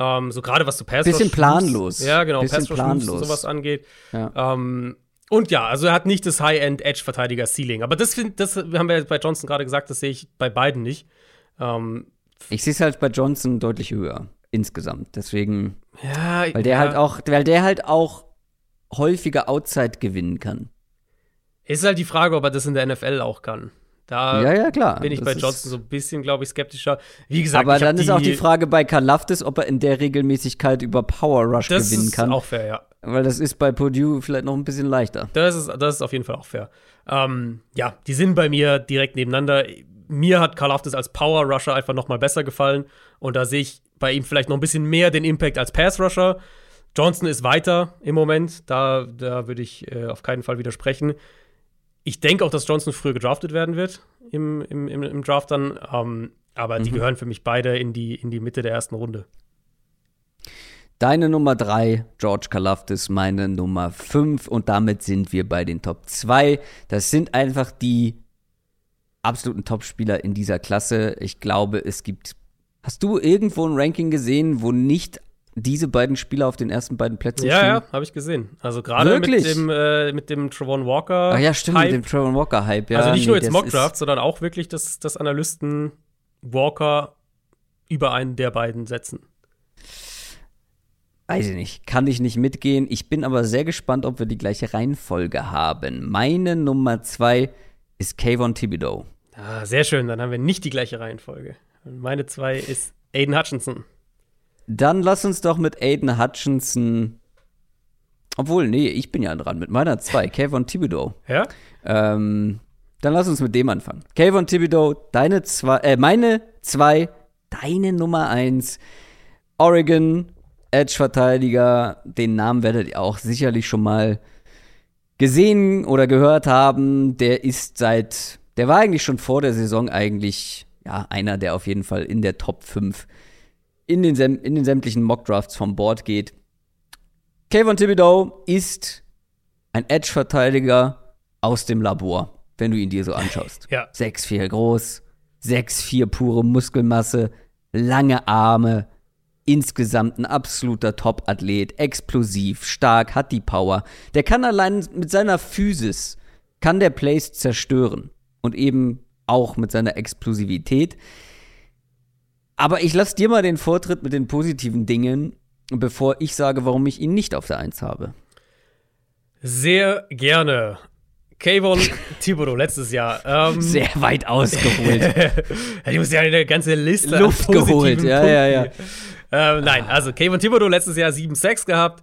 Ähm, so gerade was zu Pass Bisschen planlos. Ja, genau, Bisschen planlos. und sowas angeht. Ja. Ähm, und ja, also er hat nicht das High-End-Edge-Verteidiger-Ceiling. Aber das, das haben wir bei Johnson gerade gesagt, das sehe ich bei beiden nicht. Ähm, ich sehe es halt bei Johnson deutlich höher insgesamt. Deswegen, ja, weil der ja. halt auch, weil der halt auch häufiger Outside gewinnen kann. Ist halt die Frage, ob er das in der NFL auch kann. Da ja, ja, klar. bin ich das bei Johnson so ein bisschen, glaube ich, skeptischer. Wie gesagt, aber dann ist auch die Frage bei Kalaftis, ob er in der Regelmäßigkeit über Power Rush gewinnen kann. Das ist auch fair, ja. Weil das ist bei Purdue vielleicht noch ein bisschen leichter. Das ist, das ist auf jeden Fall auch fair. Ähm, ja, die sind bei mir direkt nebeneinander. Mir hat Kalaftis als Power Rusher einfach noch mal besser gefallen. Und da sehe ich bei ihm vielleicht noch ein bisschen mehr den Impact als Pass Rusher. Johnson ist weiter im Moment. Da, da würde ich äh, auf keinen Fall widersprechen. Ich denke auch, dass Johnson früher gedraftet werden wird im, im, im, im Draft dann. Ähm, aber mhm. die gehören für mich beide in die, in die Mitte der ersten Runde. Deine Nummer 3, George Kalafdis, meine Nummer 5 und damit sind wir bei den Top 2. Das sind einfach die absoluten Top-Spieler in dieser Klasse. Ich glaube, es gibt. Hast du irgendwo ein Ranking gesehen, wo nicht diese beiden Spieler auf den ersten beiden Plätzen ja, stehen? Ja, habe ich gesehen. Also gerade mit dem, äh, mit dem Travon Walker. Ach ja, stimmt, Hype. mit dem Travon Walker Hype. Ja, also nicht nee, nur jetzt Mockdraft, sondern auch wirklich, dass, dass Analysten Walker über einen der beiden setzen. Weiß ich nicht, kann ich nicht mitgehen. Ich bin aber sehr gespannt, ob wir die gleiche Reihenfolge haben. Meine Nummer zwei ist Kayvon Thibodeau. Ah, sehr schön, dann haben wir nicht die gleiche Reihenfolge. Meine zwei ist Aiden Hutchinson. Dann lass uns doch mit Aiden Hutchinson. Obwohl, nee, ich bin ja dran mit meiner zwei, Kevin Thibodeau. Ja? Ähm, Dann lass uns mit dem anfangen. Kayvon Thibodeau, deine zwei, äh, meine zwei, deine Nummer eins. Oregon, Edge-Verteidiger, den Namen werdet ihr auch sicherlich schon mal gesehen oder gehört haben. Der ist seit, der war eigentlich schon vor der Saison eigentlich, ja, einer, der auf jeden Fall in der Top 5 in den, in den sämtlichen Mock-Drafts vom Board geht. Kayvon Thibodeau ist ein Edge-Verteidiger aus dem Labor, wenn du ihn dir so anschaust. Ja. 6'4 groß, 6'4 pure Muskelmasse, lange Arme, insgesamt ein absoluter Top-Athlet, explosiv, stark, hat die Power. Der kann allein mit seiner Physis, kann der Plays zerstören. Und eben auch mit seiner Explosivität. Aber ich lasse dir mal den Vortritt mit den positiven Dingen, bevor ich sage, warum ich ihn nicht auf der Eins habe. Sehr gerne. Kayvon Thibodeau letztes Jahr. Ähm, Sehr weit ausgeholt. ich muss ja eine ganze Liste Luft geholt, ja, ja, ja. Ähm, nein, also Kayvon Thibodeau letztes Jahr 7 Sacks gehabt,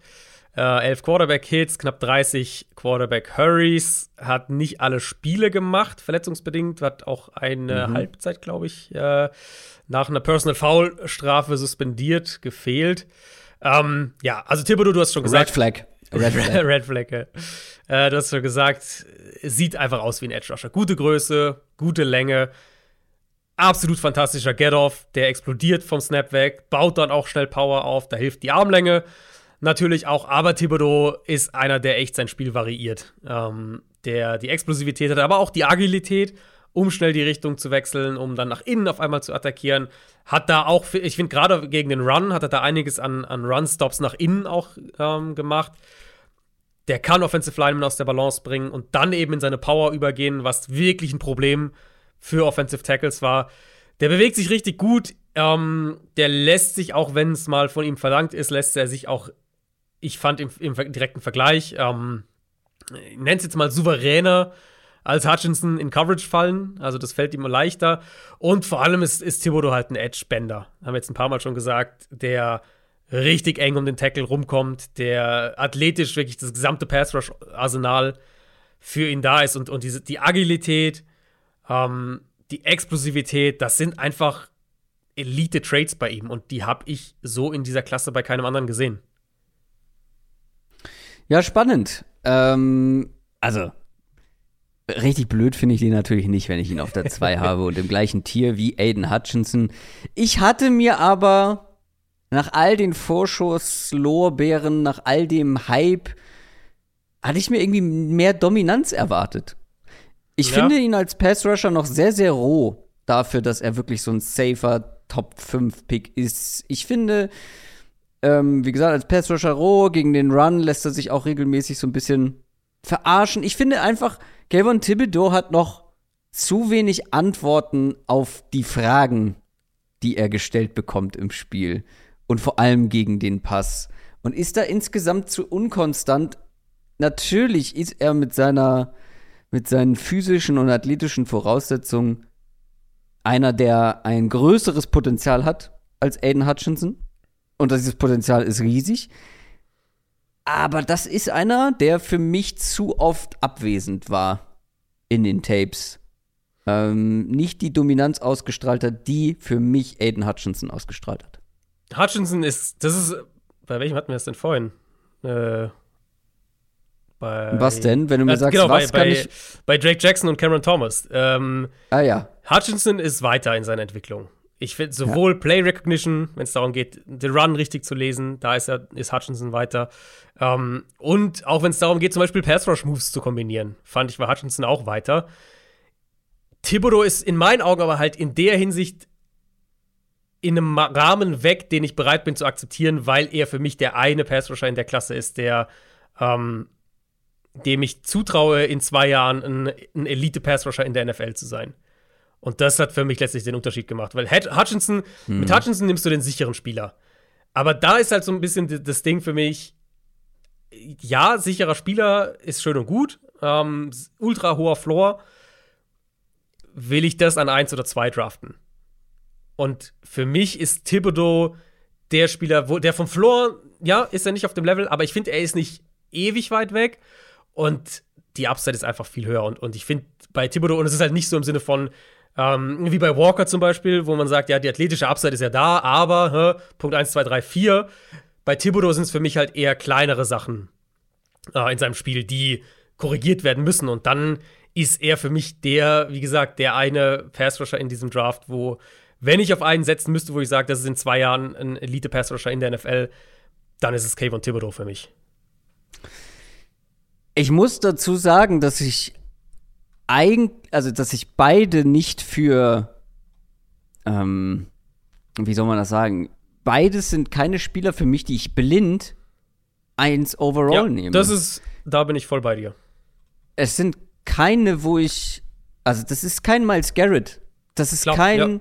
äh, 11 Quarterback-Hits, knapp 30 Quarterback-Hurries, hat nicht alle Spiele gemacht, verletzungsbedingt, hat auch eine mhm. Halbzeit, glaube ich, äh, nach einer Personal Foul-Strafe suspendiert, gefehlt. Ähm, ja, also Thibodeau, du hast schon gesagt. Red Flag. Red Flag. Red Flag äh, du hast schon gesagt, sieht einfach aus wie ein Edge Rusher. Gute Größe, gute Länge, absolut fantastischer Get-Off, der explodiert vom Snap weg, baut dann auch schnell Power auf, da hilft die Armlänge natürlich auch, aber Thibodeau ist einer, der echt sein Spiel variiert. Ähm, der die Explosivität hat, aber auch die Agilität, um schnell die Richtung zu wechseln, um dann nach innen auf einmal zu attackieren. Hat da auch, ich finde, gerade gegen den Run hat er da einiges an, an Run-Stops nach innen auch ähm, gemacht. Der kann Offensive Linemen aus der Balance bringen und dann eben in seine Power übergehen, was wirklich ein Problem für Offensive Tackles war. Der bewegt sich richtig gut. Ähm, der lässt sich, auch wenn es mal von ihm verlangt ist, lässt er sich auch, ich fand im, im direkten Vergleich, ähm, ich nenne es jetzt mal souveräner als Hutchinson in Coverage fallen. Also das fällt ihm leichter. Und vor allem ist, ist Thibodeau halt ein Edge-Bender. Haben wir jetzt ein paar Mal schon gesagt, der richtig eng um den Tackle rumkommt, der athletisch wirklich das gesamte Pass-Rush-Arsenal für ihn da ist und, und diese, die Agilität, ähm, die Explosivität, das sind einfach Elite-Traits bei ihm und die habe ich so in dieser Klasse bei keinem anderen gesehen. Ja, spannend. Ähm, also, richtig blöd finde ich den natürlich nicht, wenn ich ihn auf der 2 habe und im gleichen Tier wie Aiden Hutchinson. Ich hatte mir aber nach all den Vorschusslorbeeren, nach all dem Hype, hatte ich mir irgendwie mehr Dominanz erwartet. Ich ja. finde ihn als Pass-Rusher noch sehr, sehr roh dafür, dass er wirklich so ein safer Top-5-Pick ist. Ich finde, ähm, wie gesagt, als Pass-Rusher roh gegen den Run lässt er sich auch regelmäßig so ein bisschen verarschen. Ich finde einfach, Gavin Thibodeau hat noch zu wenig Antworten auf die Fragen, die er gestellt bekommt im Spiel und vor allem gegen den Pass. Und ist da insgesamt zu unkonstant. Natürlich ist er mit seiner, mit seinen physischen und athletischen Voraussetzungen einer, der ein größeres Potenzial hat als Aiden Hutchinson. Und dieses Potenzial ist riesig. Aber das ist einer, der für mich zu oft abwesend war in den Tapes. Ähm, nicht die Dominanz ausgestrahlt hat, die für mich Aiden Hutchinson ausgestrahlt hat. Hutchinson ist, das ist, bei welchem hatten wir das denn vorhin? Äh, bei, was denn, wenn du mir äh, sagst, genau, was bei, kann bei, ich bei Drake Jackson und Cameron Thomas. Ähm, ah ja. Hutchinson ist weiter in seiner Entwicklung. Ich finde sowohl ja. Play Recognition, wenn es darum geht, den Run richtig zu lesen, da ist, er, ist Hutchinson weiter. Ähm, und auch wenn es darum geht, zum Beispiel Pass Rush Moves zu kombinieren, fand ich war Hutchinson auch weiter. Thibodeau ist in meinen Augen aber halt in der Hinsicht in einem Rahmen weg, den ich bereit bin zu akzeptieren, weil er für mich der eine Passrusher in der Klasse ist, der ähm, dem ich zutraue, in zwei Jahren ein, ein Elite-Passrusher in der NFL zu sein. Und das hat für mich letztlich den Unterschied gemacht, weil Hutchinson, hm. mit Hutchinson nimmst du den sicheren Spieler. Aber da ist halt so ein bisschen das Ding für mich, ja, sicherer Spieler ist schön und gut, ähm, ultra hoher Floor. Will ich das an eins oder zwei draften? Und für mich ist Thibodeau der Spieler, wo, der vom Floor, ja, ist er nicht auf dem Level, aber ich finde, er ist nicht ewig weit weg. Und die Upside ist einfach viel höher. Und, und ich finde bei Thibodeau, und es ist halt nicht so im Sinne von, ähm, wie bei Walker zum Beispiel, wo man sagt, ja, die athletische Upside ist ja da, aber hä, Punkt 1, 2, 3, 4. Bei Thibodeau sind es für mich halt eher kleinere Sachen äh, in seinem Spiel, die korrigiert werden müssen. Und dann ist er für mich der, wie gesagt, der eine Pass-Rusher in diesem Draft, wo, wenn ich auf einen setzen müsste, wo ich sage, das ist in zwei Jahren ein Elite-Pass-Rusher in der NFL, dann ist es Kayvon Thibodeau für mich. Ich muss dazu sagen, dass ich eigentlich, also dass ich beide nicht für, ähm, wie soll man das sagen? Beides sind keine Spieler für mich, die ich blind eins overall ja, nehme. Das ist, da bin ich voll bei dir. Es sind keine, wo ich, also das ist kein Miles Garrett, das ist Glaub, kein ja.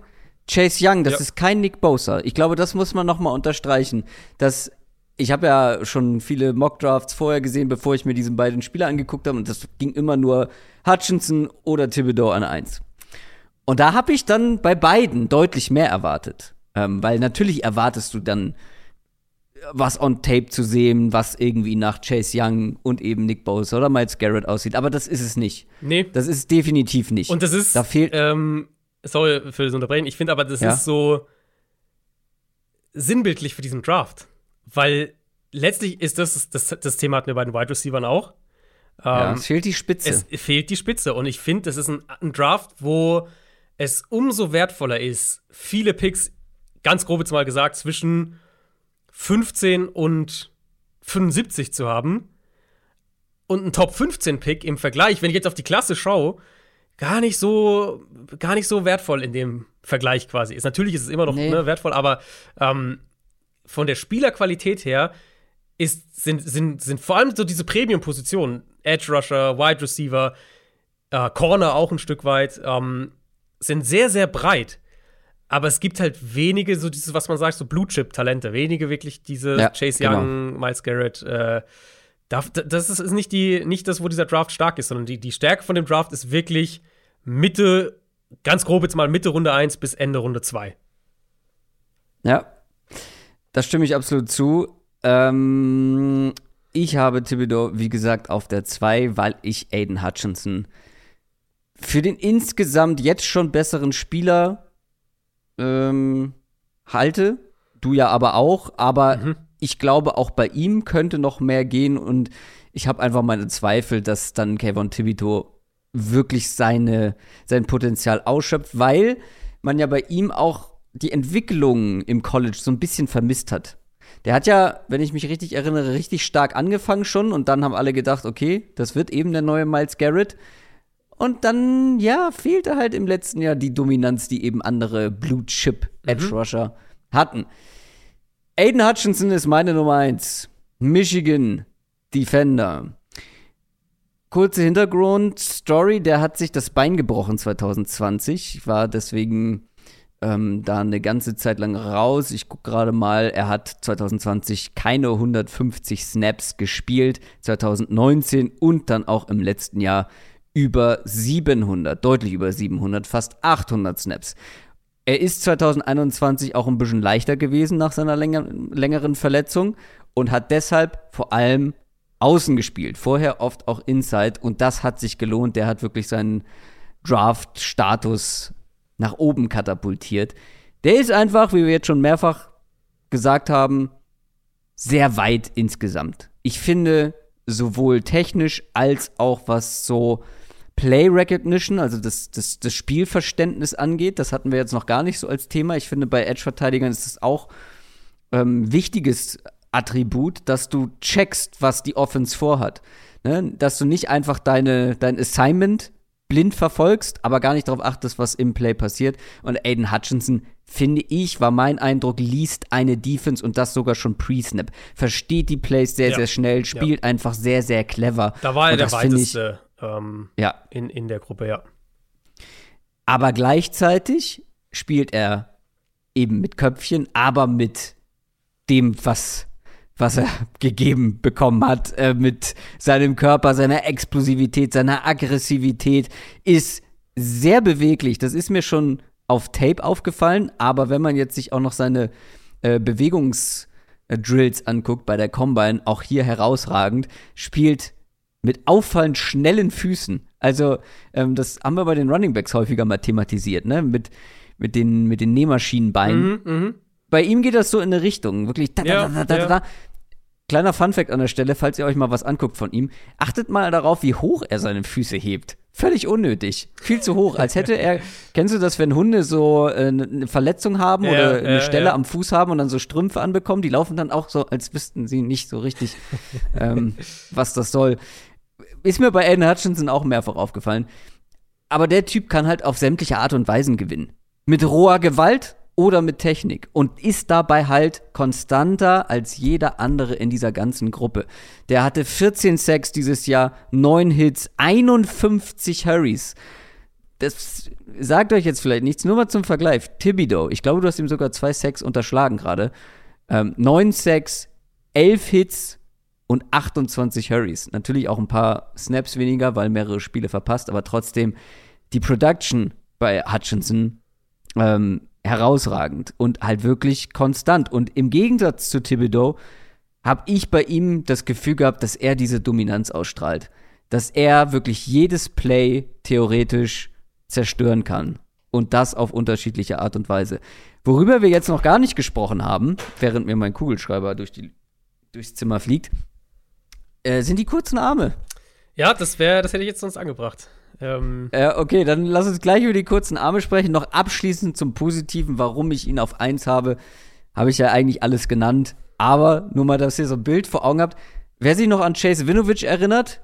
Chase Young, das ja. ist kein Nick Bosa. Ich glaube, das muss man noch mal unterstreichen, dass ich habe ja schon viele Mockdrafts vorher gesehen, bevor ich mir diese beiden Spieler angeguckt habe und das ging immer nur Hutchinson oder Thibodeau an eins. Und da habe ich dann bei beiden deutlich mehr erwartet, ähm, weil natürlich erwartest du dann was on Tape zu sehen, was irgendwie nach Chase Young und eben Nick Bosa oder Miles Garrett aussieht. Aber das ist es nicht. Nee. Das ist definitiv nicht. Und das ist. Da fehlt. Ähm, sorry für das Unterbrechen. Ich finde aber, das ja? ist so sinnbildlich für diesen Draft. Weil letztlich ist das, das, das Thema hatten wir bei den Wide Receivers auch. Ja, ähm, es fehlt die Spitze. Es fehlt die Spitze. Und ich finde, das ist ein, ein Draft, wo es umso wertvoller ist, viele Picks, ganz grob jetzt mal gesagt, zwischen 15 und 75 zu haben und ein Top 15 Pick im Vergleich, wenn ich jetzt auf die Klasse schaue, gar nicht so gar nicht so wertvoll in dem Vergleich quasi ist. Natürlich ist es immer noch nee. ne, wertvoll, aber ähm, von der Spielerqualität her ist, sind, sind, sind vor allem so diese Premium-Positionen, Edge Rusher, Wide Receiver, äh, Corner auch ein Stück weit, ähm, sind sehr, sehr breit. Aber es gibt halt wenige, so dieses, was man sagt, so Blue-Chip-Talente. Wenige wirklich diese ja, Chase genau. Young, genau. Miles Garrett. Äh, das ist nicht, die, nicht das, wo dieser Draft stark ist, sondern die, die Stärke von dem Draft ist wirklich Mitte, ganz grob jetzt mal Mitte Runde 1 bis Ende Runde 2. Ja, das stimme ich absolut zu. Ähm, ich habe Thibodeau, wie gesagt, auf der 2, weil ich Aiden Hutchinson für den insgesamt jetzt schon besseren Spieler ähm, halte. Du ja aber auch, aber mhm. ich glaube, auch bei ihm könnte noch mehr gehen und ich habe einfach meine Zweifel, dass dann Kevin Thibodeau wirklich seine, sein Potenzial ausschöpft, weil man ja bei ihm auch die Entwicklung im College so ein bisschen vermisst hat. Der hat ja, wenn ich mich richtig erinnere, richtig stark angefangen schon und dann haben alle gedacht, okay, das wird eben der neue Miles Garrett. Und dann, ja, fehlte halt im letzten Jahr die Dominanz, die eben andere Blue Chip Edge mhm. Rusher mhm. hatten. Aiden Hutchinson ist meine Nummer eins. Michigan Defender. Kurze Hintergrundstory, der hat sich das Bein gebrochen 2020, war deswegen ähm, da eine ganze Zeit lang raus. Ich gucke gerade mal, er hat 2020 keine 150 Snaps gespielt, 2019 und dann auch im letzten Jahr über 700, deutlich über 700, fast 800 Snaps. Er ist 2021 auch ein bisschen leichter gewesen nach seiner länger, längeren Verletzung und hat deshalb vor allem außen gespielt. Vorher oft auch Inside und das hat sich gelohnt. Der hat wirklich seinen Draft-Status nach oben katapultiert. Der ist einfach, wie wir jetzt schon mehrfach gesagt haben, sehr weit insgesamt. Ich finde, sowohl technisch als auch was so Play Recognition, also das, das, das Spielverständnis angeht, das hatten wir jetzt noch gar nicht so als Thema. Ich finde, bei Edge-Verteidigern ist es auch ähm, wichtiges Attribut, dass du checkst, was die Offense vorhat. Ne? Dass du nicht einfach deine, dein Assignment blind verfolgst, aber gar nicht darauf achtest, was im Play passiert. Und Aiden Hutchinson, finde ich, war mein Eindruck, liest eine Defense und das sogar schon pre-Snap. Versteht die Plays sehr, ja. sehr schnell, spielt ja. einfach sehr, sehr clever. Da war er der weiteste ich, ähm, ja. in, in der Gruppe, ja. Aber gleichzeitig spielt er eben mit Köpfchen, aber mit dem, was was er gegeben bekommen hat äh, mit seinem Körper, seiner Explosivität, seiner Aggressivität, ist sehr beweglich. Das ist mir schon auf Tape aufgefallen, aber wenn man jetzt sich auch noch seine äh, Bewegungsdrills anguckt bei der Combine, auch hier herausragend, spielt mit auffallend schnellen Füßen. Also, ähm, das haben wir bei den Running Backs häufiger mal thematisiert, ne? Mit, mit, den, mit den Nähmaschinenbeinen. Mhm, mhm. Bei ihm geht das so in eine Richtung, wirklich. Da, da, Ja, da, ja. Kleiner Funfact an der Stelle, falls ihr euch mal was anguckt von ihm. Achtet mal darauf, wie hoch er seine Füße hebt. Völlig unnötig. Viel zu hoch. Als hätte er. Kennst du das, wenn Hunde so äh, eine Verletzung haben Ja, oder eine Stelle am Fuß haben und dann so Strümpfe anbekommen? Die laufen dann auch so, als wüssten sie nicht so richtig, ähm, was das soll. Ist mir bei Aiden Hutchinson auch mehrfach aufgefallen. Aber der Typ kann halt auf sämtliche Art und Weisen gewinnen. Mit roher Gewalt oder mit Technik. Und ist dabei halt konstanter als jeder andere in dieser ganzen Gruppe. Der hatte 14 Sacks dieses Jahr, 9 Hits, 51 Hurries. Das sagt euch jetzt vielleicht nichts, nur mal zum Vergleich. Thibodeau, ich glaube, du hast ihm sogar zwei Sacks unterschlagen gerade. Ähm, 9 Sacks, 11 Hits und 28 Hurries. Natürlich auch ein paar Snaps weniger, weil mehrere Spiele verpasst, aber trotzdem die Production bei Hutchinson ähm, herausragend und halt wirklich konstant. Und im Gegensatz zu Thibodeau habe ich bei ihm das Gefühl gehabt, dass er diese Dominanz ausstrahlt. Dass er wirklich jedes Play theoretisch zerstören kann. Und das auf unterschiedliche Art und Weise. Worüber wir jetzt noch gar nicht gesprochen haben, während mir mein Kugelschreiber durch die, durchs Zimmer fliegt, äh, sind die kurzen Arme. Ja, das wäre, das hätte ich jetzt sonst angebracht. Ähm, Äh, okay, dann lass uns gleich über die kurzen Arme sprechen. Noch abschließend zum Positiven, warum ich ihn auf 1 habe, habe ich ja eigentlich alles genannt. Aber nur mal, dass ihr so ein Bild vor Augen habt. Wer sich noch an Chase Winovich erinnert,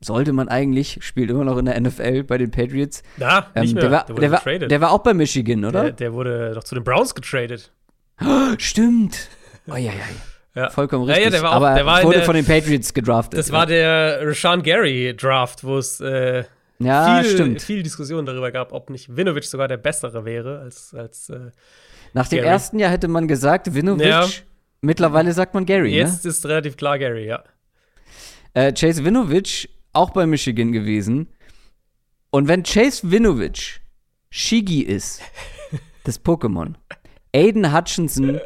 sollte man eigentlich, spielt immer noch in der NFL bei den Patriots. na, nicht Ähm, mehr. der, war, wurde der, war, getradet. der war auch bei Michigan, oder? der, der wurde doch zu den Browns getradet. Stimmt. Oh, ja, ja. Ja. Vollkommen Ja, richtig. ja, der war auch- Aber der war wurde der- von den Patriots gedraftet. Das war der Rashawn Gary Draft, wo es äh, ja, viel, stimmt. viel Diskussion darüber gab, ob nicht Winovich sogar der bessere wäre als, als äh, Nach dem Gary. ersten Jahr hätte man gesagt, Winovich. Ja. Mittlerweile sagt man Gary, ne? jetzt ist relativ klar Gary, ja. Äh, Chase Winovich auch bei Michigan gewesen. Und wenn Chase Winovich Shigi ist, das Pokémon, Aiden Hutchinson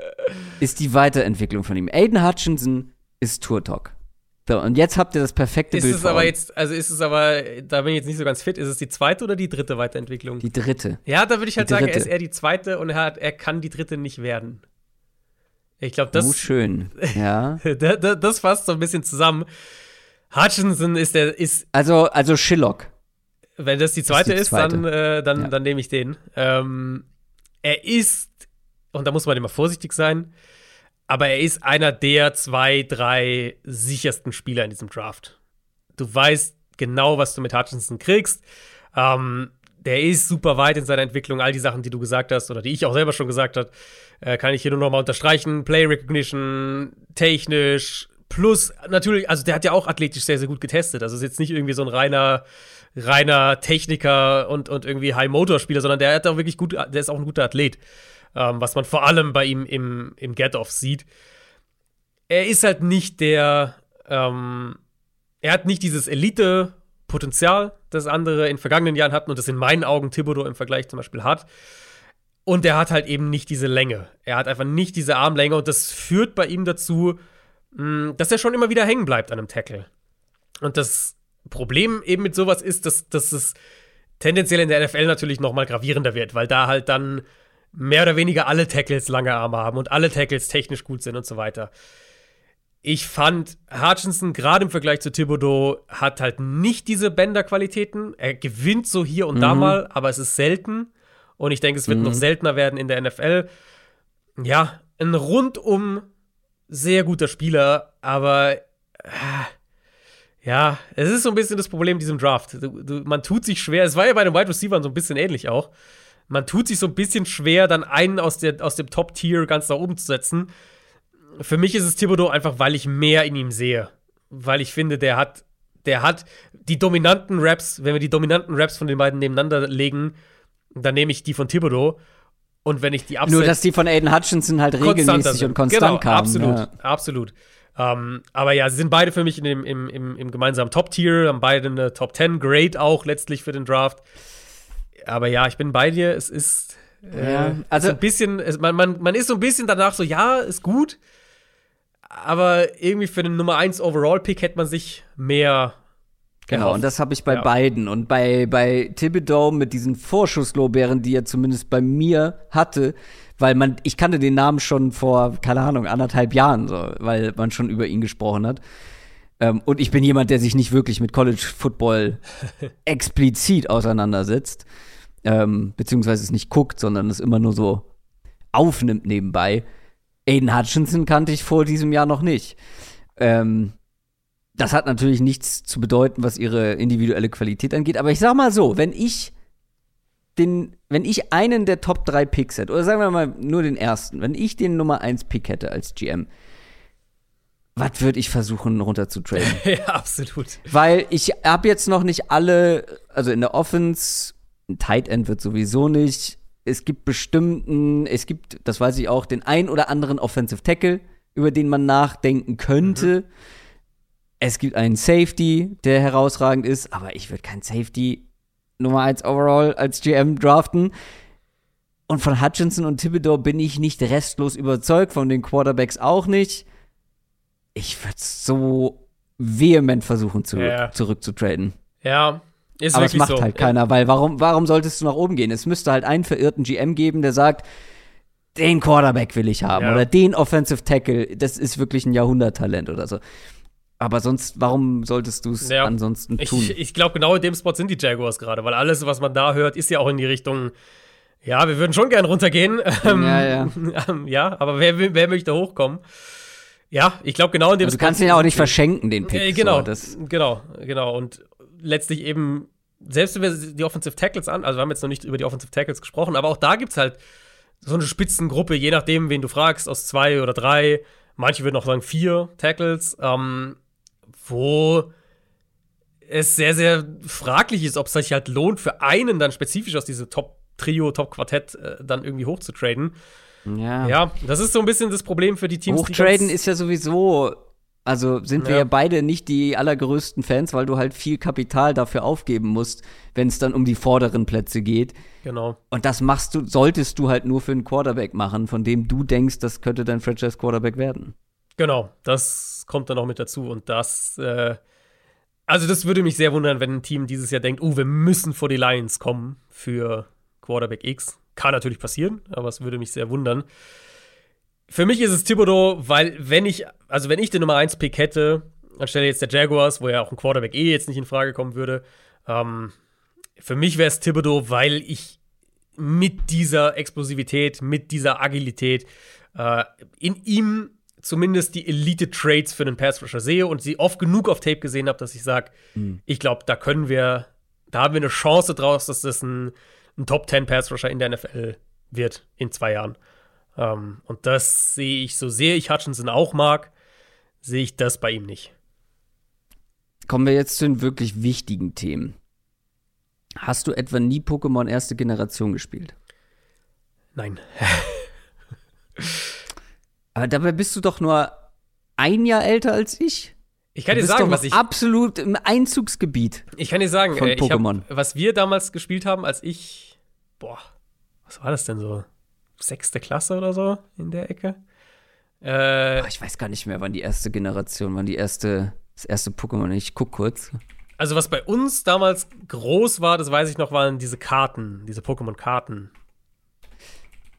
ist die Weiterentwicklung von ihm. Aiden Hutchinson ist Turtok. So, und jetzt habt ihr das perfekte Ist Bild es vor aber jetzt, also ist es aber, da bin ich jetzt nicht so ganz fit, ist es die zweite oder die dritte Weiterentwicklung? Die dritte. ja, da würde ich halt die sagen, er ist eher die zweite und er, hat, er kann die dritte nicht werden. Ich glaube, Das das, oh, schön. Ja. da, da, das fasst so ein bisschen zusammen. Hutchinson ist der, ist, Also, also Shillock. wenn das die zweite die ist, zweite. dann, äh, dann, Ja. dann nehme ich den. Ähm, er ist, und da muss man immer vorsichtig sein, aber er ist einer der zwei, drei sichersten Spieler in diesem Draft. Du weißt genau, was du mit Hutchinson kriegst. Ähm, der ist super weit in seiner Entwicklung. All die Sachen, die du gesagt hast oder die ich auch selber schon gesagt habe, äh, kann ich hier nur noch mal unterstreichen. Play Recognition, technisch, plus natürlich, also der hat ja auch athletisch sehr, sehr gut getestet. Also ist jetzt nicht irgendwie so ein reiner, reiner Techniker und, und irgendwie High-Motor-Spieler, sondern der hat auch wirklich gut, der ist auch ein guter Athlet. Ähm, was man vor allem bei ihm im, im Get-Off sieht. Er ist halt nicht der, ähm, er hat nicht dieses Elite-Potenzial, das andere in vergangenen Jahren hatten und das in meinen Augen Thibodeau im Vergleich zum Beispiel hat. Und er hat halt eben nicht diese Länge. Er hat einfach nicht diese Armlänge und das führt bei ihm dazu, mh, dass er schon immer wieder hängen bleibt an einem Tackle. Und das Problem eben mit sowas ist, dass, dass es tendenziell in der NFL natürlich noch mal gravierender wird, weil da halt dann mehr oder weniger alle Tackles lange Arme haben und alle Tackles technisch gut sind und so weiter. Ich fand, Hutchinson gerade im Vergleich zu Thibodeau hat halt nicht diese Bänderqualitäten. Er gewinnt so hier und da mal, aber es ist selten. Und ich denke, es wird noch seltener werden in der NFL. Ja, ein rundum sehr guter Spieler, aber äh, ja, es ist so ein bisschen das Problem in diesem Draft. Du, du, man tut sich schwer, es war ja bei den Wide Receivers so ein bisschen ähnlich auch. Man tut sich so ein bisschen schwer, dann einen aus, der, aus dem Top-Tier ganz nach oben zu setzen. Für mich ist es Thibodeau einfach, weil ich mehr in ihm sehe. Weil ich finde, der hat, der hat die dominanten Raps, wenn wir die dominanten Raps von den beiden nebeneinander legen, dann nehme ich die von Thibodeau. Und wenn ich die Nur, dass die von Aiden Hutchinson halt regelmäßig und konstant genau, kamen. Absolut, Ja. absolut. Ähm, aber ja, sie sind beide für mich in dem, im, im, im gemeinsamen Top-Tier, haben beide eine Top 10 Grade auch letztlich für den Draft. Aber ja, ich bin bei dir. Es ist äh, Ja, also so ein bisschen, es, man, man, man ist so ein bisschen danach so, ja, ist gut. Aber irgendwie für den Nummer 1 Overall-Pick hätte man sich mehr Genau, und das habe ich bei ja. beiden. Und bei, bei Thibodeau mit diesen Vorschusslorbeeren, die er zumindest bei mir hatte, weil man, ich kannte den Namen schon vor, keine Ahnung, anderthalb Jahren, so, weil man schon über ihn gesprochen hat. Ähm, und ich bin jemand, der sich nicht wirklich mit College Football explizit auseinandersetzt, ähm, beziehungsweise es nicht guckt, sondern es immer nur so aufnimmt nebenbei. Aiden Hutchinson kannte ich vor diesem Jahr noch nicht. Ähm, das hat natürlich nichts zu bedeuten, was ihre individuelle Qualität angeht. Aber ich sag mal so, wenn ich den, wenn ich einen der Top 3 Picks hätte, oder sagen wir mal nur den ersten, wenn ich den Nummer 1 Pick hätte als GM, was würde ich versuchen runter zu traden? ja, absolut. Weil ich habe jetzt noch nicht alle, also in der Offense, ein Tight End wird sowieso nicht. Es gibt bestimmten, es gibt, das weiß ich auch, den ein oder anderen Offensive Tackle, über den man nachdenken könnte. Mhm. Es gibt einen Safety, der herausragend ist, aber ich würde kein Safety Nummer 1 overall als GM draften. Und von Hutchinson und Thibodeau bin ich nicht restlos überzeugt, von den Quarterbacks auch nicht. Ich würde so vehement versuchen, zu, ja. zurückzutraden. Ja, ist Aber es macht so. halt keiner, weil warum, warum solltest du nach oben gehen? Es müsste halt einen verirrten GM geben, der sagt, den Quarterback will ich haben ja. oder den Offensive Tackle, das ist wirklich ein Jahrhunderttalent oder so. Aber sonst, warum solltest du es ja, ansonsten tun? Ich, ich glaube, genau in dem Spot sind die Jaguars gerade, weil alles, was man da hört, ist ja auch in die Richtung, ja, wir würden schon gern runtergehen. ja, ja. ja, aber wer, wer möchte hochkommen? Ja, ich glaube, genau in dem also Du kannst ihn ja auch nicht verschenken, den Pick. Äh, genau, so, genau, genau. Und letztlich eben, selbst wenn wir die Offensive Tackles an, also wir haben jetzt noch nicht über die Offensive Tackles gesprochen, aber auch da gibt es halt so eine Spitzengruppe, je nachdem, wen du fragst, aus zwei oder drei. Manche würden auch sagen vier Tackles. Ähm, wo es sehr, sehr fraglich ist, ob es sich halt lohnt, für einen dann spezifisch aus diesem Top-Trio, Top-Quartett äh, dann irgendwie hochzutraden. Ja. Ja, das ist so ein bisschen das Problem für die Teams. Hochtraden ist ja sowieso, also sind ja. wir ja beide nicht die allergrößten Fans, weil du halt viel Kapital dafür aufgeben musst, wenn es dann um die vorderen Plätze geht. Genau. Und das machst du, solltest du halt nur für einen Quarterback machen, von dem du denkst, das könnte dein Franchise-Quarterback werden. Genau, das kommt dann auch mit dazu. Und das, äh, also das würde mich sehr wundern, wenn ein Team dieses Jahr denkt, oh, wir müssen vor die Lions kommen für Quarterback X. Kann natürlich passieren, aber es würde mich sehr wundern. Für mich ist es Thibodeau, weil wenn ich, also wenn ich den Nummer 1 Pick hätte, anstelle jetzt der Jaguars, wo ja auch ein Quarterback eh jetzt nicht in Frage kommen würde, ähm, für mich wäre es Thibodeau, weil ich mit dieser Explosivität, mit dieser Agilität äh, in ihm zumindest die Elite-Trades für den Pass-Rusher sehe und sie oft genug auf Tape gesehen habe, dass ich sage, mhm. ich glaube, da können wir, da haben wir eine Chance draus, dass das ein, ein Top-10 in der NFL wird in zwei Jahren. Um, ähm, und das sehe ich, so sehr ich Hutchinson auch mag, sehe ich das bei ihm nicht. Kommen wir jetzt zu den wirklich wichtigen Themen. Hast du etwa nie Pokémon erste Generation gespielt? Nein. Aber dabei bist du doch nur ein Jahr älter als ich. Ich kann dir sagen, was ich. Absolut im Einzugsgebiet. Ich kann dir sagen, von äh, Pokémon. Hab, was wir damals gespielt haben, als ich. Boah, was war das denn so? Sechste Klasse oder so in der Ecke? Äh, oh, ich weiß gar nicht mehr, wann die erste Generation, wann die erste, das erste Pokémon. Ich guck kurz. Also, was bei uns damals groß war, das weiß ich noch, waren diese Karten, diese Pokémon-Karten.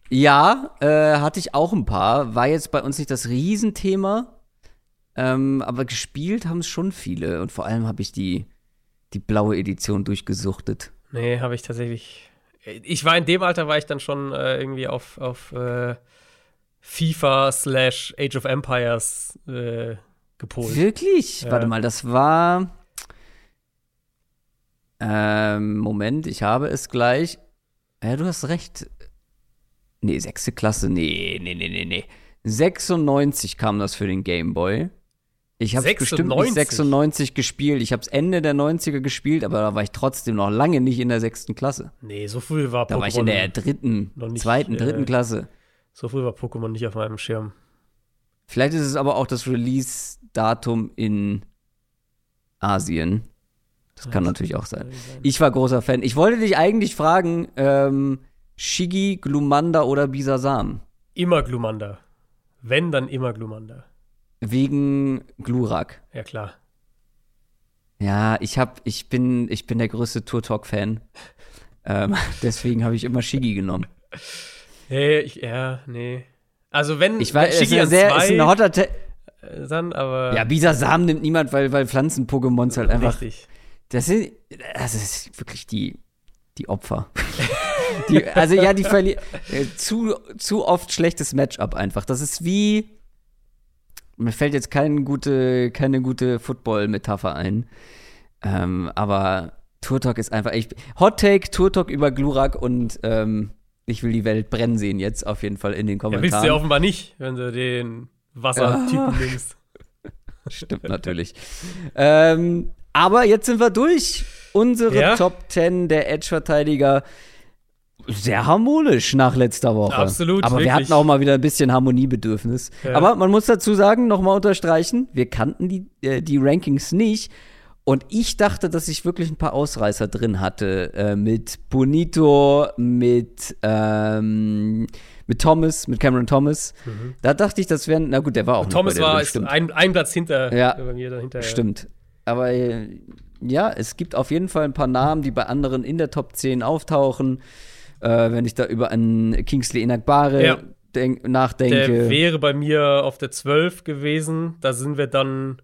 Ja, äh, hatte ich auch ein paar. War jetzt bei uns nicht das Riesenthema. Ähm, aber gespielt haben es schon viele. Und vor allem habe ich die, die blaue Edition durchgesuchtet. Nee, habe ich tatsächlich. Ich war in dem Alter, war ich dann schon äh, irgendwie auf, auf äh, FIFA slash Age of Empires äh, gepolt. Wirklich? Ja. Warte mal, das war. Ähm, Moment, ich habe es gleich. Ja, du hast recht. Nee, sechste Klasse, nee, nee, nee, nee, nee. 96 kam das für den Game Boy. Ich habe bestimmt nicht 96 gespielt. Ich habe es Ende der 90er gespielt, aber da war ich trotzdem noch lange nicht in der sechsten Klasse. Nee, so früh war Pokémon. Da war ich in der dritten, nicht, zweiten, äh, dritten Klasse. So früh war Pokémon nicht auf meinem Schirm. Vielleicht ist es aber auch das Release-Datum in Asien. Das kann natürlich auch sein. Ich war großer Fan. Ich wollte dich eigentlich fragen, ähm, Shigi, Glumanda oder Bisasam? Immer Glumanda. Wenn, dann immer Glumanda. Wegen Glurak. Ja, klar. Ja, ich hab, ich bin, ich bin der größte Tour Talk-Fan. ähm, deswegen habe ich immer Shigi genommen. Hey, ich, ja, nee. Also wenn Ich weiß, wenn es ist, sehr, zwei, ist ein hotter Te äh, dann, aber Ja, Bisasam nimmt niemand, weil, weil Pflanzen-Pokémons halt einfach. richtig. Das sind, das ist wirklich die, die Opfer. die, also ja, die verlieren äh, zu, zu oft schlechtes Matchup einfach. Das ist wie, mir fällt jetzt keine gute, keine gute Football-Metapher ein. Ähm, aber Turtok ist einfach, ich, Hot Take, Turtok über Glurak und ähm, ich will die Welt brennen sehen jetzt auf jeden Fall in den Ja, Kommentaren. willst du ja offenbar nicht, wenn du den Wassertypen nimmst. Stimmt natürlich. ähm, aber jetzt sind wir durch. Unsere Ja. Top 10 der Edge-Verteidiger. Sehr harmonisch nach letzter Woche. Absolut, Aber wir wirklich. hatten auch mal wieder ein bisschen Harmoniebedürfnis. Ja. Aber man muss dazu sagen, nochmal unterstreichen, wir kannten die, äh, die Rankings nicht. Und ich dachte, dass ich wirklich ein paar Ausreißer drin hatte. Äh, mit Bonito, mit, ähm, mit Thomas, mit Cameron Thomas. Da dachte ich, das wären, na gut, der war auch Mhm. Thomas war drin, ein, ein Platz hinter Ja. bei mir dahinter. Stimmt. Aber äh, ja, es gibt auf jeden Fall ein paar Namen, die bei anderen in der Top 10 auftauchen. Äh, wenn ich da über einen Kingsley Enagbare Ja. denk, Der nachdenke. wäre bei mir auf der 12 gewesen. Da sind wir dann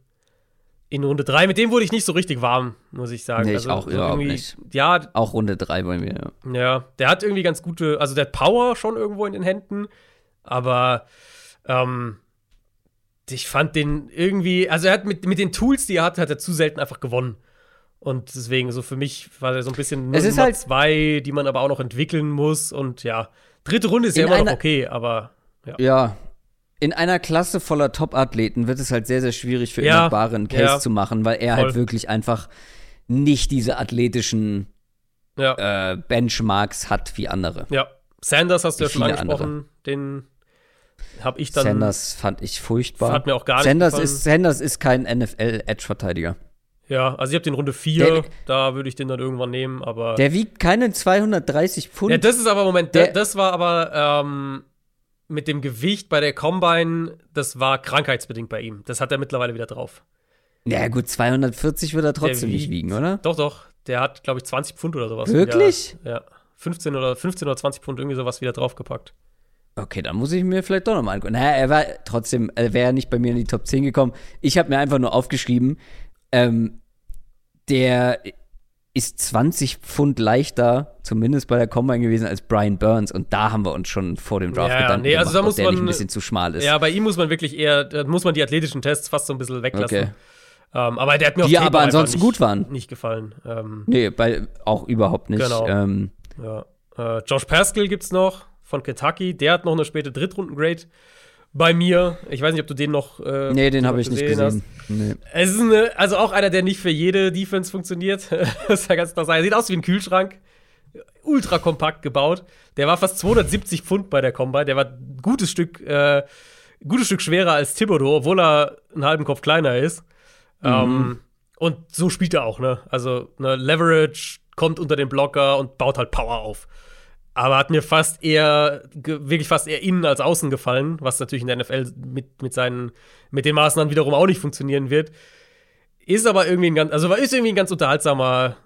in Runde 3. Mit dem wurde ich nicht so richtig warm, muss ich sagen. Nee, ich auch überhaupt irgendwie- nicht. Ja, Auch Runde 3 bei mir. ja. ja, der hat irgendwie ganz gute, also der hat Power schon irgendwo in den Händen, aber ähm, ich fand den irgendwie, also er hat mit, mit den Tools, die er hat, hat er zu selten einfach gewonnen. Und deswegen, so für mich war er so ein bisschen Es ist Nummer halt- zwei, die man aber auch noch entwickeln muss. Und ja, dritte Runde ist ja immer noch okay, aber ja. Ja. In einer Klasse voller Top-Athleten wird es halt sehr, sehr schwierig für Ja, Enagbare einen Case ja. zu machen, weil er Voll. halt wirklich einfach nicht diese athletischen Ja. äh, Benchmarks hat wie andere. ja. Sanders hast du ja schon angesprochen, den habe ich dann. Sanders fand ich furchtbar. Hat mir auch gar nicht Sanders gefallen. ist, Sanders ist kein NFL-Edge-Verteidiger. Ja, also ich habe den Runde 4, Der- da würde ich den dann irgendwann nehmen, aber. Der wiegt keine 230 Pfund. Ja, das ist aber, Moment, Der- da, das war aber ähm, mit dem Gewicht bei der Combine, das war krankheitsbedingt bei ihm. Das hat er mittlerweile wieder drauf. ja, gut, 240 wird er trotzdem Der nicht wiegt- wiegen, oder? Doch, doch. Der hat, glaube ich, 20 Pfund oder sowas. Wirklich? Wieder, ja. 15 oder 15 oder 20 Pfund irgendwie sowas wieder draufgepackt. Okay, dann muss ich mir vielleicht doch nochmal angucken. Naja, er war trotzdem, er wäre nicht bei mir in die Top 10 gekommen. Ich habe mir einfach nur aufgeschrieben, ähm, der ist 20 Pfund leichter, zumindest bei der Combine gewesen, als Brian Burns. Und da haben wir uns schon vor dem Draft Ja, ja, Gedanken nee, also gemacht, da muss der nicht ein bisschen zu schmal ist. Ja, bei ihm muss man wirklich eher, da muss man die athletischen Tests fast so ein bisschen weglassen. Okay. Ähm, aber der hat mir auf Die aber ansonsten nicht, gut waren. Nicht gefallen. Ähm, Nee, bei, auch überhaupt nicht. Genau. Ähm, Ja. Äh, Josh Pascal gibt's noch von Kentucky. Der hat noch eine späte Drittrunden-Grade bei mir. Ich weiß nicht, ob du den noch. Äh, nee, den habe ich nicht gesehen. Nee. Es ist eine, also auch einer, der nicht für jede Defense funktioniert. das ist ja ganz klar. Er sieht aus wie ein Kühlschrank. Ultra kompakt gebaut. Der war fast 270 Pfund bei der Combine. Der war ein gutes Stück, äh, gutes Stück schwerer als Thibodeau, obwohl er einen halben Kopf kleiner ist. Ähm, und so spielt er auch, ne? Also, ne, Leverage kommt unter den Blocker und baut halt Power auf. Aber hat mir fast eher, wirklich fast eher innen als außen gefallen, was natürlich in der NFL mit, mit seinen, mit den Maßnahmen wiederum auch nicht funktionieren wird. Ist aber irgendwie ein ganz, also ist irgendwie ein ganz unterhaltsamer,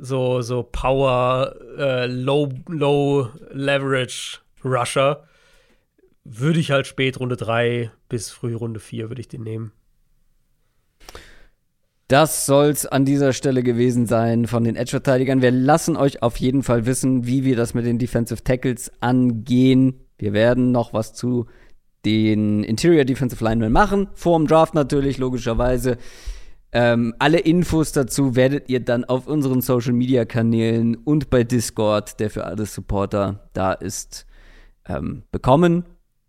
so, so Power, äh, Low, Low Leverage Rusher. Würde ich halt spät Runde 3 bis früh Runde 4 würde ich den nehmen. Das soll's an dieser Stelle gewesen sein von den Edge-Verteidigern. Wir lassen euch auf jeden Fall wissen, wie wir das mit den Defensive Tackles angehen. Wir werden noch was zu den Interior Defensive Linemen machen. Vor dem Draft natürlich, logischerweise. Ähm, alle Infos dazu werdet ihr dann auf unseren Social Media Kanälen und bei Discord, der für alle Supporter da ist, ähm, bekommen.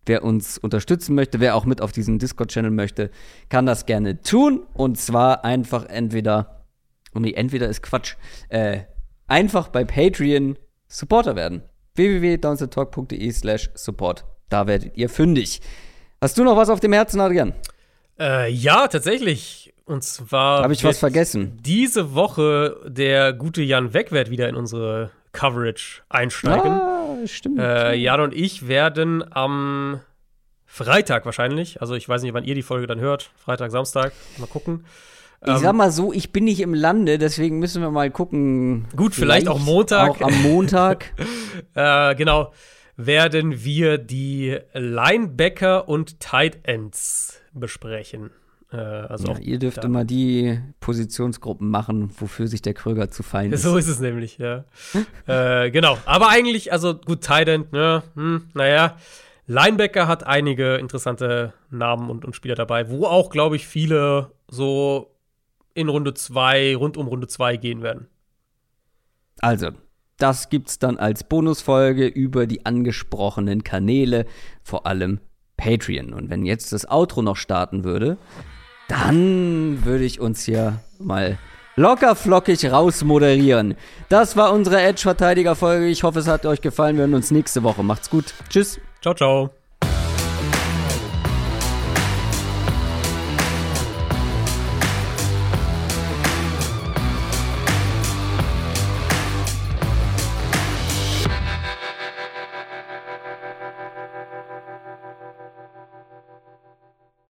Wer uns unterstützen möchte, wer auch mit auf diesen Discord-Channel möchte, kann das gerne tun. Und zwar einfach entweder, oh nee, entweder ist Quatsch, äh, einfach bei Patreon Supporter werden. www.downsettalk.de slash support. Da werdet ihr fündig. Hast du noch was auf dem Herzen, Adrian? Äh, ja, tatsächlich. Und zwar. Habe ich was vergessen? Diese Woche der gute Jan Wegwert wieder in unsere Coverage einsteigen. Ah, stimmt. Äh, Jan und ich werden am Freitag wahrscheinlich, also ich weiß nicht, wann ihr die Folge dann hört, Freitag, Samstag, mal gucken, Ich sag mal so, ich bin nicht im Lande, deswegen müssen wir mal gucken. Gut, vielleicht, vielleicht auch Montag. Auch am Montag. äh, genau. Werden wir die Linebacker und Tight Ends besprechen. Äh, also ja, ihr dürft immer die Positionsgruppen machen, wofür sich der Kröger zu fein ist. So ist es nämlich, ja. äh, genau. Aber eigentlich, also gut, Tight End, ne? Hm, naja. Linebacker hat einige interessante Namen und, und Spieler dabei, wo auch, glaube ich, viele so in Runde 2, rund um Runde 2 gehen werden. Also, das gibt's dann als Bonusfolge über die angesprochenen Kanäle, vor allem Patreon. Und wenn jetzt das Outro noch starten würde, dann würde ich uns hier mal locker flockig rausmoderieren. Das war unsere Edge-Verteidiger-Folge. Ich hoffe, es hat euch gefallen. Wir hören uns nächste Woche. Macht's gut. Tschüss. Ciao, ciao.